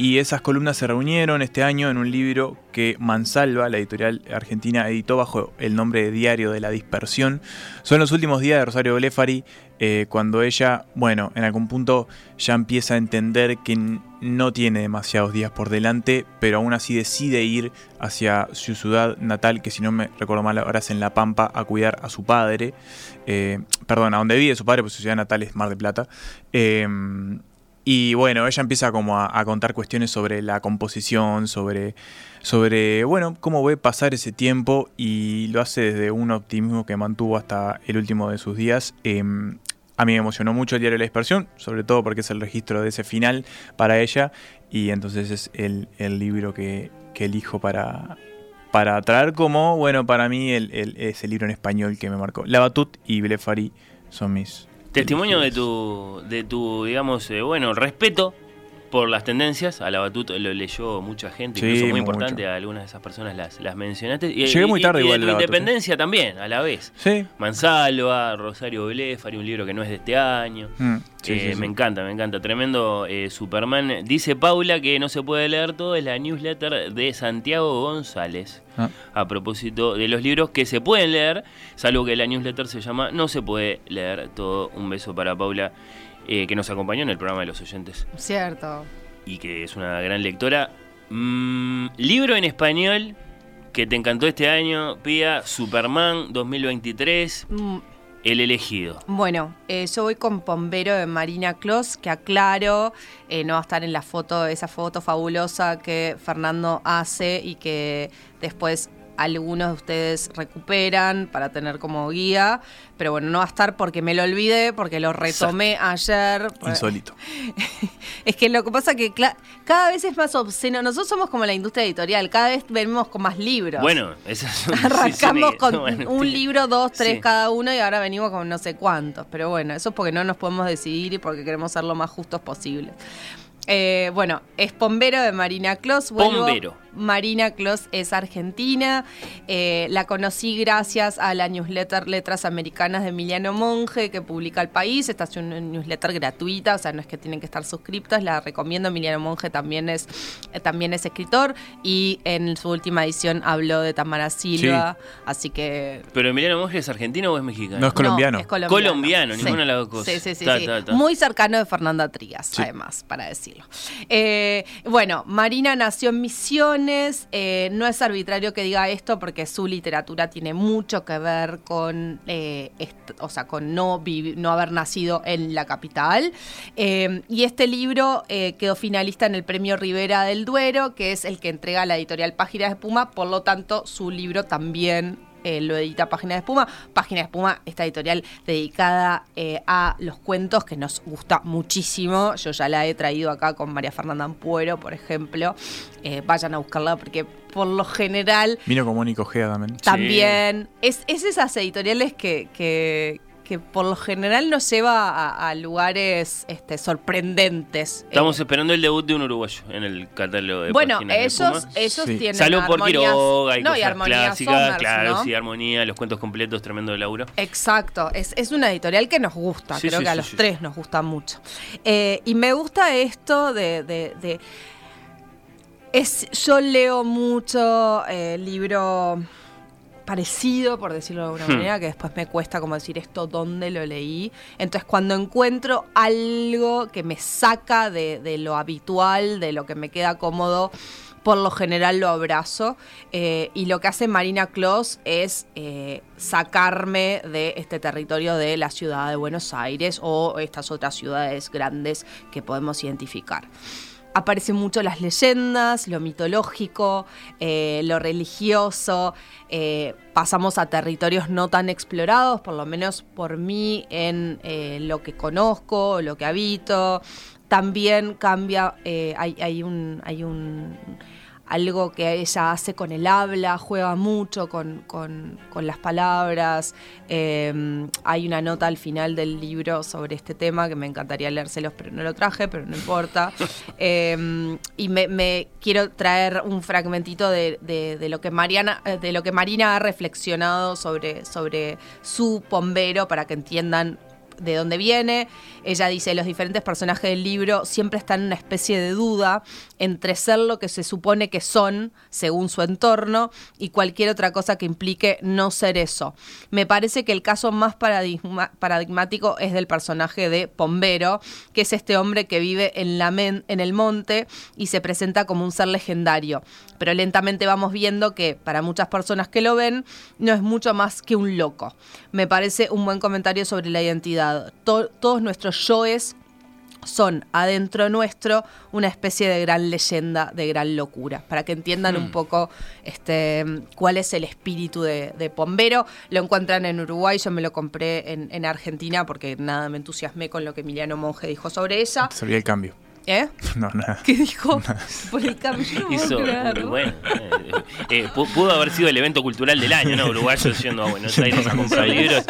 Y esas columnas se reunieron este año en un libro que Mansalva, la editorial argentina, editó bajo el nombre de Diario de la Dispersión. Son los últimos días de Rosario Blefari, eh, cuando ella, bueno, en algún punto ya empieza a entender que no tiene demasiados días por delante, pero aún así decide ir hacia su ciudad natal, que si no me recuerdo mal ahora es en La Pampa, a cuidar a su padre. Eh, perdón, a donde vive su padre, pues su ciudad natal es Mar de Plata. Eh, y bueno, ella empieza como a, contar cuestiones sobre la composición, sobre, sobre, bueno, cómo ve pasar ese tiempo y lo hace desde un optimismo que mantuvo hasta el último de sus días. Em, a mí me emocionó mucho el diario de la dispersión, sobre todo porque es el registro de ese final para ella y entonces es el, libro que, elijo para, para traer como, bueno, para mí el, es el libro en español que me marcó. La Batut y Blefari son mis Testimonio de tu, de tu digamos, eh, bueno, respeto por las tendencias. A la batuta lo leyó mucha gente, incluso muy importante. A algunas de esas personas las, las mencionaste. Y, Llegué muy tarde igual. Y de independencia también, a la vez. Sí. Mansalva, Rosario Blefari, un libro que no es de este año. Mm, eh, me encanta, me encanta. Tremendo eh, Superman. Dice Paula que no se puede leer todo, es la newsletter de Santiago González. Ah. A propósito de los libros que se pueden leer, salvo que la newsletter se llama No se puede leer todo. Un beso para Paula. Eh, que nos acompañó en el programa de los oyentes. Cierto. Y que es una gran lectora. Mm, libro en español que te encantó este año, Pía, Superman 2023. Mm. El elegido. Bueno, eh, yo voy con Pombero de Marina Clos, que aclaro, eh, no va a estar en la foto, esa foto fabulosa que Fernando hace y que después algunos de ustedes recuperan para tener como guía, pero bueno, no va a estar porque me lo olvidé, porque lo retomé ayer. Insólito. es que lo que pasa es que cada vez es más obsceno. Nosotros somos como la industria editorial, cada vez venimos con más libros. Bueno, eso es Arrancamos con un libro, dos, tres cada uno y ahora venimos con no sé cuántos. Pero bueno, eso es porque no nos podemos decidir y porque queremos ser lo más justos posible. Eh, bueno, es Pombero de Marina Clos. Pombero. Marina Clos es argentina. Eh, la conocí gracias a la newsletter Letras Americanas de Emiliano Monge que publica El País. Esta es una newsletter gratuita, o sea, no es que tienen que estar suscriptos. La recomiendo. Emiliano Monge también es, eh, también es escritor y en su última edición habló de Tamara Silva. Así que. ¿Pero Emiliano Monge es argentino o es mexicano? No, es colombiano. es colombiano. Colombiano, ninguna de las dos cosas. Sí, sí, sí. Muy cercano de Fernanda Trías, además, para decirlo. Eh, bueno, Marina nació en Misión eh, no es arbitrario que diga esto porque su literatura tiene mucho que ver con, eh, o sea, con no, no haber nacido en la capital. Eh, y este libro quedó finalista en el Premio Rivera del Duero, que es el que entrega la editorial Páginas de Espuma, por lo tanto su libro también eh, lo edita Página de Espuma. Página de Espuma, esta editorial dedicada eh, a los cuentos que nos gusta muchísimo. Yo ya la he traído acá con María Fernanda Ampuero, por ejemplo. Eh, vayan a buscarla porque por lo general... Vino con Mónico Gea también. También. Es, esas editoriales que, que por lo general nos lleva a, a lugares este, sorprendentes. Estamos Eh, esperando el debut de un uruguayo en el catálogo de bueno, páginas de ellos, ellos Sí. tienen Salud por armonías- Quiroga y no, y armonías clásicas, Somers, claro, ¿no? sí, armonía, los cuentos completos, tremendo laburo. Exacto, es, es una editorial que nos gusta, Sí, creo sí, que a los sí. tres nos gusta mucho. Eh, y me gusta esto de... de- de- es, yo leo mucho eh, libro parecido, por decirlo de alguna Hmm. manera, que después me cuesta como decir esto, dónde lo leí. Entonces cuando encuentro algo que me saca de, de lo habitual, de lo que me queda cómodo, por lo general lo abrazo. Eh, y lo que hace Marina Clos es eh, sacarme de este territorio de la ciudad de Buenos Aires o estas otras ciudades grandes que podemos identificar aparecen mucho las leyendas, lo mitológico, eh, lo religioso. eh, pasamos a territorios no tan explorados, por lo menos por mí, en eh, lo que conozco, lo que habito. También cambia, hay, hay un. Hay un algo que ella hace con el habla, juega mucho con, con- con las palabras. Eh, hay una nota al final del libro sobre este tema que me encantaría leérselos, pero no lo traje, pero no importa. Eh, y me, me quiero traer un fragmentito de, de- de lo que Mariana, eh, de lo que Marina ha reflexionado sobre, sobre su bombero para que entiendan de dónde viene. Ella dice, los diferentes personajes del libro siempre están en una especie de duda entre ser lo que se supone que son, según su entorno, y cualquier otra cosa que implique no ser eso. Me parece que el caso más paradigmático es del personaje de Pombero, que es este hombre que vive en, la men- en el monte y se presenta como un ser legendario. Pero lentamente vamos viendo que para muchas personas que lo ven, no es mucho más que un loco. Me parece un buen comentario sobre la identidad. To- todos nuestros yoes son adentro nuestro una especie de gran leyenda, de gran locura, para que entiendan un poco este, cuál es el espíritu de, de Pombero. Lo encuentran en Uruguay, yo me lo compré en, en Argentina porque nada, me entusiasmé con lo que Emiliano Monge dijo sobre ella. Se olvidó el cambio. ¿Eh? No, nada. ¿Qué dijo? Por el cambio. no puedo Hizo, creerlo. bueno, eh, eh, pu- pudo haber sido el evento cultural del año, ¿no? Uruguayos yendo a Buenos Aires a comprar libros.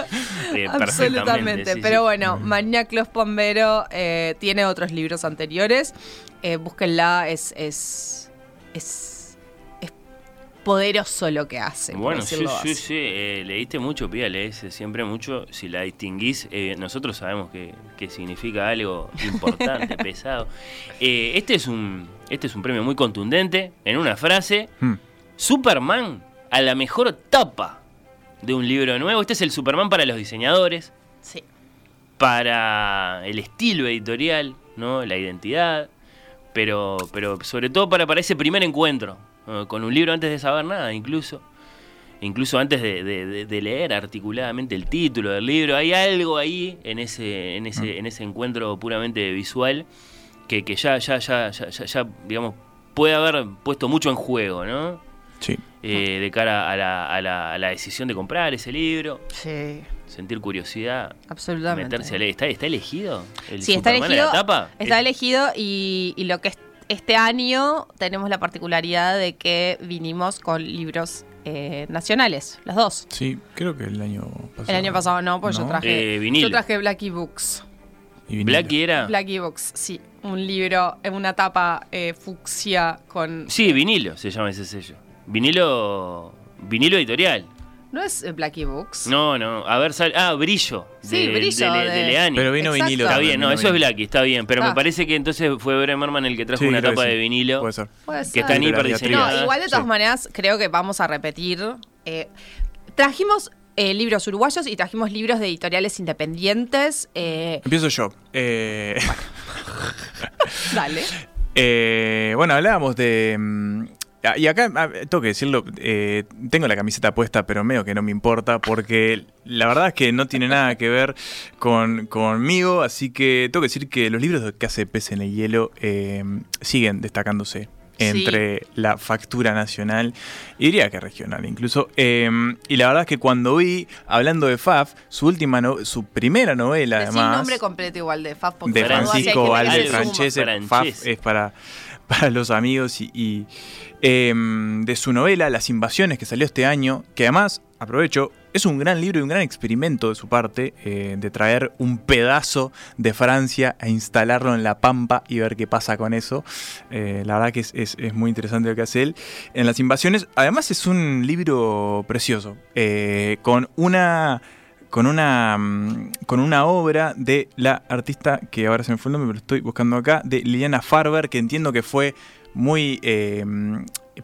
eh. Absolutamente. sí, Pero sí. bueno, Marina Clos Pombero eh, tiene otros libros anteriores. Eh, búsquenla, es, es, es poderoso lo que hace. Bueno, sí, sí, sí, eh, leíste mucho, Pía, lees siempre mucho. Si la distinguís, eh, nosotros sabemos que, que significa algo importante, pesado. Eh, este, es un, este es un premio muy contundente, en una frase. Hmm. Superman a la mejor tapa de un libro nuevo. Este es el Superman para los diseñadores, Sí. para el estilo editorial, ¿no? La identidad, pero, pero sobre todo para, para ese primer encuentro. Con un libro antes de saber nada, incluso. Incluso antes de, de- de- de leer articuladamente el título del libro, hay algo ahí en ese, en ese, en ese encuentro puramente visual que, que ya, ya, ya, ya, ya, ya, digamos, puede haber puesto mucho en juego, ¿no? Sí. Eh, de cara a la, a, la, a la decisión de comprar ese libro, Sí, sentir curiosidad, absolutamente. meterse a leer. ¿Está, está elegido? ¿El Sí, está Superman elegido. en la tapa? Está Eh, elegido y, y lo que es- este año tenemos la particularidad de que vinimos con libros eh, nacionales, los dos. Sí, creo que el año pasado. El año pasado no, pues yo traje, Eh, vinilo. yo traje Blacky Books. Y. Blackie era. Blacky Books, sí. Un libro en una tapa eh, fucsia con... Sí, vinilo se llama ese sello. Vinilo. Vinilo editorial. ¿No es eh, Blacky Books? No, no. A ver, sal- ah, brillo. Sí, de, Brillo, De, de, de- de Leani. Pero vino Exacto. vinilo. Está bien, no, eso es. Blackie, está bien. Pero Ah. me parece que entonces fue Bremerman el que trajo Sí, una que tapa sí. de vinilo. Puede ser. Puede Que ser. están Sí, hiper pero la diseñadas. No, igual de todas Sí. maneras creo que vamos a repetir. eh, trajimos eh, libros uruguayos y trajimos libros de editoriales independientes. eh, Empiezo yo. Eh, dale. eh, bueno, hablábamos de. Ah, Y acá ah, tengo que decirlo, eh, tengo la camiseta puesta, pero medio que no me importa, porque la verdad es que no tiene nada que ver con, conmigo, así que tengo que decir que los libros que hace Pez en el Hielo eh, siguen destacándose entre la factura nacional y diría que regional incluso. Eh, y la verdad es que cuando vi, hablando de Faf, su última no- su primera novela Decí el además nombre completo igual de Faf. porque de Francisco Valde. Francese. Faf es para, para los amigos y, em, de su novela Las Invasiones que salió este año, que además aprovecho, es un gran libro y un gran experimento de su parte eh, de traer un pedazo de Francia a instalarlo en la Pampa y ver qué pasa con eso. Eh, la verdad que es, muy interesante lo que hace él. En las invasiones, además es un libro precioso, eh, con una con una, mm, con una obra de la artista, que ahora se me fue el nombre, pero lo estoy buscando acá, de Liliana Farber, que entiendo que fue muy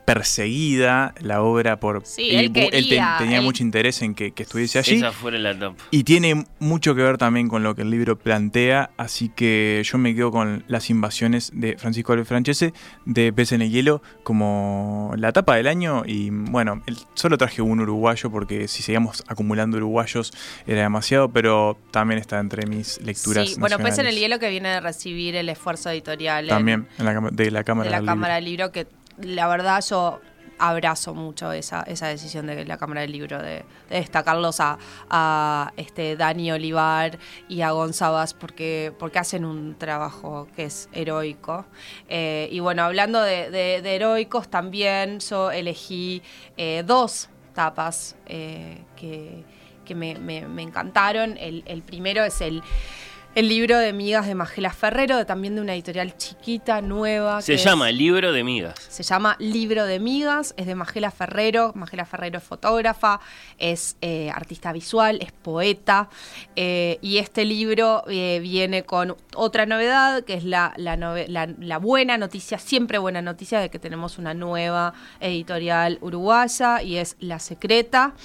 perseguida la obra por él, tenía mucho interés en que, estuviese allí. Esa fuera la top. y tiene mucho que ver también con lo que el libro plantea así que yo me quedo con las invasiones de Francisco Alves Francese de Pez en el hielo como la tapa del año. Y bueno solo traje un uruguayo porque si seguíamos acumulando uruguayos era demasiado pero también está entre mis lecturas sí, bueno Pez en el hielo que viene de recibir el esfuerzo editorial también de la cámara de la cámara del libro que la verdad yo abrazo mucho esa, esa decisión de la Cámara del Libro de, destacarlos a, a, este Dani Olivar y a Gonzabas porque, porque hacen un trabajo que es heroico. Eh, y bueno, hablando de, heroicos, también yo elegí eh, dos tapas eh, que, me, encantaron. el primero es el el libro de migas de Magela Ferrero, también de una editorial chiquita, nueva. Se llama Libro de Migas. Se llama Libro de Migas, es de Magela Ferrero. Magela Ferrero es fotógrafa, es eh, artista visual, es poeta. Eh, y este libro eh, viene con otra novedad, que es la, la, buena noticia, siempre buena noticia, de que tenemos una nueva editorial uruguaya y es La Secreta.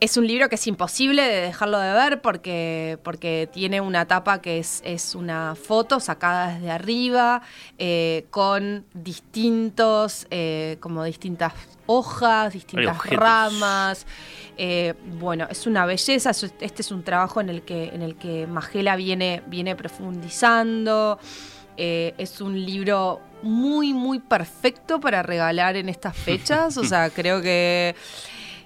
Es un libro que es imposible de dejarlo de ver porque, porque tiene una tapa que es, es una foto sacada desde arriba, eh, con distintos, eh, como distintas hojas, distintas ramas. Eh, bueno, es una belleza. Este es un trabajo en el que, en el que Magela viene, viene profundizando. es un libro muy, muy perfecto para regalar en estas fechas. O sea, creo que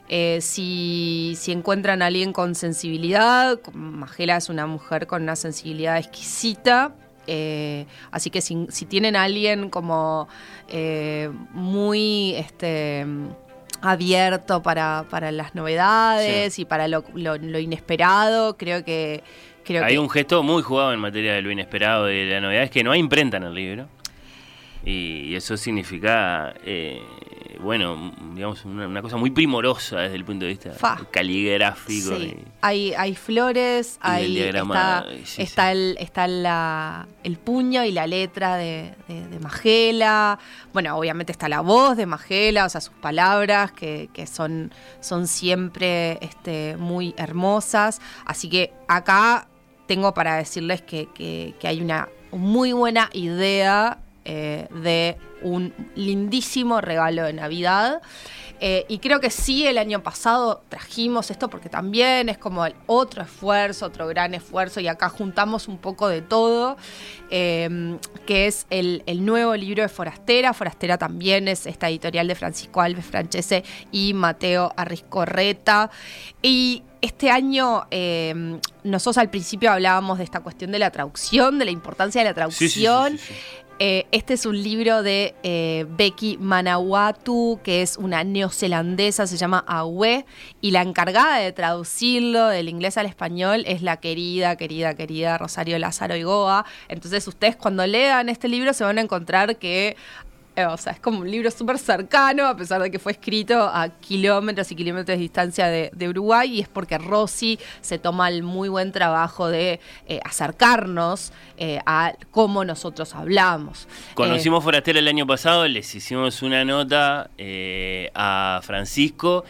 eh, si, encuentran a alguien con sensibilidad, Magela es una mujer con una sensibilidad exquisita, eh, así que si, tienen a alguien como eh, muy este, abierto para, las novedades y para lo, inesperado, creo que... Creo hay un gesto muy jugado en materia de lo inesperado y de la novedad, es que no hay imprenta en el libro. Y, eso significa bueno, digamos, una, cosa muy primorosa desde el punto de vista caligráfico. hay, hay flores, hay, está, está, El, está la, el puño y la letra de, de, Magela. Bueno, obviamente está la voz de Magela, o sea, sus palabras que, que son, son siempre este, muy hermosas. Así que acá tengo para decirles que, que, que hay una muy buena idea eh, de un lindísimo regalo de Navidad. Eh, y creo que sí, el año pasado trajimos esto porque también es como el otro esfuerzo, otro gran esfuerzo, y acá juntamos un poco de todo, eh, que es el, nuevo libro de Forastera. Forastera también es esta editorial de Francisco Alves Francese y Mateo Arriscorreta. Y este año nosotros al principio hablábamos de esta cuestión de la traducción, de la importancia de la traducción. Eh, este es un libro de eh, Becky Manawatu, que es una neozelandesa, se llama Awe, y la encargada de traducirlo del inglés al español es la querida, querida, querida Rosario Lázaro Igoa. Entonces ustedes cuando lean este libro se van a encontrar que eh, o sea, es como un libro súper cercano, a pesar de que fue escrito a kilómetros y kilómetros de distancia de, Uruguay, y es porque Rossi se toma el muy buen trabajo de eh, acercarnos eh, a cómo nosotros hablamos. Conocimos Forastero el año pasado, les hicimos una nota a Francisco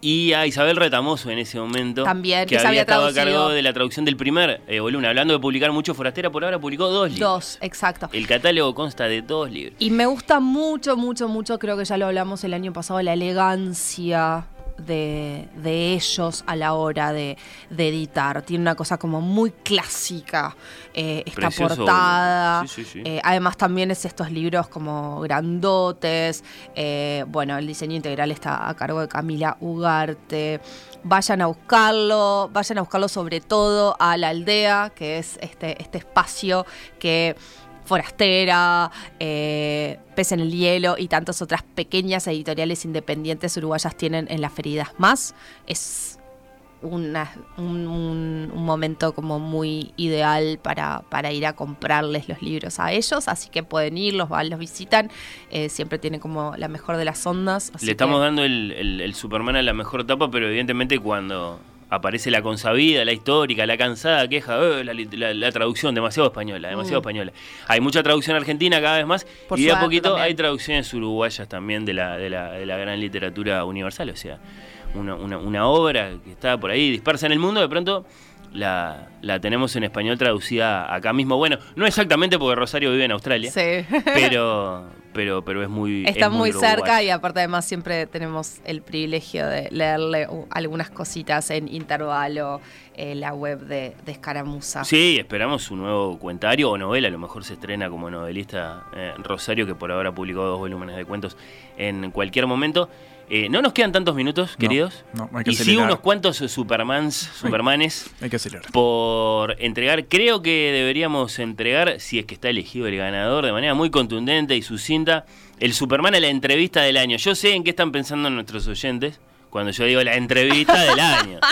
y a Isabel Retamoso en ese momento. También, que, había, estado a cargo de la traducción del primer eh, volumen. Hablando de publicar mucho, Forastera por ahora publicó dos libros. Dos, exacto. El catálogo consta de dos libros. Y me gusta mucho, mucho, mucho, creo que ya lo hablamos el año pasado, la elegancia de, ellos a la hora de, editar. Tiene una cosa como muy clásica eh, esta portada. Eh, además también es estos libros como grandotes. Eh, bueno, el diseño integral está a cargo de Camila Ugarte. Vayan a buscarlo, vayan a buscarlo sobre todo a la aldea, que es este, este espacio que Forastera, eh, Pez en el Hielo y tantas otras pequeñas editoriales independientes uruguayas tienen en las feridas más. Es una- un, un- un momento como muy ideal para, para ir a comprarles los libros a ellos, así que pueden ir, los van, los visitan, eh, siempre tienen como la mejor de las ondas. Le estamos que- dando el, el- el Superman a la mejor etapa, pero evidentemente cuando aparece la consabida, la histórica, la cansada queja, "Eh, la, la- la traducción demasiado española, demasiado Mm. española. Hay mucha traducción argentina cada vez más Por y de a poquito también. hay traducciones uruguayas también de la, de la, de la gran literatura universal, o sea, una, una- una obra que está por ahí dispersa en el mundo, de pronto la, la tenemos en español traducida acá mismo. Bueno, no exactamente porque Rosario vive en Australia, Sí. pero, pero, pero es muy... Está es muy cerca y aparte además siempre tenemos el privilegio de leerle uh, algunas cositas en intervalo, eh, la web de, de Escaramuza. Sí, esperamos su nuevo cuentario o novela, a lo mejor se estrena como novelista eh, Rosario, que por ahora publicó dos volúmenes de cuentos en cualquier momento. Eh, no nos quedan tantos minutos, queridos. no, hay que y sí unos cuantos Supermans, Supermanes Hay que acelerar. por entregar. Creo que deberíamos entregar, si es que está elegido el ganador, de manera muy contundente y sucinta, el Superman a la entrevista del año. Yo sé en qué están pensando nuestros oyentes cuando yo digo la entrevista del año.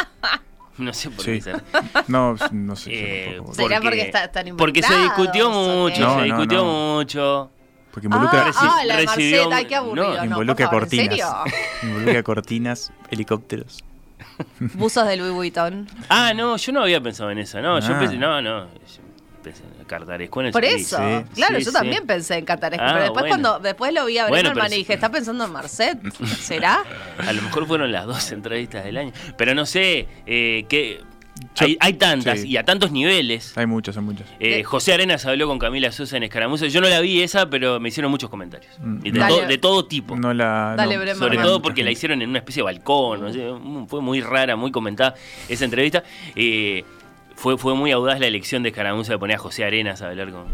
No sé por qué Sí. ser. No, no sé. Eh, tampoco. ¿Será porque está- están Porque se discutió mucho? No, se no, discutió no. mucho. Porque involucra, Ah, ah, la de recibió Marceta, ay, un- qué aburrido. no, No, involucra favor, ¿en cortinas. serio? Involucra cortinas, helicópteros. Buzos de Louis Vuitton. Ah, no, yo no había pensado en esa. No, yo Ah. pensé, no, no. yo pensé en Cartaresco en el Por eso, sí, claro, sí, yo sí. también pensé en Cataresco, Ah, pero después bueno. cuando después lo vi a Bueno, Brennerman pero y dije, ¿está pensando en Marcet? ¿Será? A lo mejor fueron las dos entrevistas del año. Pero no sé, eh, qué Yo- hay, hay tantas sí. y a tantos niveles. Hay muchos, hay muchos. Eh, José Arenas habló con Camila Sosa en Escaramuza. Yo no la vi esa, pero me hicieron muchos comentarios. Mm, de, Dale. to- de todo tipo. No la. Dale, no, Bremer. Sobre todo porque la hicieron en una especie de balcón, no sé, mm, fue muy rara, muy comentada esa entrevista. Eh, fue, fue muy audaz la elección de Escaramuza de poner a José Arenas a hablar con,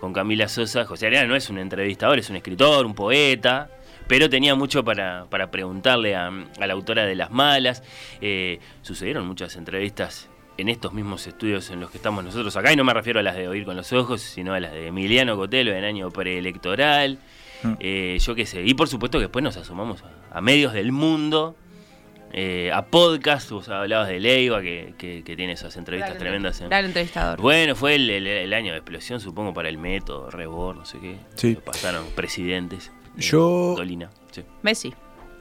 con Camila Sosa. José Arenas no es un entrevistador, es un escritor, un poeta, pero tenía mucho para, para preguntarle a, a la autora de Las Malas. Eh, sucedieron muchas entrevistas en estos mismos estudios en los que estamos nosotros acá, y no me refiero a las de Oír con los Ojos, sino a las de Emiliano Cotelo en año preelectoral. Mm. Eh, yo qué sé. Y por supuesto que después nos asomamos a, a medios del mundo, eh, a podcast. Vos hablabas de Leiva, que, que- que tiene esas entrevistas tremendas. en- Gran entrevistador. Bueno, fue el, el- el año de explosión, supongo, para el método, Rebor, no sé qué. Sí. Pasaron presidentes. Eh, Yo- Dolina. sí. Messi.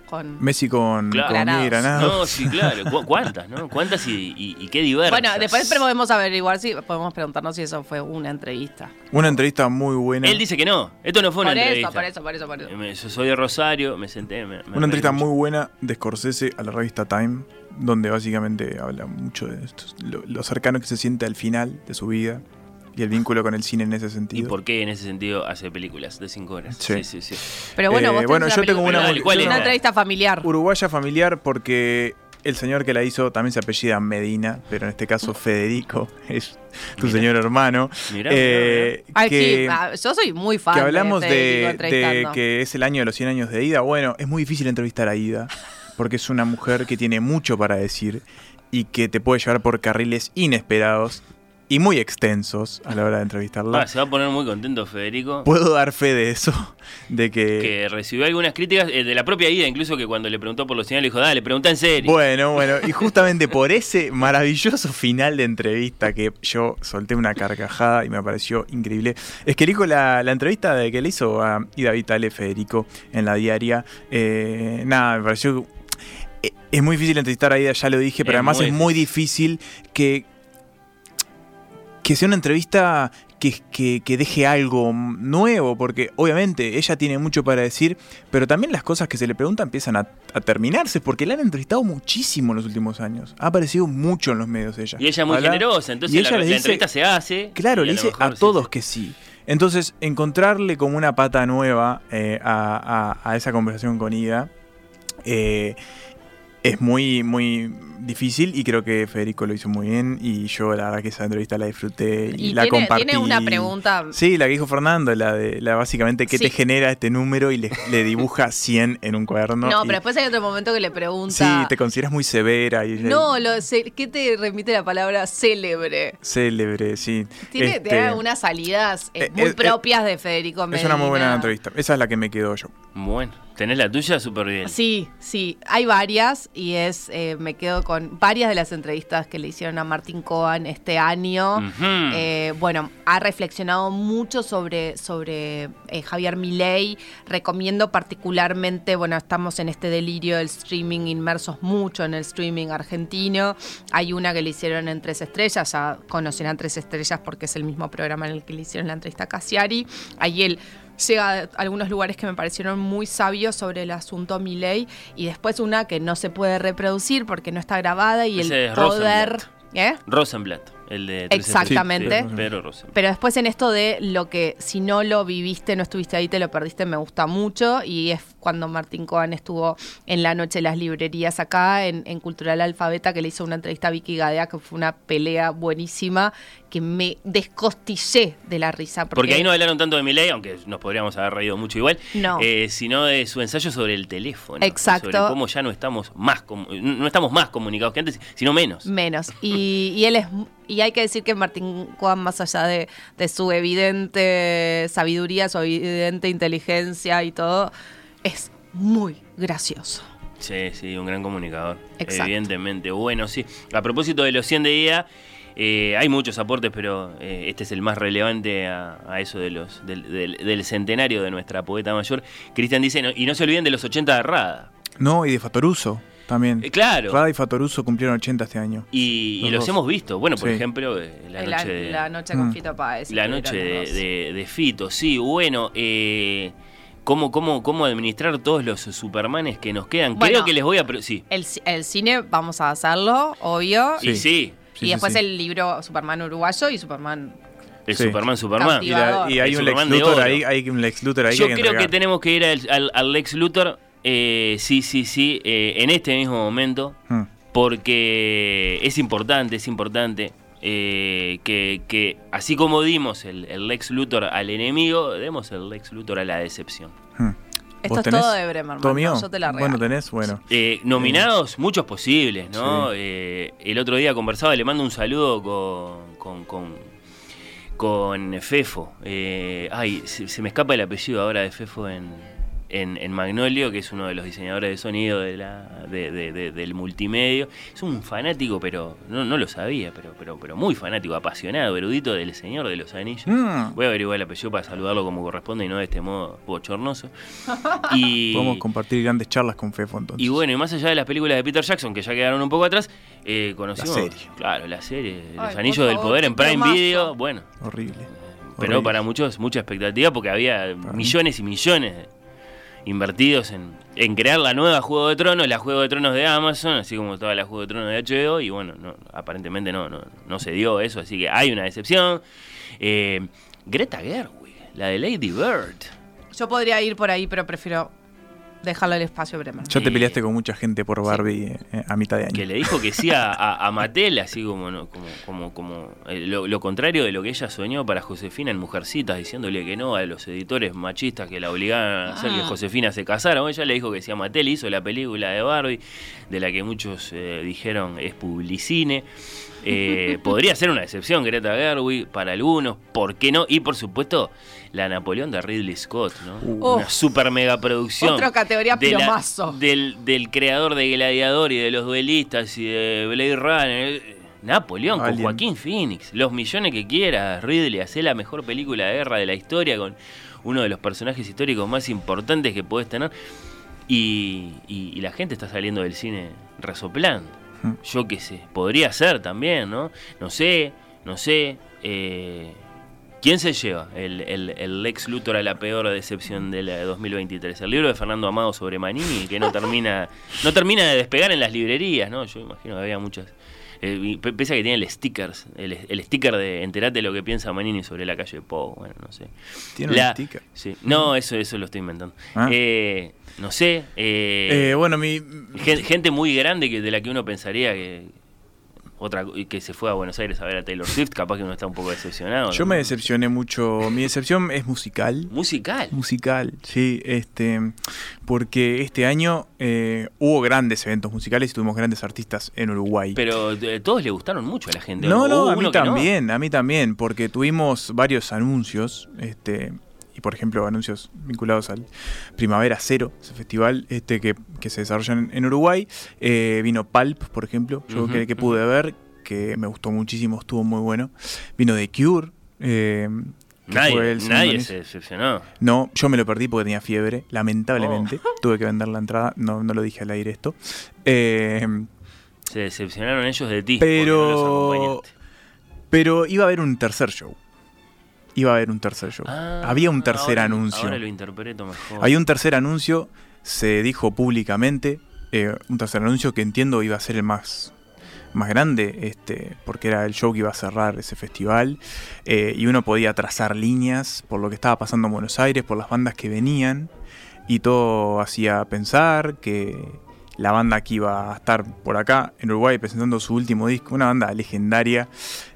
Con... Messi con, Claro. con Granados. Miguel Granados. No, sí, claro. ¿Cu- ¿Cuántas, no? ¿Cuántas y, y- y qué diversas? Bueno, después podemos averiguar si podemos preguntarnos si eso fue una entrevista. Una entrevista muy buena. Él dice que no. Esto no fue una eso, entrevista. por eso, por eso, por eso. Me- Yo soy de Rosario, me senté. me- me Una entrevista mucho. muy buena de Scorsese a la revista Time, donde básicamente habla mucho de esto, lo, lo cercano que se siente al final de su vida y el vínculo con el cine en ese ¿Y sentido. por qué en ese sentido hace películas de 5 horas? Sí. sí, sí. Pero bueno, Eh, vos bueno, yo tengo una- una entrevista familiar. Uruguaya familiar porque el señor que la hizo también se apellida Medina, pero en este caso Federico es tu Mirá. señor hermano. Mirá, Eh, Ay, que, sí, ah, yo soy muy fan que hablamos de, de, que es el año de los 100 años de Ida. Bueno, es muy difícil entrevistar a Ida porque es una mujer que tiene mucho para decir y que te puede llevar por carriles inesperados y muy extensos a la hora de entrevistarla. Ah, se va a poner muy contento Federico. Puedo dar fe de eso, de que... que recibió algunas críticas eh, de la propia Ida, incluso que cuando le preguntó por los señales, le dijo, dale, pregunta en serio. Bueno, bueno, y justamente por ese maravilloso final de entrevista que yo solté una carcajada y me pareció increíble, es que elijo la, la entrevista de que le hizo a Ida Vitale Federico en la diaria. eh, nada, me pareció. eh, Es muy difícil entrevistar a Ida, ya lo dije, pero Es además muy es muy difícil que, que sea una entrevista que, que- que deje algo nuevo, porque obviamente ella tiene mucho para decir, pero también las cosas que se le preguntan empiezan a, a terminarse, porque la han entrevistado muchísimo en los últimos años. Ha aparecido mucho en los medios ella. y ella es muy Habla- generosa, entonces y la, ella la dice- entrevista se hace. Claro, le dice a todos sí. que sí. Entonces, encontrarle como una pata nueva eh, a, a- a esa conversación con Ida eh, es muy, muy difícil y creo que Federico lo hizo muy bien y yo la verdad que esa entrevista la disfruté y, Y la tiene- compartí. tiene una pregunta- Sí, la que dijo Fernando, la de la básicamente qué Sí. te genera este número y le, le dibuja 100 en un cuaderno. No, y- pero después hay otro momento que le pregunta. Sí, te consideras muy severa y No, lo, ¿qué te remite la palabra célebre? célebre, sí. Tiene, Este, unas salidas eh, eh, muy eh, propias de Federico es Medina. una muy buena entrevista. Esa es la que me quedo yo. Bueno, tenés la tuya súper bien. Sí, sí, hay varias y es, eh, me quedo con varias de las entrevistas que le hicieron a Martín Cohen este año. Eh, bueno, ha reflexionado mucho sobre, sobre eh, Javier Milei. Recomiendo particularmente, bueno, estamos en este delirio del streaming, inmersos mucho en el streaming argentino. Hay una que le hicieron en Tres Estrellas, ya conocerán Tres Estrellas porque es el mismo programa en el que le hicieron la entrevista a Cassiari. Ahí él llega a algunos lugares que me parecieron muy sabios sobre el asunto Milei y después una que no se puede reproducir porque no está grabada y Ese el es poder... Rosenblatt. ¿Eh? Rosenblatt, el de Exactamente. Sí, Rosenblatt. Pero después en esto de lo que si no lo viviste, no estuviste ahí, te lo perdiste, me gusta mucho. Y es cuando Martín Cohen estuvo en la noche de las librerías acá, en, en Cultural Alfabeta, que le hizo una entrevista a Vicky Gadea, que fue una pelea buenísima, que me descostillé de la risa. Porque ahí no hablaron tanto de Milei, aunque nos podríamos haber reído mucho igual, No. eh, sino de su ensayo sobre el teléfono. Exacto. Sobre cómo ya no estamos más no estamos más comunicados que antes, sino menos. Menos. Y, y él es. Y hay que decir que Martín Cohen, más allá de, de su evidente sabiduría, su evidente inteligencia y todo, es muy gracioso. Sí, sí, un gran comunicador. Exacto. Evidentemente. Bueno, sí. A propósito de los 100 de día, eh, hay muchos aportes, pero eh, este es el más relevante a, a eso de los del, del- del centenario de nuestra poeta mayor. Cristian dice, no- y no se olviden de los 80 de Rada. No, y de Fatoruso también. Eh, claro. Rada y Fatoruso cumplieron 80 este año. Y, y Los hemos visto. Bueno, por Sí. ejemplo, eh, la La, noche de... la noche con Mm. Fito Páez. La noche de, Fito, sí, bueno, eh, ¿cómo, cómo, ¿cómo administrar todos los Supermanes que nos quedan? Bueno. Creo que les voy a... Sí, El, el cine, vamos a hacerlo, obvio. y sí, Sí, y sí, después sí. el libro Superman uruguayo y Superman. el Sí. Superman, Superman. Y, la- y hay El un Lex Superman Luthor hay un Lex Luthor ahí Yo que creo que tenemos que ir al, al- al Lex Luthor, eh, sí, sí, sí, eh, en este mismo momento, Mm. porque es importante, es importante eh, que, que así como dimos el, el Lex Luthor al enemigo, demos el Lex Luthor a la decepción. Mm. Esto ¿Vos es todo de Bremerman, ¿Todo. Yo te la Bueno, regalo. tenés, bueno. Eh, nominados, muchos posibles, ¿no? Sí. Eh, el otro día conversaba, le mando un saludo con, con, con, con Fefo. Eh, ay, se, se me escapa el apellido ahora de Fefo en, en, en Magnolio, que es uno de los diseñadores de sonido de la, de- de- de- del multimedio. Es un fanático, pero no, no lo sabía, pero, pero, pero muy fanático, apasionado, erudito del Señor de los Anillos. Mm. Voy a averiguar el apellido para saludarlo como corresponde y no de este modo bochornoso. Y, Podemos compartir grandes charlas con Fefo entonces. y bueno, y más allá de las películas de Peter Jackson, que ya quedaron un poco atrás, eh, conocimos. La serie. Claro, la serie. Los Anillos del Poder en Prime. Video. Bueno, Horrible. pero Horrible. para muchos, mucha expectativa porque había Para mí. millones y millones invertidos en, en crear la nueva Juego de Tronos, la Juego de Tronos de Amazon, así como toda la Juego de Tronos de HBO, y bueno, no, aparentemente no, no, no se dio eso, así que hay una decepción. Eh, Greta Gerwig, la de Lady Bird. Yo podría ir por ahí, pero prefiero dejarlo al espacio Bremerman. Ya te Eh, peleaste con mucha gente por Barbie eh, a mitad de año. que le dijo que sí a, a, a Mattel, así como, ¿no? como, como, como eh, lo, lo contrario de lo que ella soñó para Josefina en Mujercitas, diciéndole que no a los editores machistas que la obligaban a hacer que Ah. Josefina se casara. Bueno, ella le dijo que sí a Mattel, hizo la película de Barbie, de la que muchos eh, dijeron es publicine. Eh, podría ser una decepción Greta Gerwig para algunos, ¿por qué no? Y por supuesto, la Napoleón de Ridley Scott, ¿no? Uh. Una super mega producción. Otra categoría de la- plomazo. del, del creador de Gladiador y de los duelistas y de Blade Runner. Napoleón con. Joaquín Phoenix. Los millones que quieras, Ridley. Hace la mejor película de guerra de la historia con uno de los personajes históricos más importantes que podés tener. Y, y- y la gente está saliendo del cine resoplando. Yo qué sé, podría ser también, ¿no? No sé, no sé. eh, ¿Quién se lleva el, el, el Lex Luthor a la peor decepción de la de 2023? El libro de Fernando Amado sobre Manini, que no termina, no termina de despegar en las librerías, ¿no? Yo imagino que había muchas. Eh, pese a que tiene el stickers, el, el sticker de enterate lo que piensa Manini sobre la calle Po, bueno, no sé. Tiene un La- sticker. Sí. No, eso, eso lo estoy inventando. Ah. Eh, no sé. eh, Eh, bueno, mi. gen- gente muy grande que de la que uno pensaría que otra que se fue a Buenos Aires a ver a Taylor Swift, capaz que uno está un poco decepcionado. Yo ¿no? me decepcioné mucho. Mi decepción es musical. Musical. Musical, sí, este, porque este año eh, hubo grandes eventos musicales y tuvimos grandes artistas en Uruguay. Pero eh, todos le gustaron mucho a la gente. no, no, a mí no. también, a mí también, porque tuvimos varios anuncios, este, por ejemplo anuncios vinculados al Primavera Cero, ese festival este que, que se desarrolla en, en Uruguay. Eh, vino Pulp, por ejemplo, yo Ujú, que, que pude ver, que me gustó muchísimo, estuvo muy bueno. Vino The Cure. eh, Nadie, nadie se decepcionó. No, yo me lo perdí porque tenía fiebre, lamentablemente. Oh. Tuve que vender la entrada, no, no lo dije al aire esto. Eh, Se decepcionaron ellos de ti. no pero, los acompañaste. pero iba a haber un tercer show. Iba a haber un tercer show. Ah, Había un tercer ahora- anuncio. Ahora lo interpreto mejor. Había un tercer anuncio, se dijo públicamente, eh, un tercer anuncio que entiendo iba a ser el más, más grande, este, porque era el show que iba a cerrar ese festival, eh, y uno podía trazar líneas por lo que estaba pasando en Buenos Aires, por las bandas que venían, y todo hacía pensar que la banda que iba a estar por acá en Uruguay presentando su último disco, una banda legendaria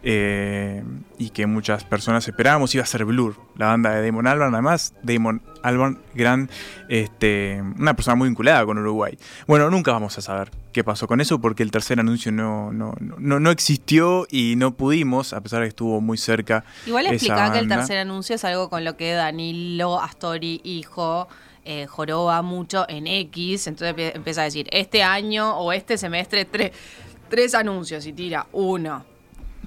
eh, y que muchas personas esperábamos, iba a ser Blur, la banda de Damon Albarn, además Damon Albarn, gran, este, una persona muy vinculada con Uruguay. Bueno, nunca vamos a saber qué pasó con eso porque el tercer anuncio no, no, no, no existió y no pudimos, a pesar de que estuvo muy cerca. Igual explicaba que el tercer anuncio es algo con lo que Danilo Astori, hijo, eh, joroba mucho en X. Entonces empie- empieza a decir, este año o este semestre, tres, tres anuncios y tira. Uno,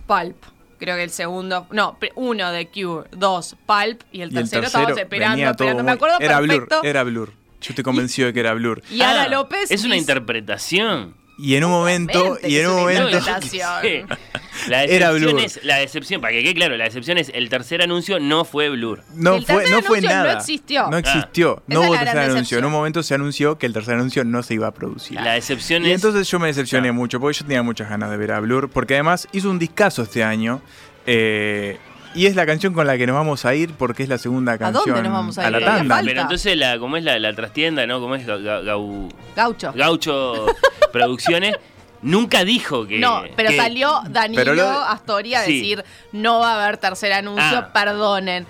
Pulp. Creo que el segundo, no, uno de Cure, dos, Pulp y el Y el tercero, tercero estábamos esperando, esperando. Me acuerdo era perfecto. Blur, era Blur. Yo estoy convencido de que era Blur. Y Ah, López. Es una interpretación. Y en un momento, y en un momento. La Era decepción Blur. es la decepción, para que quede claro, la decepción es el tercer anuncio no fue Blur. no El fue, no fue anuncio no nada. existió. No existió. Esa No es hubo tercer anuncio. decepción. En un momento se anunció que el tercer anuncio no se iba a producir. La decepción Y es entonces yo me decepcioné mucho, porque yo tenía muchas ganas de ver a Blur, porque además hizo un discazo este año. eh, y es la canción con la que nos vamos a ir, porque es la segunda canción. dónde nos vamos a ir? la Todavía tanda. Pero entonces la como es la, la trastienda, ¿no? Como es Ga- Ga- Gau- Gaucho. Gaucho Producciones nunca dijo que No, pero que- salió Danilo Pero lo- Astoria a Sí. decir no va a haber tercer anuncio, Ah. perdonen.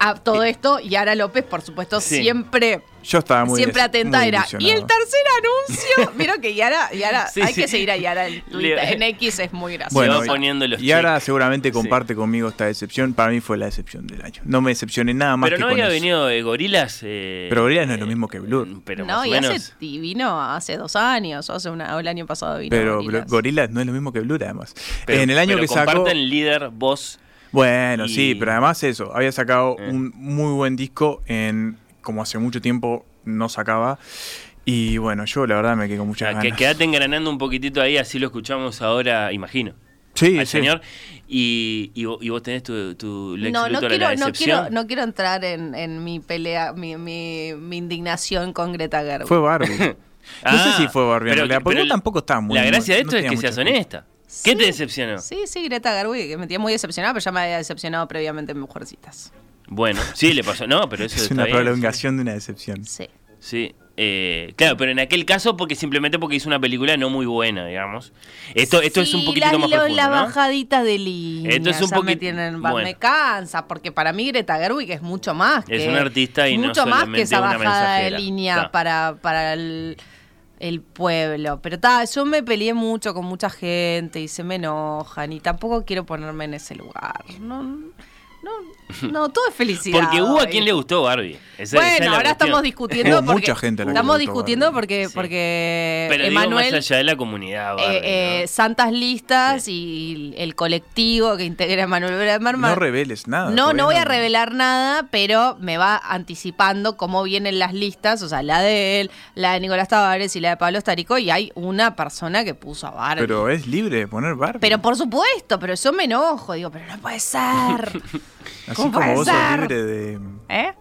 A todo esto, y Ara López, por supuesto, Sí. siempre, Yo estaba muy siempre atenta muy era. Y el tercer anuncio, vieron que Yara, Yara Sí, hay sí. que seguir a Yara en Twitter, Le- en X es muy gracioso. Bueno, poniendo los Y ahora checks. seguramente Sí. comparte conmigo esta decepción. Para mí fue la decepción del año. No me decepcioné nada más Pero que no con había eso. venido eh, Gorilas. eh, Pero Gorillaz no es lo mismo que Blur. Pero no, y hace, y vino hace dos años, o hace una, o el año pasado vino. Pero. Gorillaz no es lo mismo que Blur, además. pero- en el año pero que sacó. comparten líder, voz. Bueno, y- sí, pero además eso. Había sacado Eh. un muy buen disco en. Como hace mucho tiempo no sacaba. Y bueno, yo la verdad me quedé con O muchas sea, que ganas. quedate engranando un poquitito ahí, así lo escuchamos ahora, imagino. sí, al sí. señor. Y, y, vos, y vos tenés tu, tu Lex No, no quiero, la no, quiero, no quiero entrar en, en mi pelea, mi, mi, mi indignación con Greta Gerwig. Fue Barbie. no sé Ah, si fue Barbie en pero- realidad, porque tampoco estabas muy La gracia de no esto es que seas culpa. honesta. ¿Qué te Sí. decepcionó? Sí, sí, Greta Gerwig, que me tenía muy decepcionada, pero ya me había decepcionado previamente en Mujercitas. Bueno, sí, le pasó. No, pero eso Es está una bien, prolongación de una decepción. Sí. Sí. Eh, claro, pero en aquel caso porque simplemente porque hizo una película no muy buena, digamos. Esto, esto es un poquitito las, más profundo, la ¿no? bajadita de línea. Esto es un me poquito- tienen, va, bueno. me cansa, porque para mí Greta Gerwig es mucho más que Es una artista y no mucho más que esa bajada de línea para, para el, el pueblo. Pero ta, yo me peleé mucho con mucha gente y se me enojan y tampoco quiero ponerme en ese lugar. No, no, no todo es felicidad. Porque hubo a quien le gustó Barbie. Esa- esa es Bueno, ahora cuestión. estamos discutiendo porque mucha gente la estamos discutiendo Barbie. porque Sí. porque Pero digo, Emanuel más allá de la comunidad, Barbie, eh, eh, ¿no? santas listas y el colectivo que integra Manuel Bremerman. No reveles nada. No, no voy a revelar nada, pero me va anticipando cómo vienen las listas, o sea, la de él, la de Nicolás Tavares y la de Pablo Starico, y hay una persona que puso a Barbie. Pero, Pero es libre de poner Barbie. por supuesto, pero yo me enojo, digo, pero no puede ser. Así ¿Cómo como vos sos libre de, ¿Eh?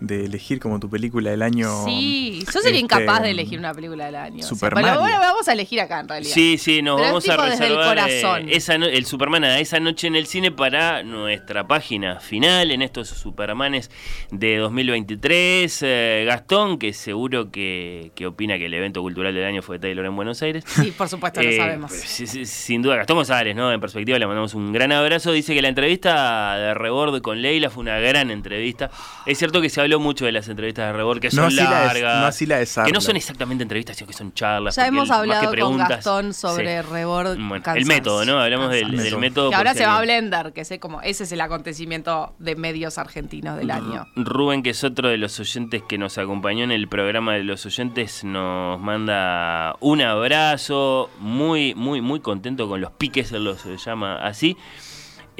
De elegir como tu película del año. Sí, yo sería este, incapaz de elegir una película del año. Super pero Mario. bueno, vamos a elegir acá en realidad. Sí, sí, nos Pero vamos a desde el reservar eh, corazón. esa no- el Superman a esa noche en el cine para nuestra página final en estos Supermanes de 2023. Eh, Gastón, que seguro que, que opina que el evento cultural del año fue Taylor en Buenos Aires. Sí, por supuesto, lo Eh, sabemos. sí, sin duda, Gastón González, ¿no? En perspectiva le mandamos un gran abrazo. Dice que la entrevista de Rebord con Leila fue una gran entrevista. Es cierto que se habló mucho de las entrevistas de Rebord, que No son así la de- largas. no así la de que no son exactamente entrevistas, sino que son charlas. Ya hemos el- más que hablado con Gastón sobre sí. Rebord Bueno, el método, ¿no? Hablamos del, Método. Que ahora se va a Blender, que sé como ese es el acontecimiento de medios argentinos del año. Rubén, que es otro de los oyentes que nos acompañó en el programa de los oyentes, nos manda un abrazo, muy, muy, muy contento con los piques, él los llama así,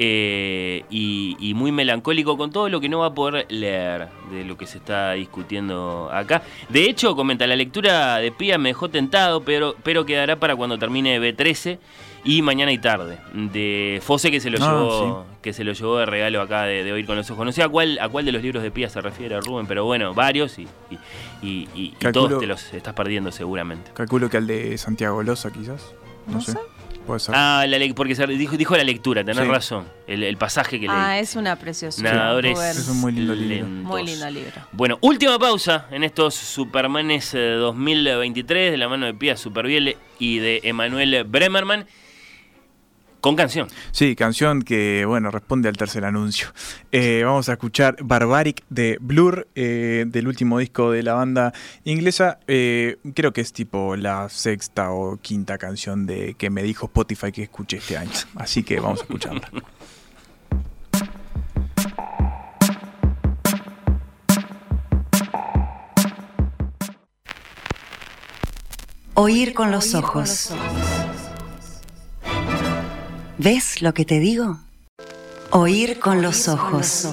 eh, y, y muy melancólico con todo lo que no va a poder leer de lo que se está discutiendo acá. De hecho, comenta, la lectura de Pía me dejó tentado, pero, pero quedará para cuando termine B13 y mañana y tarde. De Fose que se lo Ah, llevó, que se lo llevó de regalo acá de, de oír con los ojos. No sé a cuál, a cuál de los libros de Pía se refiere Rubén, pero bueno, varios y, y, y- y- y Calculo- todos te los estás perdiendo seguramente. Calculo que al de Santiago Loza, quizás. No, No sé. sé. Puede ser. Ah, la le- porque se- dijo, dijo la lectura, tenés Sí. razón. El, el pasaje que Ah, leí. es una preciosura. Nadadores. Es un muy lindo libro. lentos. Muy lindo libro. Bueno, última pausa en estos Supermanes eh, 2023 de la mano de Pía Supervielle y de Emanuel Bremerman con canción. Sí, canción que, bueno, responde al tercer anuncio. Eh, vamos a escuchar Barbaric de Blur, eh, del último disco de la banda inglesa. Eh, creo que es tipo la sexta o quinta canción de que me dijo Spotify que escuché este año. Así que vamos a escucharla. Oír con los ojos. ¿Ves lo que te digo? Oír con los ojos.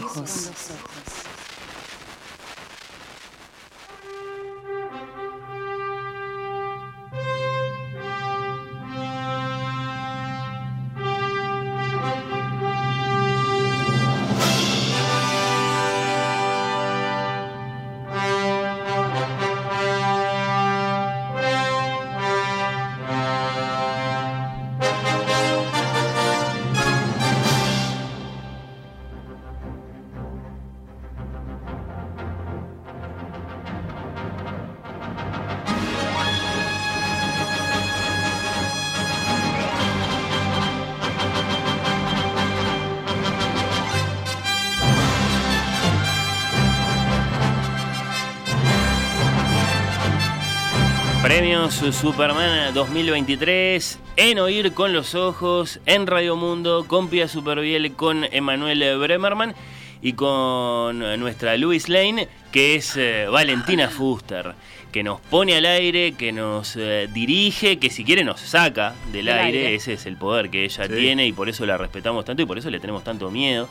Superman 2023 en Oír con los Ojos, en Radio Mundo, con Pia Superviel, con Emanuel Bremerman y con nuestra Louis Lane, que es eh, Valentina Fuster, que nos pone al aire, que nos eh, dirige, que si quiere nos saca del Del aire. aire. Ese es el poder que ella Sí. tiene y por eso la respetamos tanto y por eso le tenemos tanto miedo.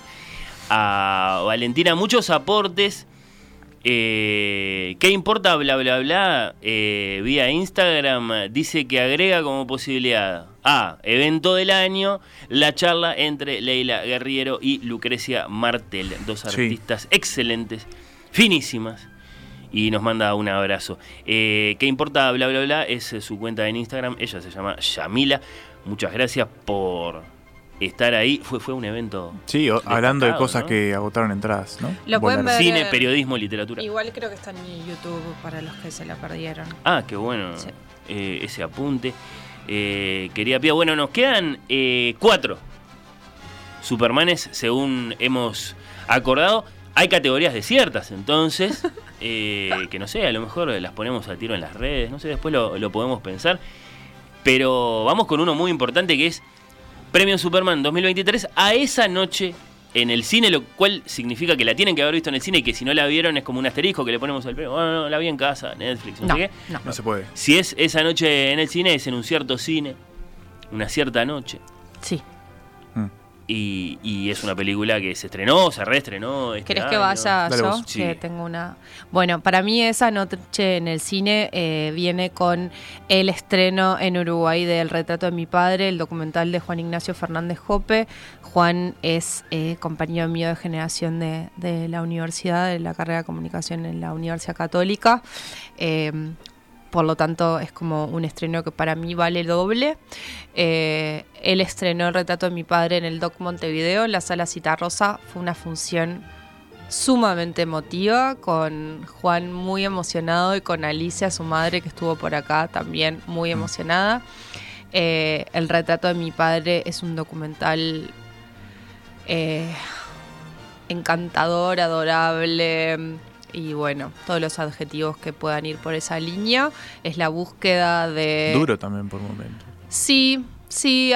A Valentina, muchos aportes. Eh, ¿Qué importa? Bla, bla, bla. eh, vía Instagram dice que agrega como posibilidad a evento del año la charla entre Leila Guerriero y Lucrecia Martel, dos Sí. artistas excelentes, finísimas. Y nos manda un abrazo. Eh, ¿Qué importa? Bla, bla, bla. Es su cuenta en Instagram. Ella se llama Yamila. Muchas gracias por estar ahí. Fue, fue un evento. Sí, o- hablando de cosas ¿no? que agotaron entradas, ¿no? Lo pueden ver. Cine, periodismo, literatura. Igual creo que está en YouTube para los que se la perdieron. Ah, qué bueno Sí. eh, ese apunte. Eh, quería Pía, bueno, nos quedan eh, cuatro Supermanes, según hemos acordado. Hay categorías desiertas, entonces, eh, que no sé, a lo mejor las ponemos a tiro en las redes, no sé, después lo, lo podemos pensar. Pero vamos con uno muy importante que es Premio Superman 2023 a esa noche en el cine, lo cual significa que la tienen que haber visto en el cine y que si no la vieron es como un asterisco que le ponemos al premio. Bueno, no, la vi en casa, Netflix, no, No, sé qué. no. No se puede. Si es esa noche en el cine, es en un cierto cine, una cierta noche. Sí. Y, y es una película que se estrenó, se reestrenó. Este ¿Querés que vaya Dale yo? Sí. Que tengo una. Bueno, para mí esa noche en el cine eh, viene con el estreno en Uruguay del retrato de mi padre, el documental de Juan Ignacio Fernández Jope. Juan es eh, compañero mío de generación de, de la universidad, de la carrera de comunicación en la Universidad Católica. Eh, por lo tanto, es como un estreno que para mí vale doble. Eh, él estrenó el retrato de mi padre en el Doc Montevideo, en la sala Citarrosa. Fue una función sumamente emotiva, con Juan muy emocionado y con Alicia, su madre, que estuvo por acá también muy emocionada. Eh, el retrato de mi padre es un documental eh, encantador, adorable y bueno, todos los adjetivos que puedan ir por esa línea. Es la búsqueda de... Duro también por momentos. Sí, sí,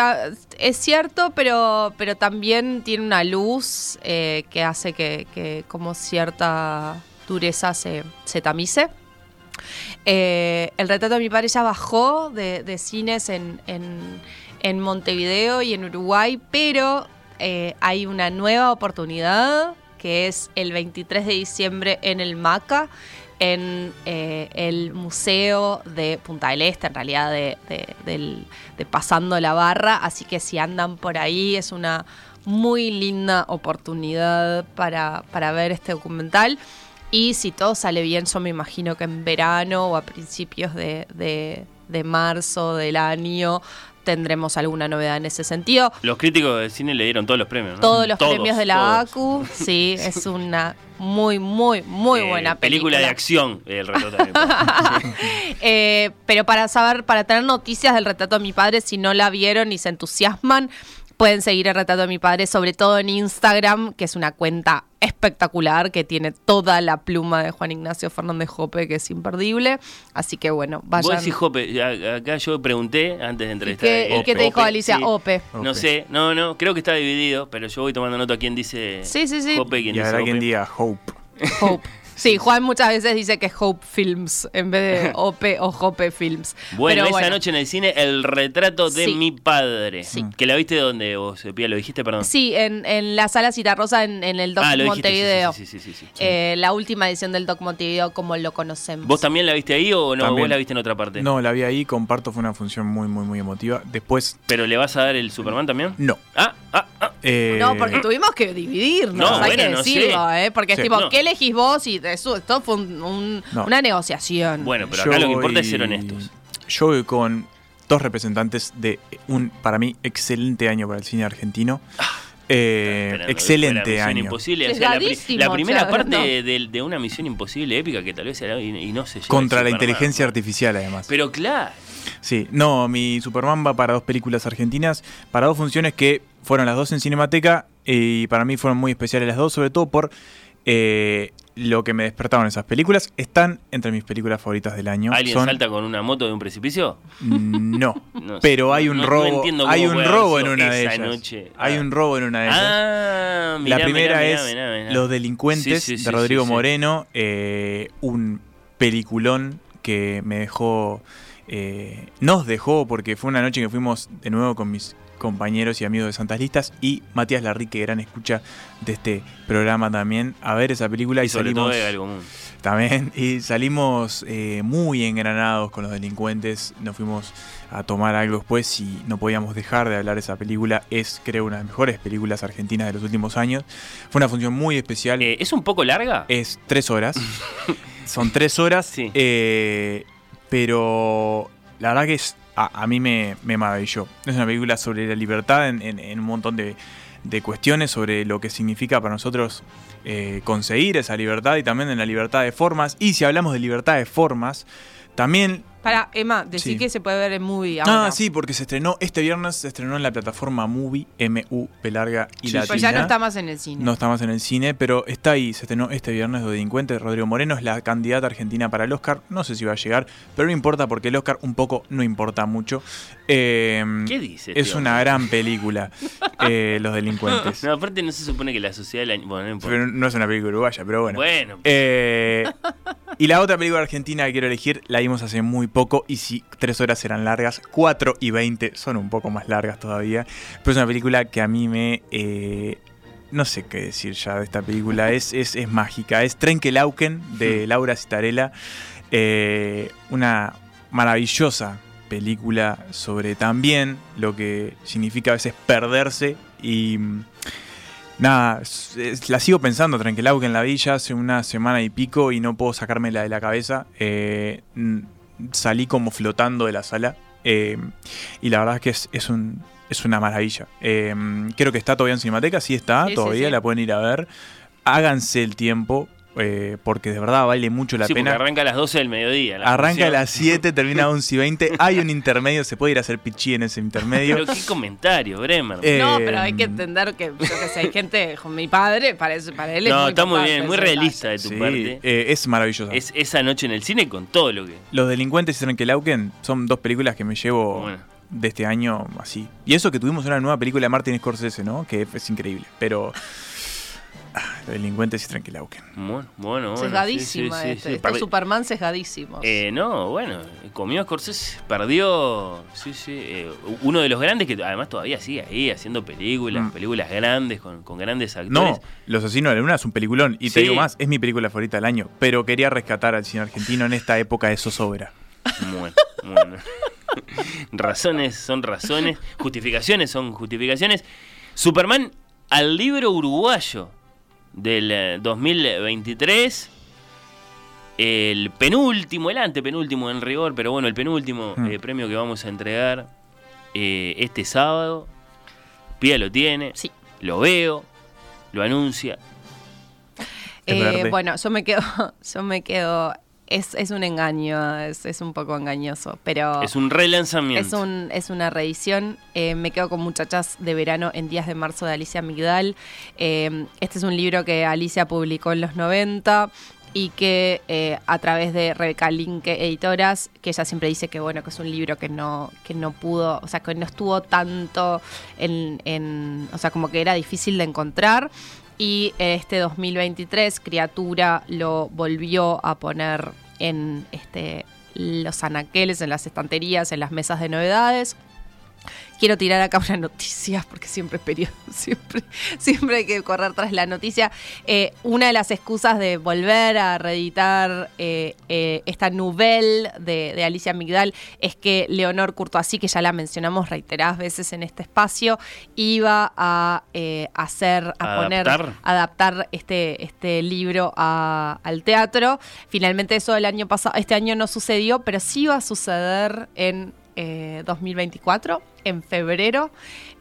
es cierto, pero, pero también tiene una luz eh, que hace que, que como cierta dureza se, se tamice. Eh, el retrato de mi padre ya bajó de, de cines en, en- en Montevideo y en Uruguay, pero eh, hay una nueva oportunidad que es el 23 de diciembre en el MACA, en eh, el Museo de Punta del Este, en realidad de, Pasando la Barra, así que si andan por ahí es una muy linda oportunidad para, para ver este documental. Y si todo sale bien, yo me imagino que en verano o a principios de- de marzo del año tendremos alguna novedad en ese sentido. Los críticos de cine le dieron todos los premios, ¿no? Todos los premios de la. ACU, sí, es una muy, muy, muy Eh, buena película. película. de acción, el retrato de mi padre. Eh, pero para saber, para tener noticias del retrato de mi padre, si no la vieron y se entusiasman, pueden seguir el retrato de mi padre, sobre todo en Instagram, que es una cuenta espectacular, que tiene toda la pluma de Juan Ignacio Fernández Jope, que es imperdible. Así que bueno, Vos vayan. decís, Jope, a- acá yo pregunté antes de ¿Y entrevistar qué, a y qué te dijo Alicia? sí. Ope. No sé, no, no, creo que está dividido, pero yo voy tomando nota a quién dice Sí, sí, sí. Jope y quién Y dice habrá quien Ope. diga Hope. Hope. Sí, Juan muchas veces dice que es Hope Films en vez de Ope o Jope Films. Bueno, Pero esa noche en el cine, el retrato de Sí. mi padre. Sí. ¿Que la viste dónde vos, Pía? ¿Lo dijiste, perdón? Sí, en, en la sala Citarrosa en, en el Doc ah, lo dijiste. sí, Montevideo. Sí, sí, sí, sí, sí. Eh, la última edición del Doc Montevideo como lo conocemos. ¿Vos también la viste ahí o no? También. ¿Vos la viste en otra parte? No, la vi ahí, comparto, fue una función muy, muy, muy emotiva. Después, ¿Pero le vas a dar el Superman también? no. Ah, ah, ah. Eh, No, porque tuvimos que dividirnos, No, hay bueno, que no decirlo, sé. ¿eh? Porque Sí. es tipo, No. ¿qué elegís vos? Y eso, esto fue un- un- No. una negociación. Bueno, pero yo acá lo que importa es ser honestos. Yo voy con dos representantes de un, para mí, excelente año para el cine argentino. Eh, Esperando, fue excelente la año. Imposible. O sea, la, primera parte no. de, de una Misión Imposible épica que tal vez era y, y no se Contra la inteligencia artificial, además. Pero claro, Sí, no, mi Superman va para dos películas argentinas, para dos funciones que fueron las dos en Cinemateca y para mí fueron muy especiales las dos, sobre todo por eh, lo que me despertaron esas películas. Están entre mis películas favoritas del año. ¿alguien Son- salta con una moto de un precipicio? No, No pero hay un no- no robo, cómo hay un robo en una de ellas. noche. Hay Ah. un robo en una de ellas. Ah, mirá, la primera mirá, es mirá. Los Delincuentes Sí, sí, sí, de Rodrigo sí. Moreno, eh, un peliculón que me dejó, eh, nos dejó porque fue una noche que fuimos de nuevo con mis compañeros y amigos de Santas Listas y Matías Larrique, gran escucha de este programa también, a ver esa película y, Y sobre salimos todo de algo común. también y salimos eh, muy engranados con los delincuentes. Nos fuimos a tomar algo después y no podíamos dejar de hablar de esa película. Es, creo, una de las mejores películas argentinas de los últimos años. Fue una función muy especial. Eh, ¿Es un poco larga? es tres horas. Son tres horas. Sí. eh, pero la verdad que es, a, a mí me, me maravilló. Es una película sobre la libertad en, en- un montón de, de cuestiones, sobre lo que significa para nosotros eh, conseguir esa libertad y también en la libertad de formas. Y si hablamos de libertad de formas, también Para, Emma, decir Sí. que se puede ver en movie ahora. Ah, sí, porque se estrenó este viernes, se estrenó en la plataforma Movie, M-U-P larga y Sí, latina. Pues ya no está más en el cine. No está más en el cine, pero está ahí, se estrenó este viernes Los Delincuentes. Rodrigo Moreno es la candidata argentina para el Oscar. No sé si va a llegar, pero no importa porque el Oscar un poco no importa mucho. Eh, ¿Qué dice? Es tío? una gran película, eh, Los Delincuentes. No, aparte no se supone que la sociedad del año. Bueno, no importa. Pero no es una película uruguaya, pero bueno. Bueno, Eh, Y la otra película argentina que quiero elegir la vimos hace muy poco y si tres horas eran largas, 4 y 20 son un poco más largas todavía. Pero es una película que a mí me... eh, no sé qué decir ya de esta película, es, es, es mágica. Es Trenkelauken de Laura Citarella. Eh, una maravillosa película sobre también lo que significa a veces perderse y mm, nada, la sigo pensando Trenkelauken la vi ya hace una semana y pico y no puedo sacármela de la cabeza. Eh, salí como flotando de la sala eh, y la verdad es que es, es un, es una maravilla. Eh, creo que está todavía en Cinemateca, sí está, Sí, sí, todavía sí. la pueden ir a ver. Háganse el tiempo eh, porque de verdad vale mucho la sí, pena. arranca a las 12 del mediodía. la Arranca a las 7, termina a 11 y 20. Hay un intermedio, se puede ir a hacer pichí en ese intermedio. Pero qué comentario, Bremer. Eh, No, pero hay que entender que, yo que sé, hay gente, con mi padre, para, eso- para él es no, muy está muy bien, muy realista de tu Sí, parte. eh, es maravilloso. Es esa noche en el cine con todo lo que. Los delincuentes y Trenkelauken son dos películas que me llevo Bueno. de este año así. Y eso que tuvimos una nueva película de Martin Scorsese, ¿no? Que es increíble. Pero. Ah, Los delincuentes y Trenkelauken. Bueno, bueno, bueno. Sesgadísima sí, sí, este. sí. Perdi- Superman sesgadísimos. Eh, no, bueno, comió Scorsese, perdió, sí, sí, eh, uno de los grandes que además todavía sigue ahí haciendo películas, Mm. películas grandes con, con grandes actores. No, Los Asesinos de la Luna es un peliculón. Y te Sí. digo más, es mi película favorita del año. Pero quería rescatar al cine argentino en esta época de zozobra. Bueno, bueno. razones son razones, justificaciones son justificaciones. Superman al libro uruguayo del eh, 2023. El penúltimo, el antepenúltimo en rigor, pero bueno, el penúltimo eh, premio que vamos a entregar eh, este sábado. Pía lo tiene, Sí. lo veo, lo anuncia. Eh, bueno, yo me quedo, yo me quedo. Es, es un engaño, es, es un poco engañoso, pero Es un relanzamiento. es, un, es una reedición. Eh, me quedo con Muchachas de Verano en Días de Marzo de Alicia Migdal. Eh, este es un libro que Alicia publicó en los 90 y que eh, a través de Rebeca Linke Editoras, que ella siempre dice que bueno, que es un libro que no, que no pudo, o sea, que no estuvo tanto en, en- o sea, como que era difícil de encontrar. Y este 2023, Criatura lo volvió a poner en este, los anaqueles, en las estanterías, en las mesas de novedades. Quiero tirar acá una noticia, porque siempre es periodo, siempre, siempre hay que correr tras la noticia. Eh, una de las excusas de volver a reeditar eh, eh, esta nouvelle de, de Alicia Migdal es que Leonor Courtoisí, que ya la mencionamos reiteradas veces en este espacio, iba a hacer, a poner, Adaptar. adaptar este, este libro a- al teatro. Finalmente eso el año pasado, este año no sucedió, pero sí va a suceder en eh, 2024, en febrero,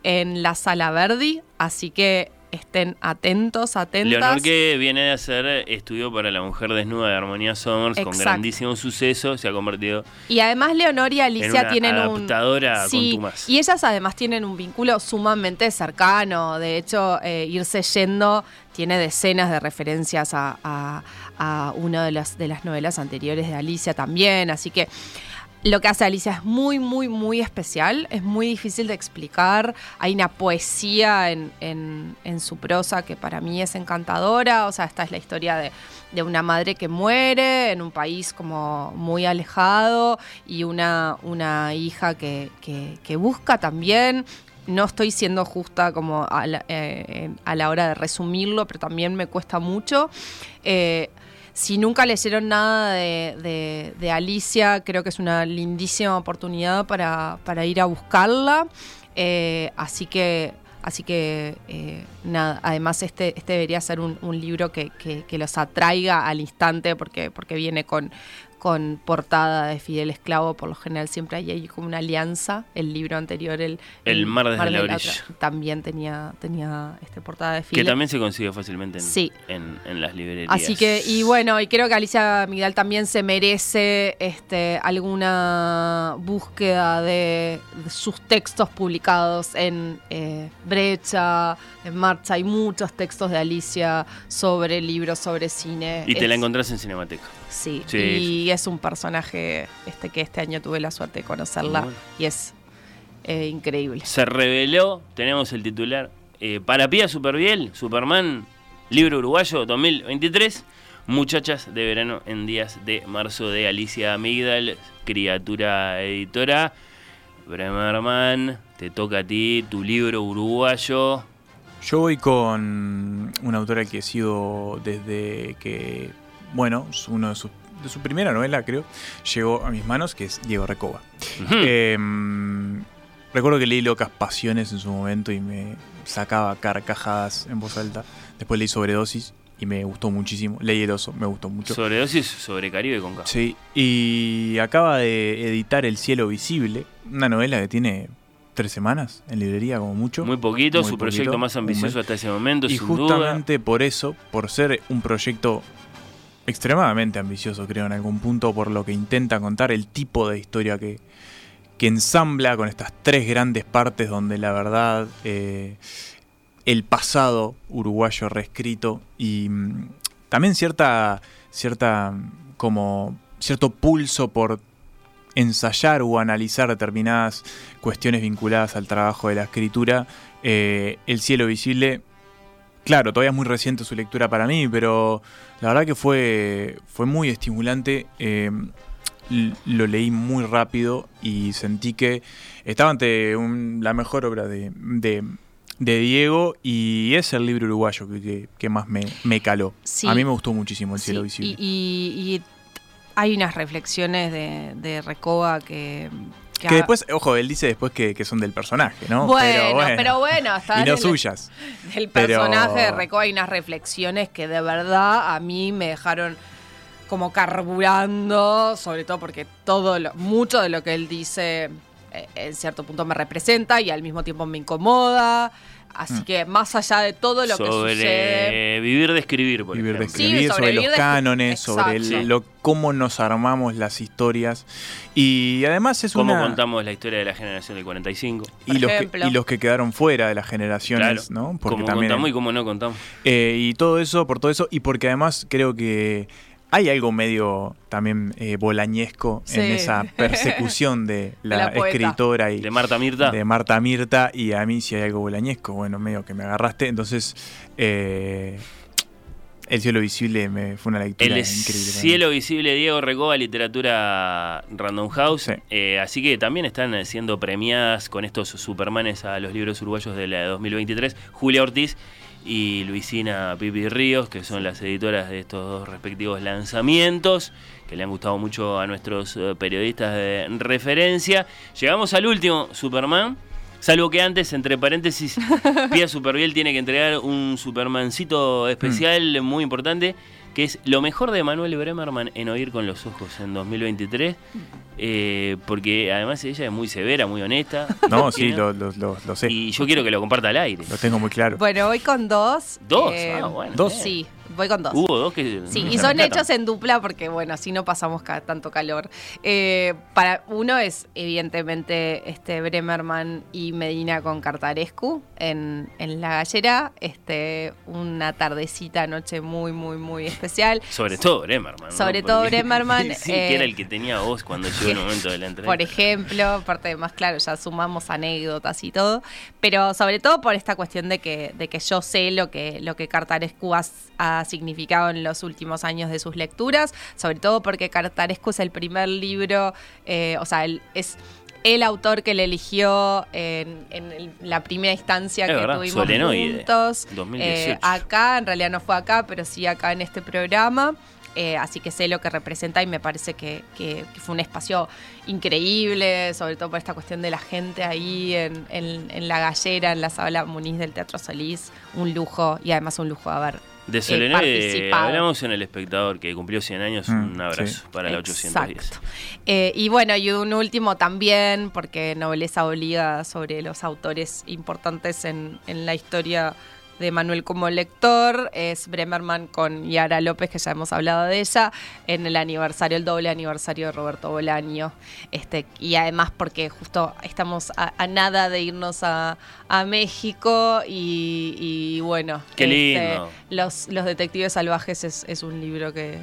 en la Sala Verdi. Así que estén atentos, atentas. Leonor que viene de hacer estudio para la mujer desnuda de Armonía Summers con grandísimo suceso, se ha convertido Y además Leonor y Alicia en una tienen adaptadora un sí, contumaz. y ellas además tienen un vínculo sumamente cercano. De hecho, eh, irse yendo tiene decenas de referencias a, a- a una de las de las novelas anteriores de Alicia también. Así que lo que hace Alicia es muy, muy, muy especial, es muy difícil de explicar. Hay una poesía en, en- su prosa que para mí es encantadora. O sea, esta es la historia de, de una madre que muere en un país como muy alejado y una, una hija que, que- busca también. No estoy siendo justa como a la, eh, a la hora de resumirlo, pero también me cuesta mucho. Eh, si nunca leyeron nada de, de- Alicia, creo que es una lindísima oportunidad para, para ir a buscarla. Eh, así que, así que eh, nada, además este, este debería ser un, un libro que, que- que los atraiga al instante porque, porque viene con, con portada de Fidel Esclavo. Por lo general siempre hay ahí como una alianza. El libro anterior, el, El Mar desde la de orilla. También tenía, tenía este portada de que Fidel. también se consigue fácilmente en, Sí. en, en las librerías. Así que, y bueno, y creo que Alicia Migdal también se merece este, alguna búsqueda de, de sus textos publicados en eh, Brecha, en Marcha. Hay muchos textos de Alicia sobre libros, sobre cine. Y te la encontrás en Cinemateca. Sí, Sí. y es un personaje este que este año tuve la suerte de conocerla Bueno. y es eh, increíble. Se reveló, tenemos el titular, eh, para Pía Superbiel, Superman, libro uruguayo 2023. Muchachas de verano en días de marzo de Alicia Amigdal, criatura editora. Bremerman, te toca a ti tu libro uruguayo. Yo voy con una autora que he sido desde que, bueno, uno de sus de su primera novela, creo, llegó a mis manos, que es Diego Recoba. Em, recuerdo que leí Locas Pasiones en su momento y me sacaba carcajadas en voz alta. Después leí Sobredosis y me gustó muchísimo. Leí El Oso, me gustó mucho. Sobredosis sobre Caribe con K. Sí, y acaba de editar El Cielo Visible, una novela que tiene tres semanas en librería como mucho. Muy poquito, su proyecto más ambicioso hasta ese momento. Y justamente por eso, por ser un proyecto extremadamente ambicioso, creo, en algún punto, por lo que intenta contar, el tipo de historia que, que ensambla con estas tres grandes partes donde la verdad, eh, el pasado uruguayo reescrito y mm, también cierta, cierta, como cierto pulso por ensayar o analizar determinadas cuestiones vinculadas al trabajo de la escritura, eh, El cielo visible claro, todavía es muy reciente su lectura para mí, pero la verdad que fue, fue muy estimulante. Eh, lo leí muy rápido y sentí que estaba ante la mejor obra de, Diego y es el libro uruguayo que, más me, caló. A mí me gustó muchísimo El cielo visible. Y, hay unas reflexiones de, de Recoba que, que, después, ojo, él dice después que, son del personaje, ¿no? Bueno, pero bueno, y no suyas. El personaje de Reco hay unas reflexiones que de verdad a mí me dejaron como carburando, sobre todo porque todo lo, mucho de lo que él dice eh, en cierto punto me representa y al mismo tiempo me incomoda. Así mm. que más allá de todo lo que sucede. Vivir de escribir, por Vivir de escribir, sobre, los cánones, sobre lo, cómo nos armamos las historias. Y además es ¿Cómo contamos la historia de la generación del 45? Y los, que, y los que quedaron fuera de las generaciones, ¿no? Porque cómo contamos y cómo no contamos. Eh, y todo eso, por todo eso, y porque además creo que hay algo medio también eh, bolañesco en esa persecución de la, escritora y de Marta Mirta. De Marta Mirta y a mí si hay algo bolañesco, bueno, medio que me agarraste. Entonces, eh, El cielo visible me fue una lectura El cielo visible, Diego Recoba, literatura Random House. Eh, así que también están siendo premiadas con estos Supermanes a los libros uruguayos de la 2023. Julia Ortiz y Luisina Pipi Ríos, que son las editoras de estos dos respectivos lanzamientos, que le han gustado mucho a nuestros eh, periodistas de referencia. Llegamos al último, Superman. Salvo que antes, entre paréntesis, Pia Superviel tiene que entregar un Supermancito especial mm. muy importante que es lo mejor de Manuel Bremerman en Oír con los Ojos en 2023, eh, porque además ella es muy severa, muy honesta. No, sí, lo, sé. Y yo quiero que lo comparta al aire. Lo tengo muy claro. Bueno, voy con dos. ¿Dos? Eh, ah, bueno. ¿Dos? Sí. Voy con dos. Hubo dos que. Sí, y son hechos en dupla porque, bueno, así no pasamos tanto calor. Eh, para uno es, evidentemente, este Bremerman y Medina con Cartarescu en, en La Gallera. Este, una tardecita, noche muy, muy, muy especial. Sobre todo Bremerman. Sobre todo Bremerman. sí, que era el que tenía voz cuando llegó el momento de la entrevista. Por ejemplo, aparte de más claro, ya sumamos anécdotas y todo. Pero sobre todo por esta cuestión de que, de que yo sé lo que, lo que Cartarescu ha significado en los últimos años de sus lecturas, sobre todo porque Cartarescu es el primer libro, eh, o sea, es el autor que le eligió en, la primera instancia que tuvimos juntos. Eh, acá, en realidad no fue acá, pero sí acá en este programa. Eh, así que sé lo que representa y me parece que, fue un espacio increíble, sobre todo por esta cuestión de la gente ahí en, en la gallera, en la sala Muniz del Teatro Solís. Un lujo y además un lujo haber de eh, Selene hablamos en El Espectador, que cumplió 100 años. Mm, un abrazo para la 810. Eh, y bueno, y un último también, porque Nobleza obliga sobre los autores importantes en, en la historia de Manuel como lector, es Bremerman con Yara López, que ya hemos hablado de ella, en el aniversario, el doble aniversario de Roberto Bolaño. Este, y además porque justo estamos a, nada de irnos a, México y, bueno. Qué este, Los, los Detectives Salvajes es, un libro que,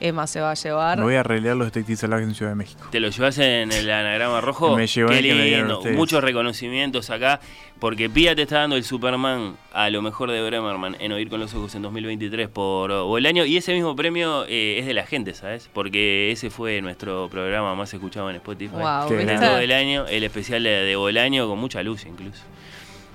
Emma se va a llevar. Me voy a releer los Detectives Salvajes en Ciudad de México. ¿Te lo llevas en el anagrama rojo? Me llevó Qué el que me lindo. Muchos reconocimientos acá. Porque Pía te está dando el Superman a lo mejor de Bremerman en Oír con los Ojos en 2023 por Bolaño. Y ese mismo premio eh, es de la gente, ¿sabes? Porque ese fue nuestro programa más escuchado en Spotify. Wow, Qué ¿viste? En todo el año, el especial de, de Bolaño con mucha luz incluso.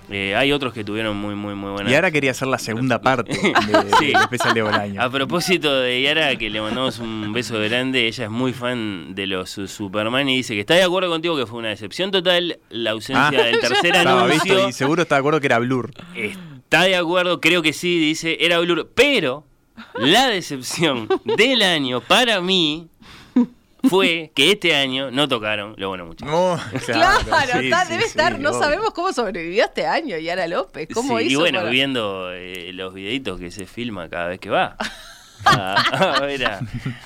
Eh, hay otros que tuvieron muy, muy, muy buenas. Y ahora quería hacer la segunda parte de- Sí. del especial de Bolaño. A propósito de Yara, que le mandamos un beso grande, ella es muy fan de los Superman y dice que está de acuerdo contigo que fue una decepción total la ausencia Ah. del tercer anuncio. visto y seguro está de acuerdo que era Blur. Está de acuerdo, creo que sí, dice, era Blur. Pero la decepción del año para mí fue que este año no tocaron lo bueno muchachos. No, Claro, sí, está- sí, debe sí, estar. no obvio. sabemos cómo sobrevivió este año Yara López. ¿Cómo Sí, hizo? y bueno, para- viendo eh, los videitos que se filma cada vez que va. A, a ver a,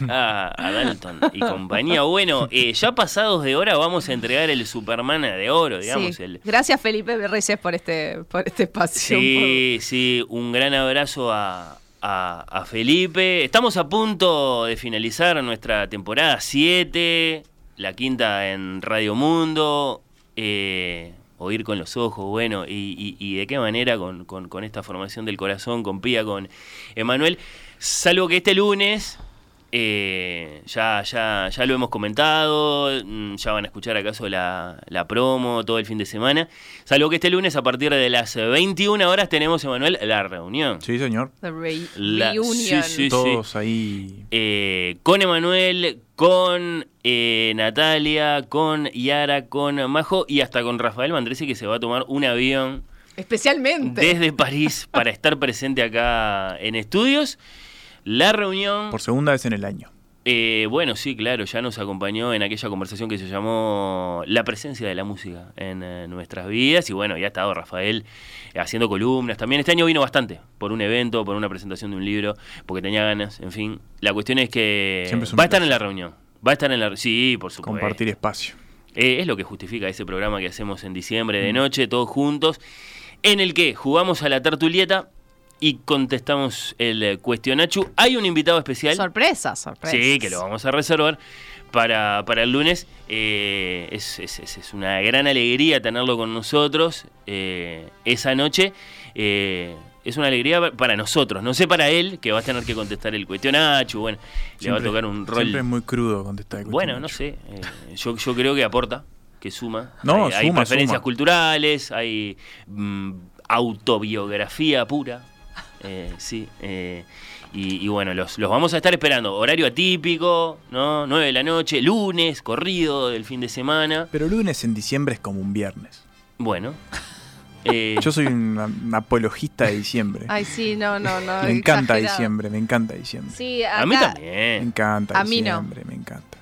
a- a Dalton y compañía. Bueno, eh, ya pasados de hora vamos a entregar el Superman de oro, digamos. Sí. El, Gracias, Felipe Reyes, por este, por este espacio. sí, sí, un gran abrazo a, a- Felipe. Estamos a punto de finalizar nuestra temporada 7, la quinta en Radio Mundo. eh, oír con los ojos, bueno, y de qué manera con, con- con esta formación del corazón, con Pía, con Emanuel. Salvo que este lunes, eh, ya, ya, ya lo hemos comentado, mm, ya van a escuchar acaso la, la promo todo el fin de semana. Salvo que este lunes, a partir de las 21 horas, tenemos, Emanuel, la reunión. Sí, señor. Re- La- reunion. sí, sí. Todos ahí. Eh, con Emanuel, con eh, Natalia, con Yara, con Majo y hasta con Rafael Mandresi, que se va a tomar un avión Especialmente. desde París para estar presente acá en estudios. La reunión, Por segunda vez en el año. eh, bueno, sí, claro, ya nos acompañó en aquella conversación que se llamó La presencia de la música en eh, nuestras vidas. Y bueno, ya ha estado Rafael eh, haciendo columnas. También este año vino bastante, por un evento, por una presentación de un libro, porque tenía ganas, en fin. La cuestión es que es va a estar en la reunión. Va a estar en la... Sí, por supuesto. Compartir espacio. Eh, es lo que justifica ese programa que hacemos en diciembre de noche, todos juntos, en el que jugamos a la tertulieta y contestamos el eh, cuestionachu. Hay un invitado especial. Sorpresa, sorpresa. Sí, que lo vamos a reservar para, para el lunes. Eh, es, es- es- es una gran alegría tenerlo con nosotros eh, esa noche. Eh, es una alegría para nosotros, no sé para él, que va a tener que contestar el cuestionacho. Bueno, le va a tocar un rol. Siempre es muy crudo contestar. el Bueno, no sé. eh, yo, yo creo que aporta, que suma. No, hay, hay suma, preferencias suma. culturales, hay mm, autobiografía pura. Eh, sí. eh, y, y bueno, los, los vamos a estar esperando. Horario atípico, ¿no? 9 de la noche, lunes, corrido del fin de semana. Pero lunes en diciembre es como un viernes. Bueno. eh, Yo soy un, un apologista de diciembre. Ay, sí, no, no, no. me encanta exagerado. diciembre, me encanta diciembre. Sí, a mí acá- Me también. encanta A mí no. diciembre, me encanta.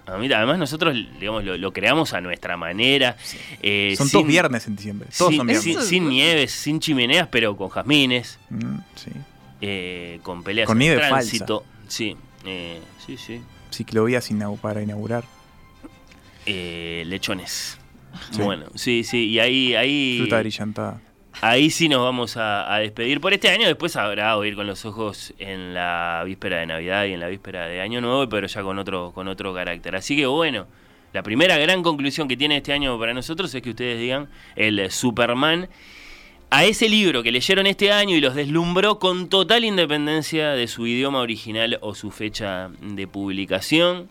A mí, además, nosotros digamos, lo, lo creamos a nuestra manera. eh, Son sin- todos viernes en diciembre. Todos sin, son viernes. sin- sin nieves, sin chimeneas, pero con jazmines. Mm, sí. eh, con peleas Con nieve tránsito. Sí, eh, sí, sí. Ciclovías para inaugurar. Eh, lechones. Sí. Bueno, sí, sí, y ahí, ahí, Fruta brillantada. Ahí sí nos vamos a, despedir por este año. Después habrá oír con los ojos en la víspera de Navidad y en la víspera de Año Nuevo, pero ya con otro, con otro carácter. Así que bueno, la primera gran conclusión que tiene este año para nosotros es que ustedes digan el Superman a ese libro que leyeron este año y los deslumbró con total independencia de su idioma original o su fecha de publicación.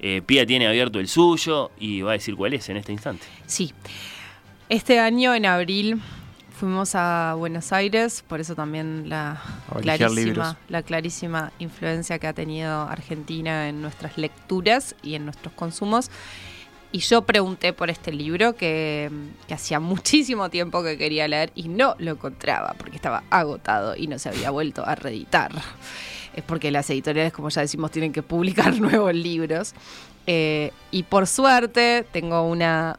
Eh, Pía tiene abierto el suyo y va a decir cuál es en este instante. Sí. Este año, en abril, fuimos a Buenos Aires, por eso también la clarísima, la clarísima influencia que ha tenido Argentina en nuestras lecturas y en nuestros consumos. Y yo pregunté por este libro que, que hacía muchísimo tiempo que quería leer y no lo encontraba porque estaba agotado y no se había vuelto a reeditar. Es porque las editoriales, como ya decimos, tienen que publicar nuevos libros. Eh, y por suerte tengo una,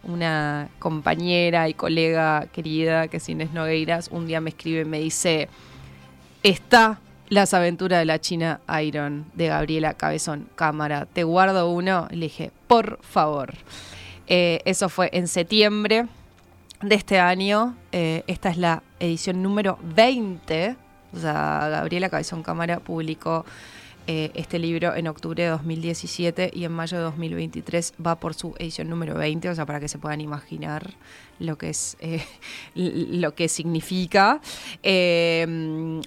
compañera y colega querida que es Inés Nogueiras. Un día me escribe y me dice, está Las aventuras de la China Iron de Gabriela Cabezón Cámara. Te guardo uno. Le dije, por favor. Eh, eso fue en septiembre de este año. Eh, esta es la edición número 20. O sea, Gabriela Cabezón Cámara publicó eh, este libro en octubre de 2017 y en mayo de 2023 va por su edición número 20, o sea, para que se puedan imaginar lo que es eh, lo que significa. Eh,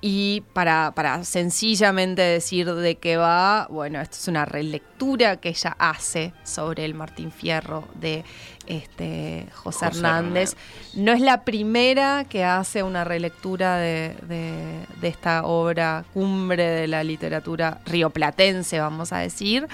y para, para, sencillamente decir de qué va, bueno, esto es una relectura que ella hace sobre el Martín Fierro de este, José, Hernández. No es la primera que hace una relectura de, de, esta obra cumbre de la literatura rioplatense, vamos a decir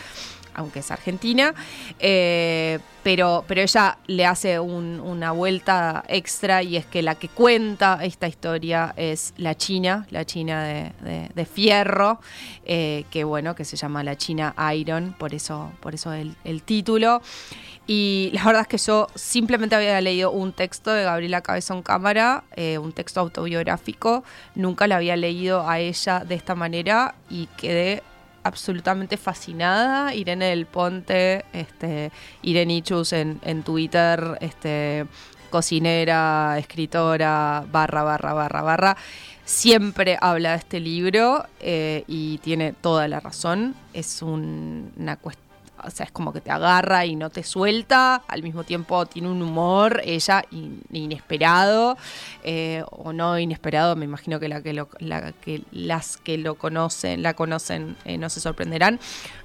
aunque es argentina, eh, pero, pero ella le hace una vuelta extra y es que la que cuenta esta historia es la China, la China de, Fierro, eh, que bueno, que se llama la China Iron, por eso, por eso el, título. Y la verdad es que yo simplemente había leído un texto de Gabriela Cabezón Cámara, eh, un texto autobiográfico, nunca la había leído a ella de esta manera y quedé absolutamente fascinada. Irene del Ponte, este, Irene Ichus en, Twitter, este, cocinera, escritora, barra, barra, barra, barra. Siempre habla de este libro eh, y tiene toda la razón. Es una cuestión o sea, es como que te agarra y no te suelta, al mismo tiempo tiene un humor, ella inesperado, eh, o no inesperado, me imagino que, la que, la que las que lo conocen, la conocen, eh, no se sorprenderán.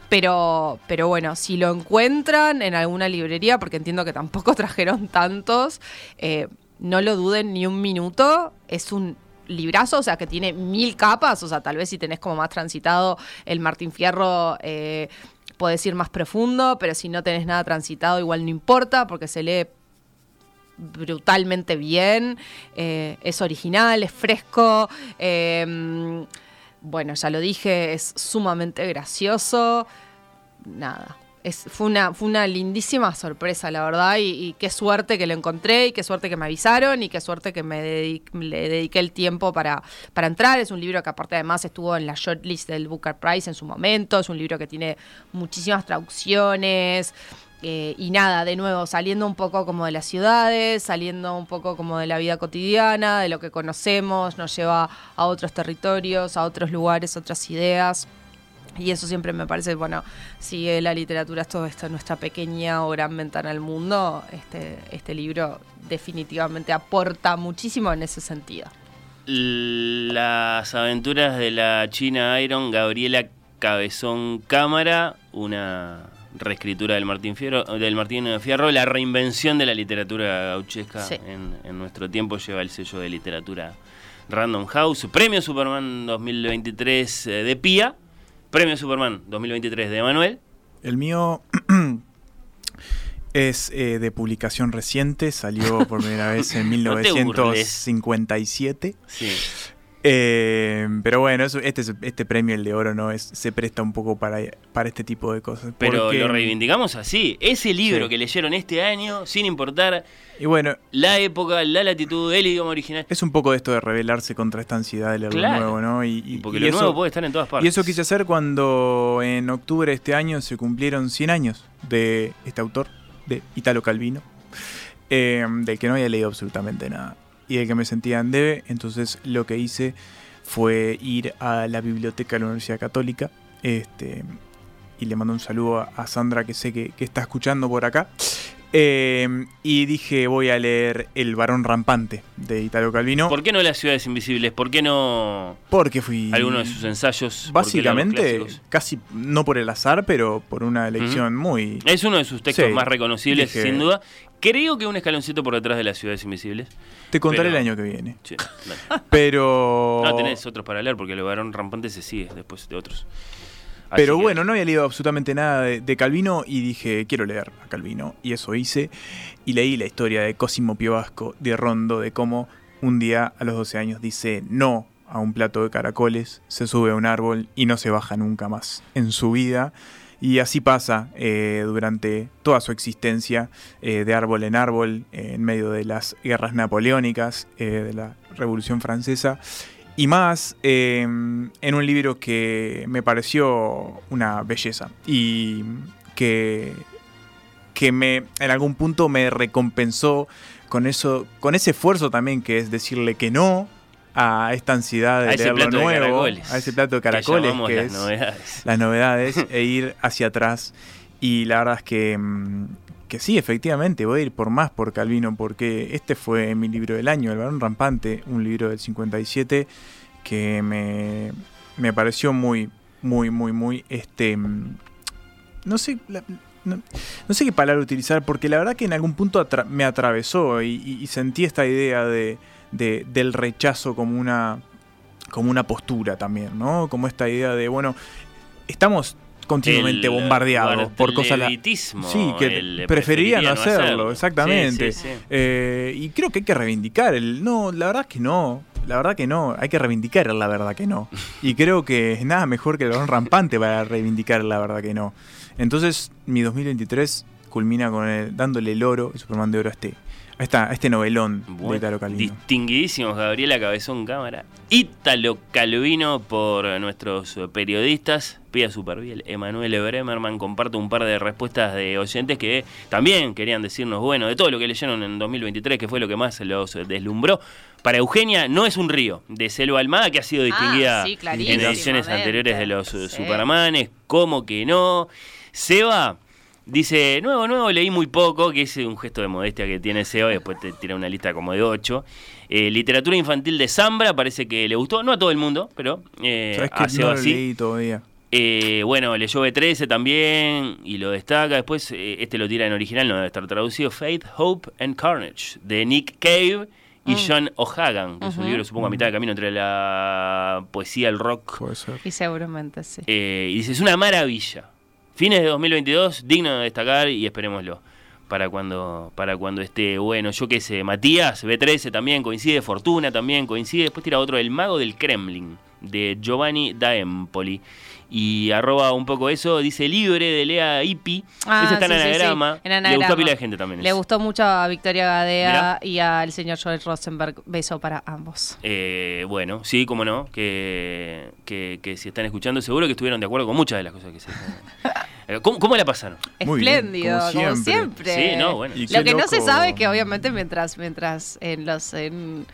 Pero, pero bueno, si lo encuentran en alguna librería, porque entiendo que tampoco trajeron tantos, eh, no lo duden ni un minuto, es un librazo, o sea, que tiene mil capas, o sea, tal vez si tenés como más transitado el Martín Fierro, podés ir más profundo, pero si no tenés nada transitado, igual no importa, porque se lee brutalmente bien, eh, es original, es fresco, em, bueno, ya lo dije, es sumamente gracioso, nada, fue, una, fue una lindísima sorpresa, la verdad, y, qué suerte que lo encontré, y qué suerte que me avisaron, y qué suerte que me le dediqué el tiempo para, para entrar. Es un libro que aparte además estuvo en la shortlist del Booker Prize en su momento, es un libro que tiene muchísimas traducciones. Eh, y nada, de nuevo, saliendo un poco como de las ciudades, saliendo un poco como de la vida cotidiana, de lo que conocemos, nos lleva a otros territorios, a otros lugares, otras ideas. Y eso siempre me parece, bueno, si la literatura es todo esto, nuestra pequeña o gran ventana al mundo, este, este libro definitivamente aporta muchísimo en ese sentido. Las aventuras de la China Iron, Gabriela Cabezón Cámara, una reescritura del Martín Fierro, del Martín Fierro, la reinvención de la literatura gauchesca en, en nuestro tiempo lleva el sello de literatura Random House, Premio Superman 2023 eh, de Pía Premio Superman 2023 de Manuel. El mío es eh, de publicación reciente, salió por primera vez en 1957. sí. Eh, pero bueno, este, este premio, el de oro, no es se presta un poco para, para este tipo de cosas. Pero lo reivindicamos así. Ese libro que leyeron este año, sin importar y bueno, la época, la latitud, el idioma original. Es un poco de esto de rebelarse contra esta ansiedad de leer lo nuevo, ¿no? Y, porque lo nuevo puede estar en todas partes. Y eso quise hacer cuando en octubre de este año se cumplieron 100 años de este autor, de Italo Calvino, eh, del que no había leído absolutamente nada y de que me sentía en debe. Entonces lo que hice fue ir a la biblioteca de la Universidad Católica. Este, y le mando un saludo a, Sandra que sé que, está escuchando por acá. Eh, y dije, voy a leer El varón rampante de Italo Calvino. ¿Por qué no Las ciudades invisibles? ¿Por qué no Porque fui alguno de sus ensayos? Básicamente, casi no por el azar, pero por una elección muy Es uno de sus textos más reconocibles, sin duda. Creo que un escaloncito por detrás de las ciudades invisibles. Te contaré el año que viene. pero. No tenés otros para leer porque el varón rampante se sigue después de otros. Pero bueno, no había leído absolutamente nada de, Calvino y dije, quiero leer a Calvino. Y eso hice. Y leí la historia de Cosimo Piovasco de Rondo, de cómo un día a los 12 años dice no a un plato de caracoles, se sube a un árbol y no se baja nunca más en su vida. Y así pasa eh, durante toda su existencia, eh, de árbol en árbol, eh, en medio de las guerras napoleónicas, de la Revolución Francesa. Y más en un libro que me pareció una belleza y que, que me, en algún punto me recompensó con, eso, con ese esfuerzo también que es decirle que no a esta ansiedad de A ese plato de nuevo, caracoles, a ese plato de caracoles que las es novedades. las novedades e ir hacia atrás. Y la verdad es que, mm, que sí, efectivamente, voy a ir por más por Calvino, porque este fue mi libro del año, El Barón Rampante, un libro del 57 que me, me pareció muy, muy, muy, muy, este, mm, no sé, no, sé qué palabra utilizar, porque la verdad que en algún punto me atravesó y, sentí esta idea de, de- del rechazo como una, como una postura también, ¿no? Como esta idea de, bueno, estamos continuamente El bombardeados por cosas... la- Sí, que preferiría no hacerlo, exactamente. Sí, sí, sí. Eh, y creo que hay que reivindicar el. No, la verdad es que no. La verdad que no. Hay que reivindicar el la verdad que no. Y creo que es nada mejor que el balón rampante para reivindicar la verdad que no. Entonces, mi 2023 culmina con el, dándole el oro, el Superman de oro a este, a este novelón de Bueno, Italo Calvino. distinguidísimos Gabriela Cabezón Cámara, Ítalo Calvino por nuestros periodistas, Pía Superviel, Emanuel Bremerman comparte un par de respuestas de oyentes que también querían decirnos, bueno, de todo lo que leyeron en 2023, que fue lo que más los deslumbró. Para Eugenia no es un río, de Selva Almada, que ha sido distinguida Ah, sí, en ediciones anteriores de los Sí. Supermanes, ¿cómo que no? Seba dice, nuevo, nuevo, leí muy poco, que es un gesto de modestia que tiene y después te tira una lista como de ocho. Eh, literatura infantil de Zambra, parece que le gustó, no a todo el mundo, pero eh, ¿Sabes a que Seba no lo sí. leí todavía? Eh, bueno, leyó B13 también y lo destaca. Después, eh, este lo tira en original, no debe estar traducido. Faith, Hope and Carnage, de Nick Cave y John O'Hagan, que es un libro, supongo, a mitad de camino entre la poesía, el rock. Puede ser. Y seguramente sí. Eh, y dice, es una maravilla. Fines de 2022, digno de destacar y esperémoslo. Para cuando, para cuando esté bueno, yo qué sé, Matías, B13 también coincide, Fortuna también coincide, después tira otro, El Mago del Kremlin, de Giovanni da Y arroba un poco eso, dice libre de Lea Ipi. Ah, Ese está en sí, sí, sí, anagrama. en Le gustó a pila de gente también. Le gustó mucho a Victoria Gadea Mirá. y al señor Joel Rosenberg. Beso para ambos. Eh, bueno, sí, cómo no, que, que, que si están escuchando seguro que estuvieron de acuerdo con muchas de las cosas que se Eh, ¿Cómo, cómo la pasaron? Muy Espléndido, como como siempre. siempre. Sí, no, bueno. Lo que no se sabe es que obviamente mientras, mientras en los en,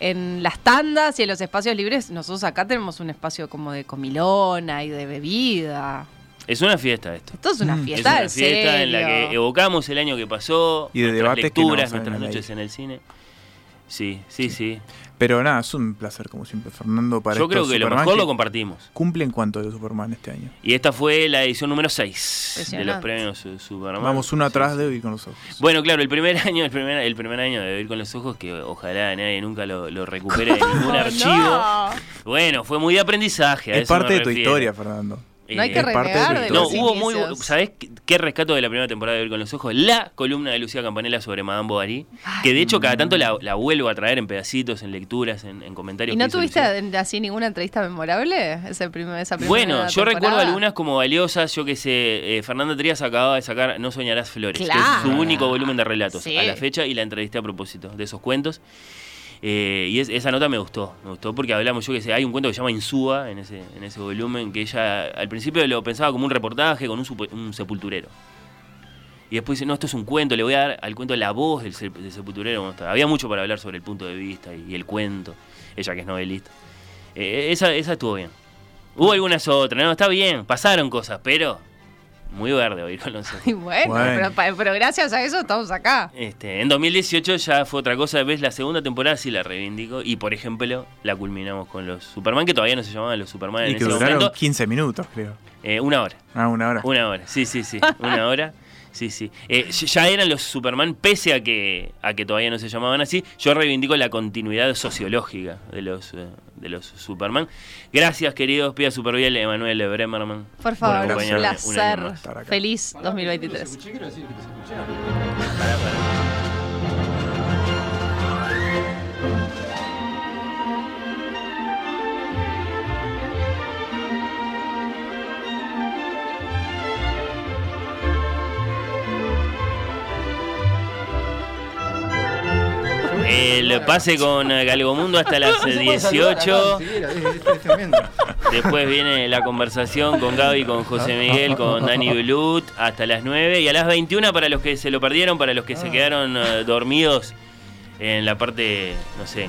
en las tandas y en los espacios libres, nosotros acá tenemos un espacio como de comilona y de bebida. Es una fiesta esto. Esto es una Mm. Es fiesta, una en fiesta en la que evocamos el año que pasó, Y de nuestras que no lecturas, salen nuestras noches en el cine. Sí, sí, sí. Pero nada, es un placer como siempre, Fernando. Para Yo creo que lo mejor que lo compartimos. ¿Cumplen cuánto de Superman este año? Y esta fue la edición número 6 de los premios Superman. Vamos uno atrás sí. de Oír con los ojos. Bueno, claro, el primer año, el primer, el primer año de Vivir con los Ojos, que ojalá nadie nunca lo, lo recupere de ningún archivo. No. Bueno, fue muy de aprendizaje. a es eso me parte de tu historia, Fernando. No hay Eh, que renegar de No, los hubo muy. ¿Sabés qué, rescato de la primera temporada de Ver con los Ojos? La columna de Lucía Campanella sobre Madame Bovary. Que de hecho, cada tanto la, la vuelvo a traer en pedacitos, en lecturas, en, en comentarios. ¿Y no tuviste Lucía. así ninguna entrevista memorable? Ese primer, esa primera Bueno, yo recuerdo algunas como valiosas. Yo que sé, eh, Fernanda Trías acababa de sacar No Soñarás Flores, que es su único volumen de relatos Sí. a la fecha, y la entrevisté a propósito de esos cuentos. Eh, y es- esa nota me gustó, me gustó porque hablamos, yo que sé, hay un cuento que se llama Insúa en ese, en ese volumen, que ella al principio lo pensaba como un reportaje con un, sepulturero. Y después dice, no, esto es un cuento, le voy a dar al cuento la voz del, del sepulturero. Había mucho para hablar sobre el punto de vista y, y el cuento, ella que es novelista. Eh, esa, esa estuvo bien. Hubo algunas otras, no, está bien, pasaron cosas, pero muy verde oír con los bueno, Bueno. Pero, gracias a eso estamos acá. Este, en 2018 ya fue otra cosa, ves la segunda temporada sí la reivindico y por ejemplo la culminamos con los Superman que todavía no se llamaban los Superman Y en que ese duraron momento. 15 minutos, creo. Eh, una hora, Ah, una hora. una hora, sí, sí, sí, una hora. Sí, sí. Eh, ya eran los Superman, pese a que, a que todavía no se llamaban así. Yo reivindico la continuidad sociológica de los, eh, de los Superman. Gracias, queridos Pía Superviel, Emanuel Bremerman. Por favor, por un placer. Feliz 2023. Pará, pará. El pase con eh, Galgomundo hasta las eh, 18. Después viene la conversación con Gaby, con José Miguel, con Dani Blut hasta las 9. Y a las 21 para los que se lo perdieron, para los que se quedaron eh, dormidos en la parte, no sé,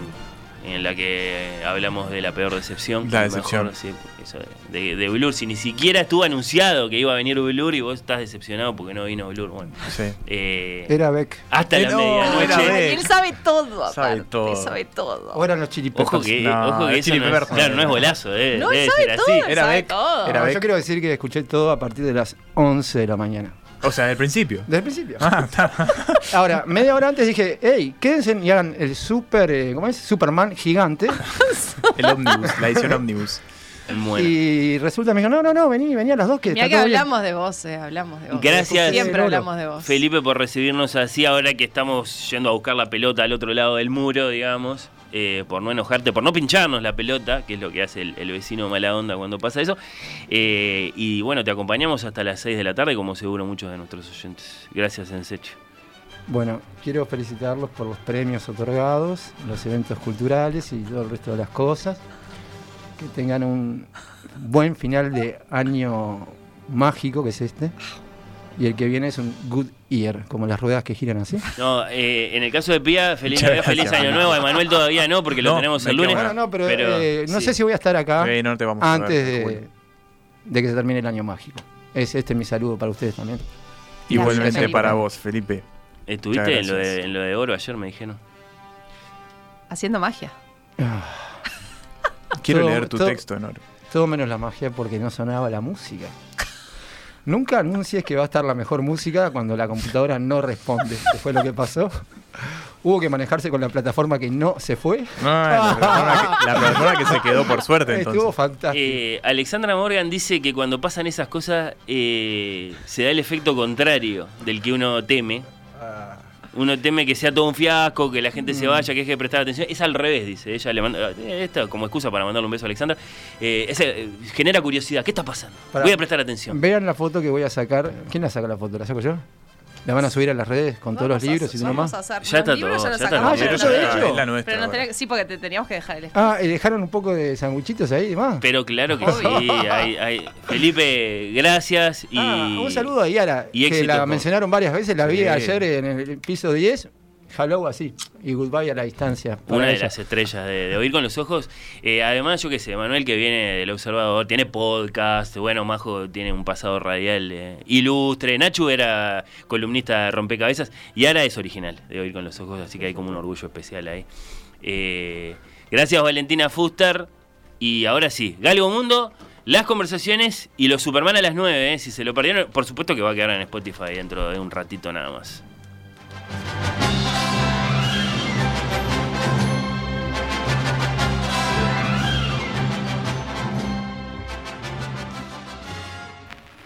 en la que hablamos de la peor decepción. La decepción. mejor, sí, eso de, de Blur. Si ni siquiera estuvo anunciado que iba a venir Blur y vos estás decepcionado porque no vino Blur. Bueno, Sí. eh, Era Beck. hasta la Eh, no, medianoche. era Beck. Él sabe todo, Sabe todo. sabe todo. O eran los Chili. Ojo que, No, ojo que eso no es, claro, no es golazo, debe, No, debe sabe ser todo, así. Era sabe Beck. todo. Era No, Beck. yo quiero decir que escuché todo a partir de las 11 de la mañana. O sea, al principio. Desde el principio. Ah, está. Ahora, media hora antes dije, hey, quédense y hagan el super, eh, ¿cómo es? Superman gigante. El Omnibus, la edición Omnibus. Bueno. Y resulta, me dijo, no, no, no, vení, vení a las dos que Mira está que todo bien". hablamos de vos, eh, hablamos de vos. Gracias. Siempre hablamos de vos. Felipe por recibirnos así ahora que estamos yendo a buscar la pelota al otro lado del muro, digamos, eh, por no enojarte, por no pincharnos la pelota, que es lo que hace el, vecino mala onda cuando pasa eso. Eh, y bueno, te acompañamos hasta las 6 de la tarde, como seguro muchos de nuestros oyentes. Gracias, Ensecho. Bueno, quiero felicitarlos por los premios otorgados, los eventos culturales y todo el resto de las cosas. Que tengan un buen final de año mágico, que es este. Y el que viene es un good year, como las ruedas que giran así. No, eh, en el caso de Pía, feliz Navidad, feliz. Año Nuevo. Emanuel todavía no, porque lo No, tenemos el lunes. Bueno, no, pero, eh, no sí. sé si voy a estar acá no te vamos a ver, antes de, de que se termine el año mágico. Es este es mi saludo para ustedes también. Igualmente para vos, Felipe. ¿Estuviste en lo, de, en lo de oro ayer, me dijeron? Haciendo magia. Quiero Todo- leer tu todo- texto, Nor. Todo menos la magia porque no sonaba la música. Nunca anuncies que va a estar la mejor música cuando la computadora no responde. Que fue lo que pasó. Hubo que manejarse con la plataforma que no se fue. No, la persona, que, la persona que se quedó por suerte, Estuvo entonces. fantástico. Eh, Alexandra Morgan dice que cuando pasan esas cosas eh, se da el efecto contrario del que uno teme. Ah, Uno teme que sea todo un fiasco, que la gente Mm. se vaya, que deje de prestar atención. Es al revés, dice. Ella le manda. eh, Esto como excusa para mandarle un beso a Alexandra. Eh, ese, eh, genera curiosidad. ¿Qué está pasando? Voy a prestar atención. Vean la foto que voy a sacar. ¿Quién la saca la foto? ¿La saco yo? ¿La van a subir a las redes con todos los libros y todo más? Ya está todo, ya está sacamos, todo. pero Ah, hecho. Es la nuestra. Pero no sí, porque te teníamos que dejar el espacio. Ah, ¿y dejaron un poco de sanguchitos ahí y demás? Pero claro que sí. hay- hay- Felipe, gracias. Y, Ah, un saludo a Yara, y que éxito la mencionaron varias veces, la vi ayer en el piso 10. Hello así. Y goodbye a la distancia. Una de ella. las estrellas de, de Oír con los Ojos. Eh, además, yo qué sé, Manuel que viene del Observador, tiene podcast, bueno, Majo tiene un pasado radial eh, ilustre, Nachu era columnista de Rompecabezas y ahora es original de Oír con los Ojos, así que hay como un orgullo especial ahí. Eh, gracias Valentina Fuster. Y ahora sí, Galgo Mundo, las conversaciones y los Superman a las 9, eh, si se lo perdieron, por supuesto que va a quedar en Spotify dentro de un ratito nada más.